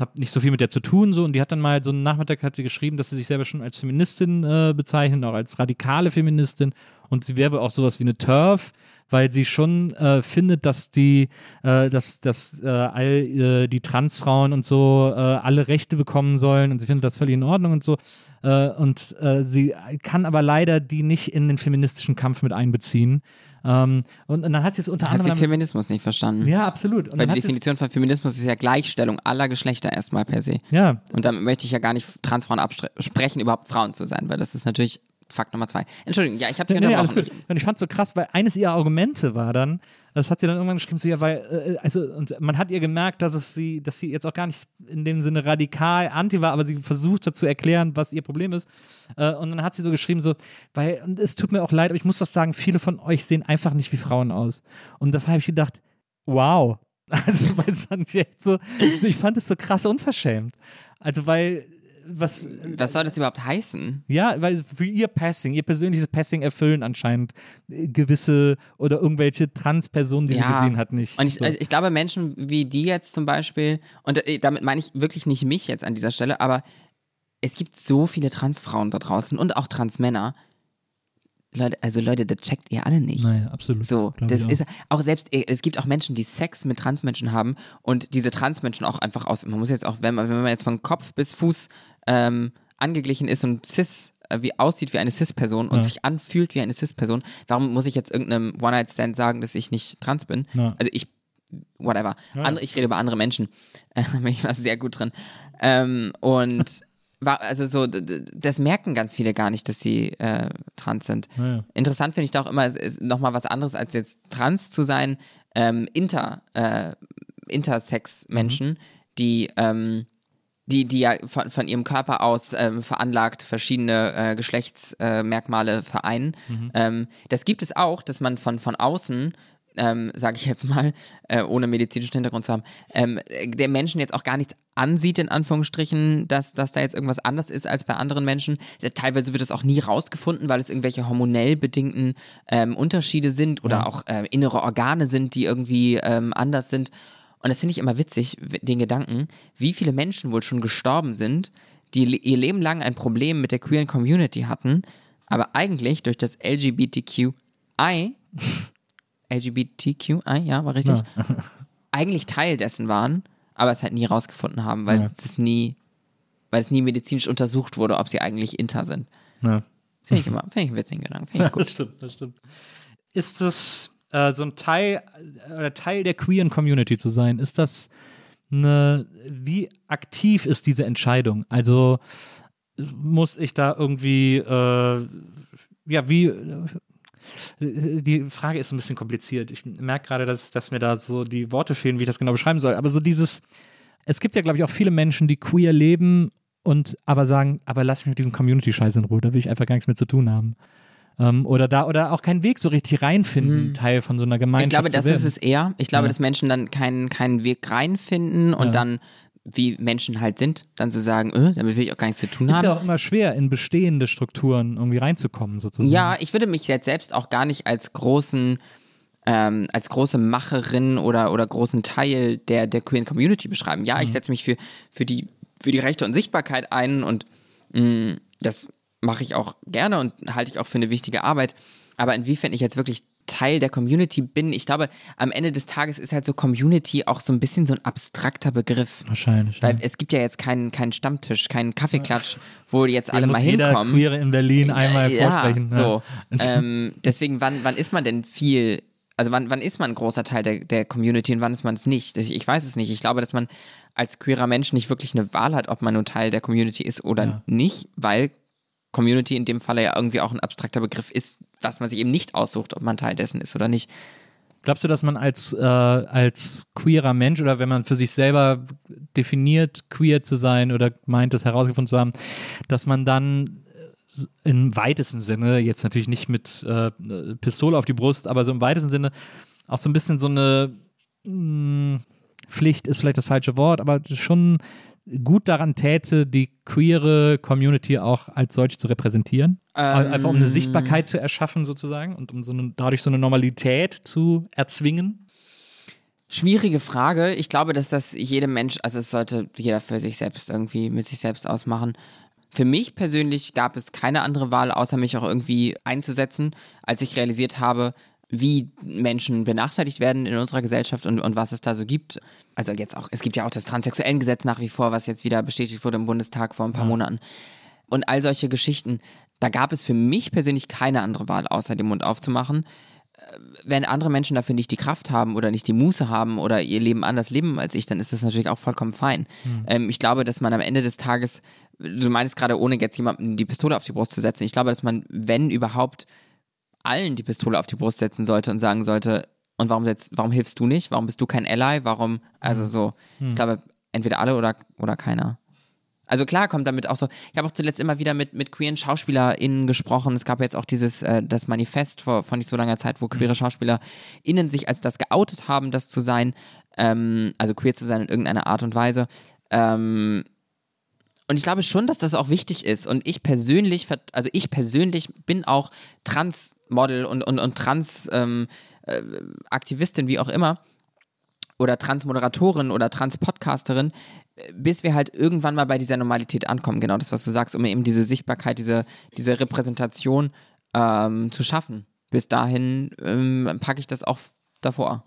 habe nicht so viel mit der zu tun, so, und die hat dann mal so einen Nachmittag hat sie geschrieben, dass sie sich selber schon als Feministin äh, bezeichnet, auch als radikale Feministin, und sie wäre auch sowas wie eine Turf, weil sie schon äh, findet, dass die, äh, dass, dass äh, all äh, die Transfrauen und so äh, alle Rechte bekommen sollen und sie findet das völlig in Ordnung und so. Und sie kann aber leider die nicht in den feministischen Kampf mit einbeziehen. Ähm, und, und dann hat sie es unter hat sie anderem. Feminismus nicht verstanden. ja, absolut. Und Weil die hat Definition von Feminismus ist ja Gleichstellung aller Geschlechter erstmal per se. ja, Und damit möchte ich ja gar nicht Transfrauen absprechen, überhaupt Frauen zu sein, weil das ist natürlich Fakt Nummer zwei. Entschuldigung, ja, ich habe dich Nee, alles unterbrochen. gut. Und ich fand es so krass, weil eines ihrer Argumente war dann, das hat sie dann irgendwann geschrieben, so ja, weil, äh, also, und man hat ihr gemerkt, dass es sie, dass sie jetzt auch gar nicht in dem Sinne radikal anti war, aber sie versucht hat zu erklären, was ihr Problem ist. Äh, und dann hat sie so geschrieben, so, weil, und es tut mir auch leid, aber ich muss das sagen, viele von euch sehen einfach nicht wie Frauen aus. Und da habe ich gedacht, wow. (laughs) Also, weil es fand ich echt so, also ich fand es so krass unverschämt. Also, weil, was, Was soll das überhaupt heißen? ja, weil für ihr Passing, ihr persönliches Passing erfüllen anscheinend äh, gewisse oder irgendwelche Trans-Personen, die sie Ja. gesehen hat, nicht. Und ich, so. also ich glaube, Menschen wie die jetzt zum Beispiel, und äh, damit meine ich wirklich nicht mich jetzt an dieser Stelle, aber es gibt so viele Transfrauen da draußen und auch Transmänner, Leute, also Leute, das checkt ihr alle nicht. Naja, absolut. So, Glaub das auch. ist auch selbst, es gibt auch Menschen, die Sex mit Transmenschen haben und diese Transmenschen auch einfach aus, man muss jetzt auch, wenn man, wenn man jetzt von Kopf bis Fuß ähm, angeglichen ist und cis, äh, wie aussieht wie eine Cis-Person und Ja. sich anfühlt wie eine Cis-Person, warum muss ich jetzt irgendeinem One-Night-Stand sagen, dass ich nicht trans bin? Ja. Also ich, whatever. Ja. Andere, ich rede über andere Menschen. Äh, (laughs) da bin ich war sehr gut drin. Ähm, und also so, das merken ganz viele gar nicht, dass sie äh, trans sind. Naja. Interessant finde ich da auch immer, ist nochmal was anderes, als jetzt trans zu sein, ähm, inter, äh, Intersex-Menschen, die, ähm, die, die ja von, von ihrem Körper aus ähm, veranlagt verschiedene äh, Geschlechtsmerkmale Merkmale vereinen. Ähm, das gibt es auch, dass man von, von außen ähm, sage ich jetzt mal, äh, ohne medizinischen Hintergrund zu haben, ähm, der Menschen jetzt auch gar nichts ansieht, in Anführungsstrichen, dass, dass da jetzt irgendwas anders ist als bei anderen Menschen. Teilweise wird es auch nie rausgefunden, weil es irgendwelche hormonell bedingten ähm, Unterschiede sind oder auch äh, innere Organe sind, die irgendwie ähm, anders sind. Und das finde ich immer witzig, den Gedanken, wie viele Menschen wohl schon gestorben sind, die ihr Leben lang ein Problem mit der queeren Community hatten, aber eigentlich durch das LGBTQI LGBTQI, ja, war richtig, (laughs) eigentlich Teil dessen waren, aber es halt nie rausgefunden haben, weil Ja. es nie, weil es nie medizinisch untersucht wurde, ob sie eigentlich inter sind. Ja. Finde ich immer, finde ich einen witzigen Gedanken. Finde ich gut. Das stimmt, das stimmt. Ist das äh, so ein Teil äh, oder Teil der queeren Community zu sein? Ist das eine, wie aktiv ist diese Entscheidung? Also muss ich da irgendwie, äh, ja, wie, die Frage ist ein bisschen kompliziert. Ich merke gerade, dass, dass mir da so die Worte fehlen, wie ich das genau beschreiben soll. Aber so dieses, es gibt ja, glaube ich, auch viele Menschen, die queer leben und aber sagen, aber lass mich mit diesem Community-Scheiß in Ruhe, da will ich einfach gar nichts mehr zu tun haben. Ähm, oder da, oder auch keinen Weg so richtig reinfinden, Teil von so einer Ich Gemeinschaft glaube, zu das ist es eher. Ich glaube, Ja. dass Menschen dann keinen, keinen Weg reinfinden und Ja. dann, wie Menschen halt sind, dann zu sagen, äh, damit will ich auch gar nichts zu tun Ist haben. ja auch immer schwer, in bestehende Strukturen irgendwie reinzukommen, sozusagen. Ja, ich würde mich jetzt selbst auch gar nicht als großen, ähm, als große Macherin oder, oder großen Teil der, der queeren Community beschreiben. Ja, ich setze mich für, für, die, für die Rechte und Sichtbarkeit ein und mh, das mache ich auch gerne und halte ich auch für eine wichtige Arbeit. Aber inwiefern ich jetzt wirklich Teil der Community bin, ich glaube, am Ende des Tages ist halt so Community auch so ein bisschen so ein abstrakter Begriff. Wahrscheinlich. Weil ja. es gibt ja jetzt keinen, keinen Stammtisch, keinen Kaffeeklatsch, wo jetzt alle muss mal jeder hinkommen. Queere in Berlin einmal ja, vorsprechen. Ja. So. (laughs) Ähm, deswegen, wann, wann ist man denn viel, also wann, wann ist man ein großer Teil der, der Community und wann ist man es nicht? Ich, ich weiß es nicht. Ich glaube, dass man als queerer Mensch nicht wirklich eine Wahl hat, ob man nur Teil der Community ist oder nicht, weil Community in dem Falle ja irgendwie auch ein abstrakter Begriff ist, was man sich eben nicht aussucht, ob man Teil dessen ist oder nicht. Glaubst du, dass man als, äh, als queerer Mensch oder wenn man für sich selber definiert, queer zu sein oder meint, das herausgefunden zu haben, dass man dann äh, im weitesten Sinne, jetzt natürlich nicht mit äh, Pistole auf die Brust, aber so im weitesten Sinne auch so ein bisschen so eine mh, Pflicht ist vielleicht das falsche Wort, aber schon gut daran täte, die queere Community auch als solche zu repräsentieren. Ähm, Einfach um eine Sichtbarkeit zu erschaffen sozusagen und um so eine, dadurch so eine Normalität zu erzwingen. Schwierige Frage. Ich glaube, dass das jedem Mensch, also es sollte jeder für sich selbst irgendwie mit sich selbst ausmachen. Für mich persönlich gab es keine andere Wahl, außer mich auch irgendwie einzusetzen, als ich realisiert habe, wie Menschen benachteiligt werden in unserer Gesellschaft und, und was es da so gibt. Also jetzt auch, es gibt ja auch das Transsexuellengesetz nach wie vor, was jetzt wieder bestätigt wurde im Bundestag vor ein paar Monaten. Und all solche Geschichten. Da gab es für mich persönlich keine andere Wahl, außer den Mund aufzumachen wenn andere Menschen dafür nicht die Kraft haben oder nicht die Muße haben oder ihr Leben anders leben als ich, dann ist das natürlich auch vollkommen fein. Ähm, ich glaube, dass man am Ende des Tages, du meinst gerade, ohne jetzt jemandem die Pistole auf die Brust zu setzen, ich glaube, dass man, wenn überhaupt, allen die Pistole auf die Brust setzen sollte und sagen sollte, und warum, setzt, warum hilfst du nicht? Warum bist du kein Ally? Warum, also so, ich glaube, entweder alle oder, oder keiner. Also klar kommt damit auch so, ich habe auch zuletzt immer wieder mit, mit queeren SchauspielerInnen gesprochen. Es gab jetzt auch dieses, äh, das Manifest vor, vor nicht so langer Zeit, wo queere SchauspielerInnen sich als das geoutet haben, das zu sein, ähm, also queer zu sein in irgendeiner Art und Weise. Ähm, und ich glaube schon, dass das auch wichtig ist. Und ich persönlich, also ich persönlich bin auch Trans-Model und, und, und Trans-Aktivistin, wie auch immer, oder Trans-Moderatorin oder Trans-Podcasterin, äh, bis wir halt irgendwann mal bei dieser Normalität ankommen. Genau das, was du sagst, um eben diese Sichtbarkeit, diese, diese Repräsentation ähm, zu schaffen. Bis dahin ähm, packe ich das auch davor.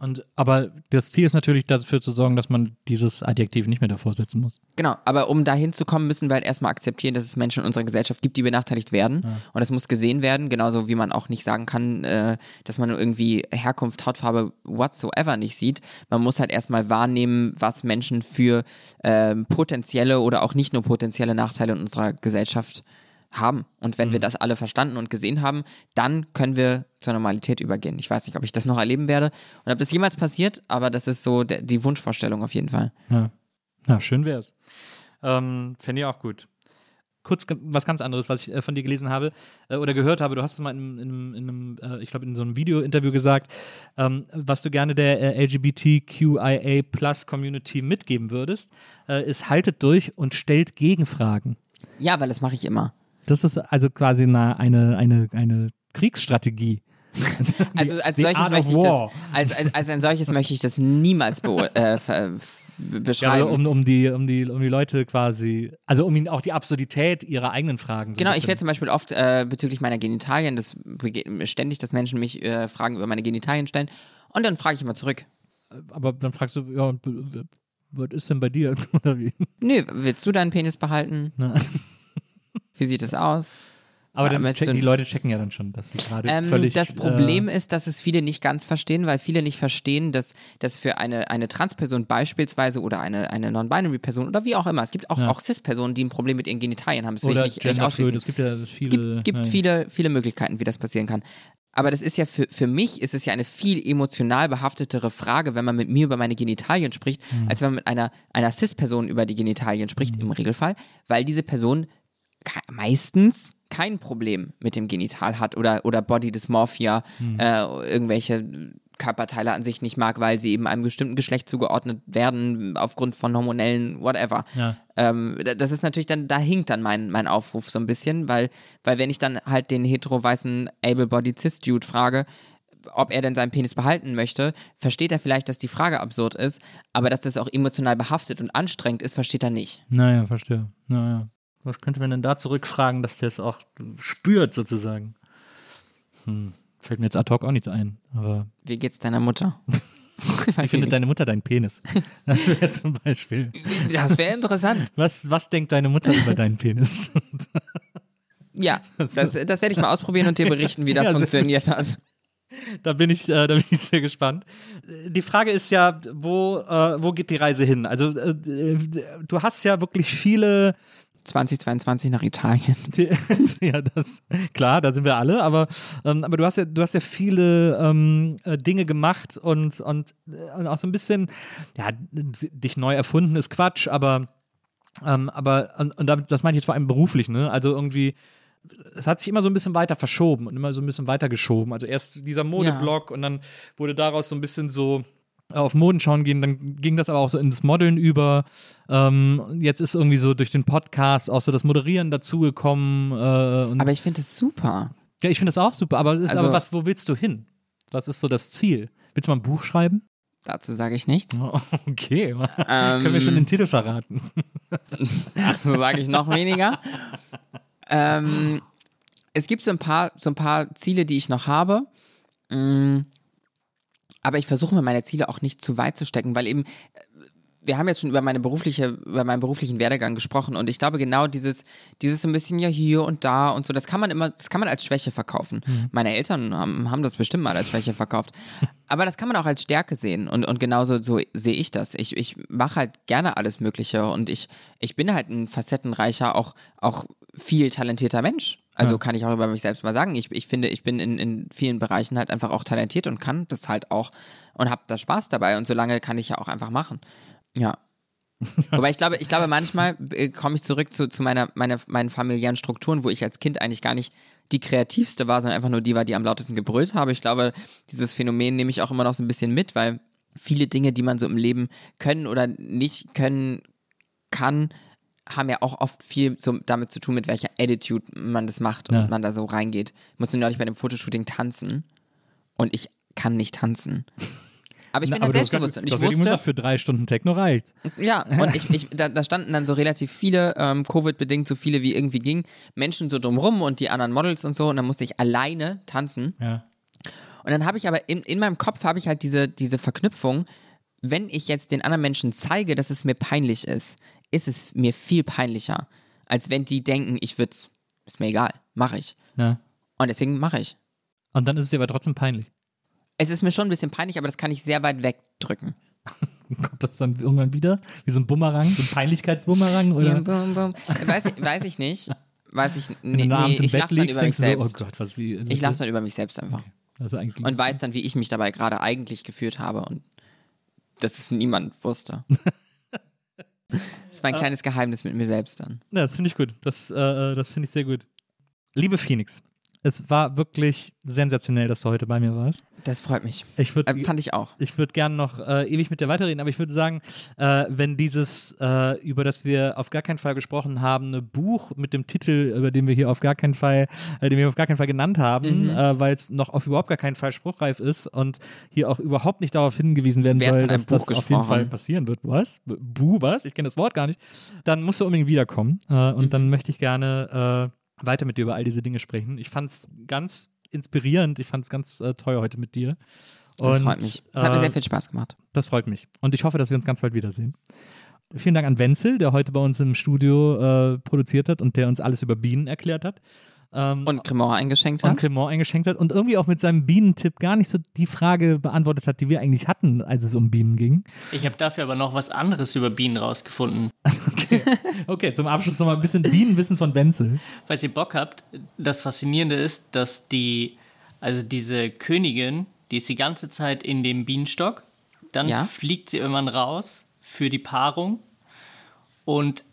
Und, aber das Ziel ist natürlich dafür zu sorgen, dass man dieses Adjektiv nicht mehr davor setzen muss. Genau, aber um dahin zu kommen, müssen wir halt erstmal akzeptieren, dass es Menschen in unserer Gesellschaft gibt, die benachteiligt werden. Ja. Und das muss gesehen werden, genauso wie man auch nicht sagen kann, äh, dass man irgendwie Herkunft, Hautfarbe, whatsoever nicht sieht. Man muss halt erstmal wahrnehmen, was Menschen für äh, potenzielle oder auch nicht nur potenzielle Nachteile in unserer Gesellschaft haben haben. Und wenn mhm. wir das alle verstanden und gesehen haben, dann können wir zur Normalität übergehen. Ich weiß nicht, ob ich das noch erleben werde und ob das jemals passiert, aber das ist so der, die Wunschvorstellung auf jeden Fall. Ja, ja schön wäre es. Ähm, Fände ich auch gut. Kurz was ganz anderes, was ich äh, von dir gelesen habe äh, oder gehört habe. Du hast es mal in, in, in einem, äh, ich glaube, in so einem Video-Interview gesagt, ähm, was du gerne der äh, LGBTQIA Plus Community mitgeben würdest, äh, ist haltet durch und stellt Gegenfragen. Ja, weil das mache ich immer. Das ist also quasi eine, eine, eine, eine Kriegsstrategie. (laughs) also als solches möchte ich das, als, als, als, ein solches möchte ich das niemals äh, beschreiben. Ja, um, um, die, um, die, um die Leute quasi, also um ihnen auch die Absurdität ihrer eigenen Fragen so Genau, ich werde zum Beispiel oft äh, bezüglich meiner Genitalien, das ständig, dass Menschen mich äh, Fragen über meine Genitalien stellen und dann frage ich immer zurück. Aber dann fragst du, ja, was ist denn bei dir? (laughs) Oder wie? Nö, willst du deinen Penis behalten? Nein. Wie sieht es aus? Aber dann checken, die Leute checken ja dann schon, dass sie gerade ähm, völlig. Das Problem äh, ist, dass es viele nicht ganz verstehen, weil viele nicht verstehen, dass, dass für eine, eine Transperson beispielsweise oder eine, eine Non-Binary-Person oder wie auch immer, es gibt auch, ja. auch Cis-Personen, die ein Problem mit ihren Genitalien haben. Das will oder ich nicht, nicht ausschließen. Es gibt ja viele. gibt, gibt viele, viele Möglichkeiten, wie das passieren kann. Aber das ist ja für, für mich ist es ja eine viel emotional behaftetere Frage, wenn man mit mir über meine Genitalien spricht, mhm. als wenn man mit einer, einer Cis-Person über die Genitalien spricht, mhm. im Regelfall, weil diese Person meistens kein Problem mit dem Genital hat oder, oder Body Dysmorphia, hm. äh, irgendwelche Körperteile an sich nicht mag, weil sie eben einem bestimmten Geschlecht zugeordnet werden, aufgrund von hormonellen whatever. Ja. Ähm, das ist natürlich dann, da hinkt dann mein, mein Aufruf so ein bisschen, weil, weil wenn ich dann halt den hetero-weißen able-bodied cis-Dude frage, ob er denn seinen Penis behalten möchte, versteht er vielleicht, dass die Frage absurd ist, aber dass das auch emotional behaftet und anstrengend ist, versteht er nicht. Naja, verstehe. Naja. Was könnte man denn da zurückfragen, dass der es auch spürt, sozusagen? Hm, fällt mir jetzt ad hoc auch nichts ein. Aber Wie geht's deiner Mutter? (laughs) Wie findet deine Mutter deinen Penis? (laughs) Das wäre zum Beispiel. Das wäre interessant. Was, was denkt deine Mutter über deinen Penis? (laughs) Ja, das, das werde ich mal ausprobieren und dir berichten, wie das ja, funktioniert hat. Da bin ich, äh, da bin ich sehr gespannt. Die Frage ist ja, wo, äh, wo geht die Reise hin? Also äh, du hast ja wirklich viele 2022 nach Italien. (laughs) ja, das klar, da sind wir alle, aber, ähm, aber du hast ja, du hast ja viele ähm, äh, Dinge gemacht und, und, äh, und, auch so ein bisschen, ja, dich neu erfunden ist Quatsch, aber, ähm, aber und, und das meine ich jetzt vor allem beruflich, ne? Also irgendwie es hat sich immer so ein bisschen weiter verschoben und immer so ein bisschen weiter geschoben. Also erst dieser Modeblock ja. und dann wurde daraus so ein bisschen so auf Modenschauen gehen, dann ging das aber auch so ins Modeln über. Ähm, jetzt ist irgendwie so durch den Podcast auch so das Moderieren dazugekommen. Äh, aber ich finde es super. Ja, ich finde es auch super. Aber, ist, also, aber was, wo willst du hin? Was ist so das Ziel? Willst du mal ein Buch schreiben? Dazu sage ich nichts. Oh, okay, (laughs) ähm, können wir schon den Titel verraten? (laughs) Dazu sage ich noch weniger. ähm, es gibt so ein paar, so ein paar Ziele, die ich noch habe. Mm, aber ich versuche mir meine Ziele auch nicht zu weit zu stecken, weil eben äh, wir haben jetzt schon über meine berufliche, über meinen beruflichen Werdegang gesprochen und ich glaube genau dieses, dieses so ein bisschen ja hier und da und so, das kann man immer, das kann man als Schwäche verkaufen. Mhm. Meine Eltern haben, haben das bestimmt mal als Schwäche verkauft. Aber das kann man auch als Stärke sehen und, und genauso so sehe ich das. Ich, ich mache halt gerne alles Mögliche und ich, ich bin halt ein facettenreicher, auch, auch viel talentierter Mensch. Also ja. kann ich auch über mich selbst mal sagen. Ich, ich finde, ich bin in, in vielen Bereichen halt einfach auch talentiert und kann das halt auch und habe da Spaß dabei. Und solange kann ich ja auch einfach machen. Ja. (laughs) Wobei ich glaube, ich glaube, manchmal äh, komme ich zurück zu, zu meiner, meiner, meinen familiären Strukturen, wo ich als Kind eigentlich gar nicht die kreativste war, sondern einfach nur die war, die am lautesten gebrüllt habe. Ich glaube, dieses Phänomen nehme ich auch immer noch so ein bisschen mit, weil viele Dinge, die man so im Leben können oder nicht können kann, haben ja auch oft viel so damit zu tun, mit welcher Attitude man das macht und ja. man da so reingeht. Ich musste neulich bei dem Fotoshooting tanzen und ich kann nicht tanzen. Aber ich bin Na, du hast selbstbewusst grad- und ich wusste, gesagt, für drei Stunden Techno reicht. Ja, (laughs) und ich, ich, da, da standen dann so relativ viele, ähm, Covid-bedingt so viele wie irgendwie ging, Menschen so drumrum und die anderen Models und so und dann musste ich alleine tanzen. Ja. Und dann habe ich aber in, in meinem Kopf habe ich halt diese, diese Verknüpfung, wenn ich jetzt den anderen Menschen zeige, dass es mir peinlich ist, ist es mir viel peinlicher, als wenn die denken, ich würde ist mir egal, mache ich. ja. Und deswegen mache ich. Und dann ist es dir aber trotzdem peinlich. Es ist mir schon ein bisschen peinlich, aber das kann ich sehr weit wegdrücken. (laughs) Kommt das dann irgendwann wieder? Wie so ein Bumerang, so ein Peinlichkeitsbumerang? Oder? Bum, bum. Weiß, ich, weiß ich nicht. Weiß ich (laughs) nee, nee, ich lache dann über mich du so, selbst. oh Gott, was wie. Ich lache dann über mich selbst einfach. Also eigentlich Und weiß dann, wie ich mich dabei gerade eigentlich geführt habe und dass es niemand wusste. (laughs) (laughs) Das war ein kleines Geheimnis mit mir selbst dann. Ja, das finde ich gut. Das, äh, das finde ich sehr gut. Liebe Phoenix, es war wirklich sensationell, dass du heute bei mir warst. Das freut mich. Ich würde Äh, fand ich auch. ich würde gerne noch äh, ewig mit dir weiterreden, aber ich würde sagen, äh, wenn dieses, äh, über das wir auf gar keinen Fall gesprochen haben, ein Buch mit dem Titel, über den wir hier auf gar keinen Fall, äh, den wir auf gar keinen Fall genannt haben, Mhm. äh, weil es noch auf überhaupt gar keinen Fall spruchreif ist und hier auch überhaupt nicht darauf hingewiesen werden Wer soll, dass das Buch auf jeden gesprochen? Fall passieren wird. Was? Bu, was? Ich kenne das Wort gar nicht. Dann musst du unbedingt wiederkommen äh, und Mhm. dann möchte ich gerne weiter mit dir über all diese Dinge sprechen. Ich fand es ganz inspirierend, ich fand es ganz äh, toll heute mit dir. Das Und, freut mich. Das hat mir äh, sehr viel Spaß gemacht. das freut mich. Und ich hoffe, dass wir uns ganz bald wiedersehen. Vielen Dank an Wenzel, der heute bei uns im Studio äh, produziert hat und der uns alles über Bienen erklärt hat. Ähm, Und Cremant eingeschenkt und hat. Clement eingeschenkt hat und irgendwie auch mit seinem Bienentipp gar nicht so die Frage beantwortet hat, die wir eigentlich hatten, als es um Bienen ging. Ich habe dafür aber noch was anderes über Bienen rausgefunden. (laughs) Okay, zum Abschluss nochmal ein bisschen Bienenwissen von Wenzel. Falls ihr Bock habt, das Faszinierende ist, dass die, also diese Königin, die ist die ganze Zeit in dem Bienenstock, dann Ja. fliegt sie irgendwann raus für die Paarung und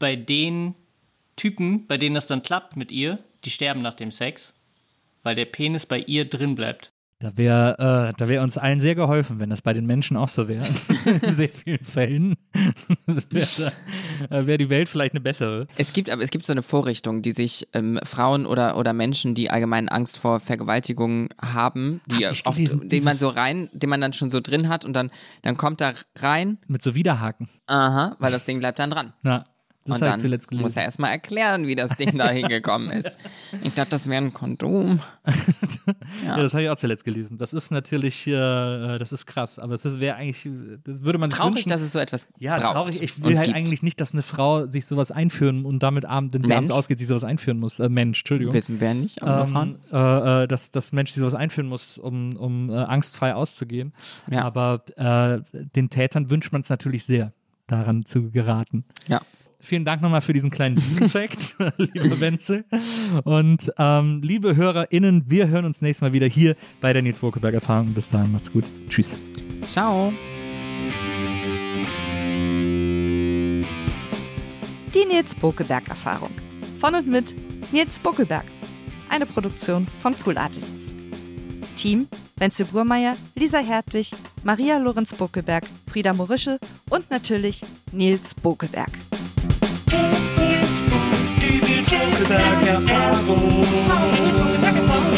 bei den Typen, bei denen das dann klappt mit ihr, die sterben nach dem Sex, weil der Penis bei ihr drin bleibt. Da wäre äh, da wär uns allen sehr geholfen, wenn das bei den Menschen auch so wäre. (laughs) In sehr vielen Fällen (laughs) wäre wär die Welt vielleicht eine bessere. Es gibt aber es gibt so eine Vorrichtung, die sich ähm, Frauen oder, oder Menschen, die allgemein Angst vor Vergewaltigung haben, die Hab oft, gelesen, den man so rein, den man dann schon so drin hat und dann, dann kommt da rein, Mit so Widerhaken. aha, weil das Ding bleibt dann dran. Ja, das habe ich zuletzt gelesen. muss er erstmal erklären, wie das Ding da (laughs) hingekommen ist. Ich dachte, das wäre ein Kondom. (laughs) Ja, das habe ich auch zuletzt gelesen. Das ist natürlich, äh, das ist krass, aber es wäre eigentlich, das würde man Traurig, wünschen. dass es so etwas ja, braucht traurig. Ich will halt gibt. eigentlich nicht, dass eine Frau sich sowas einführen und damit abend, wenn sie Mensch? abends ausgeht, sich sowas einführen muss. Äh, Mensch, Entschuldigung. Wissen wir nicht. Ähm, äh, äh, dass, dass Mensch sich sowas einführen muss, um, um äh, angstfrei auszugehen. Ja. Aber äh, den Tätern wünscht man es natürlich sehr, daran zu geraten. Ja. Vielen Dank nochmal für diesen kleinen Effekt, (laughs) lieber Wenzel. Und ähm, liebe HörerInnen, wir hören uns nächstes Mal wieder hier bei der Nils Bokeberg Erfahrung. Bis dahin, macht's gut. Tschüss. Ciao. Die Nils Bokelberg Erfahrung. Von und mit Nils Bokelberg. Eine Produktion von Pool Artists. Team Wenzel Burmeier, Lisa Hertwig, Maria Lorenz Bokelberg, Frieda Morische und natürlich Nils Bokelberg. Keep you talking about your problems.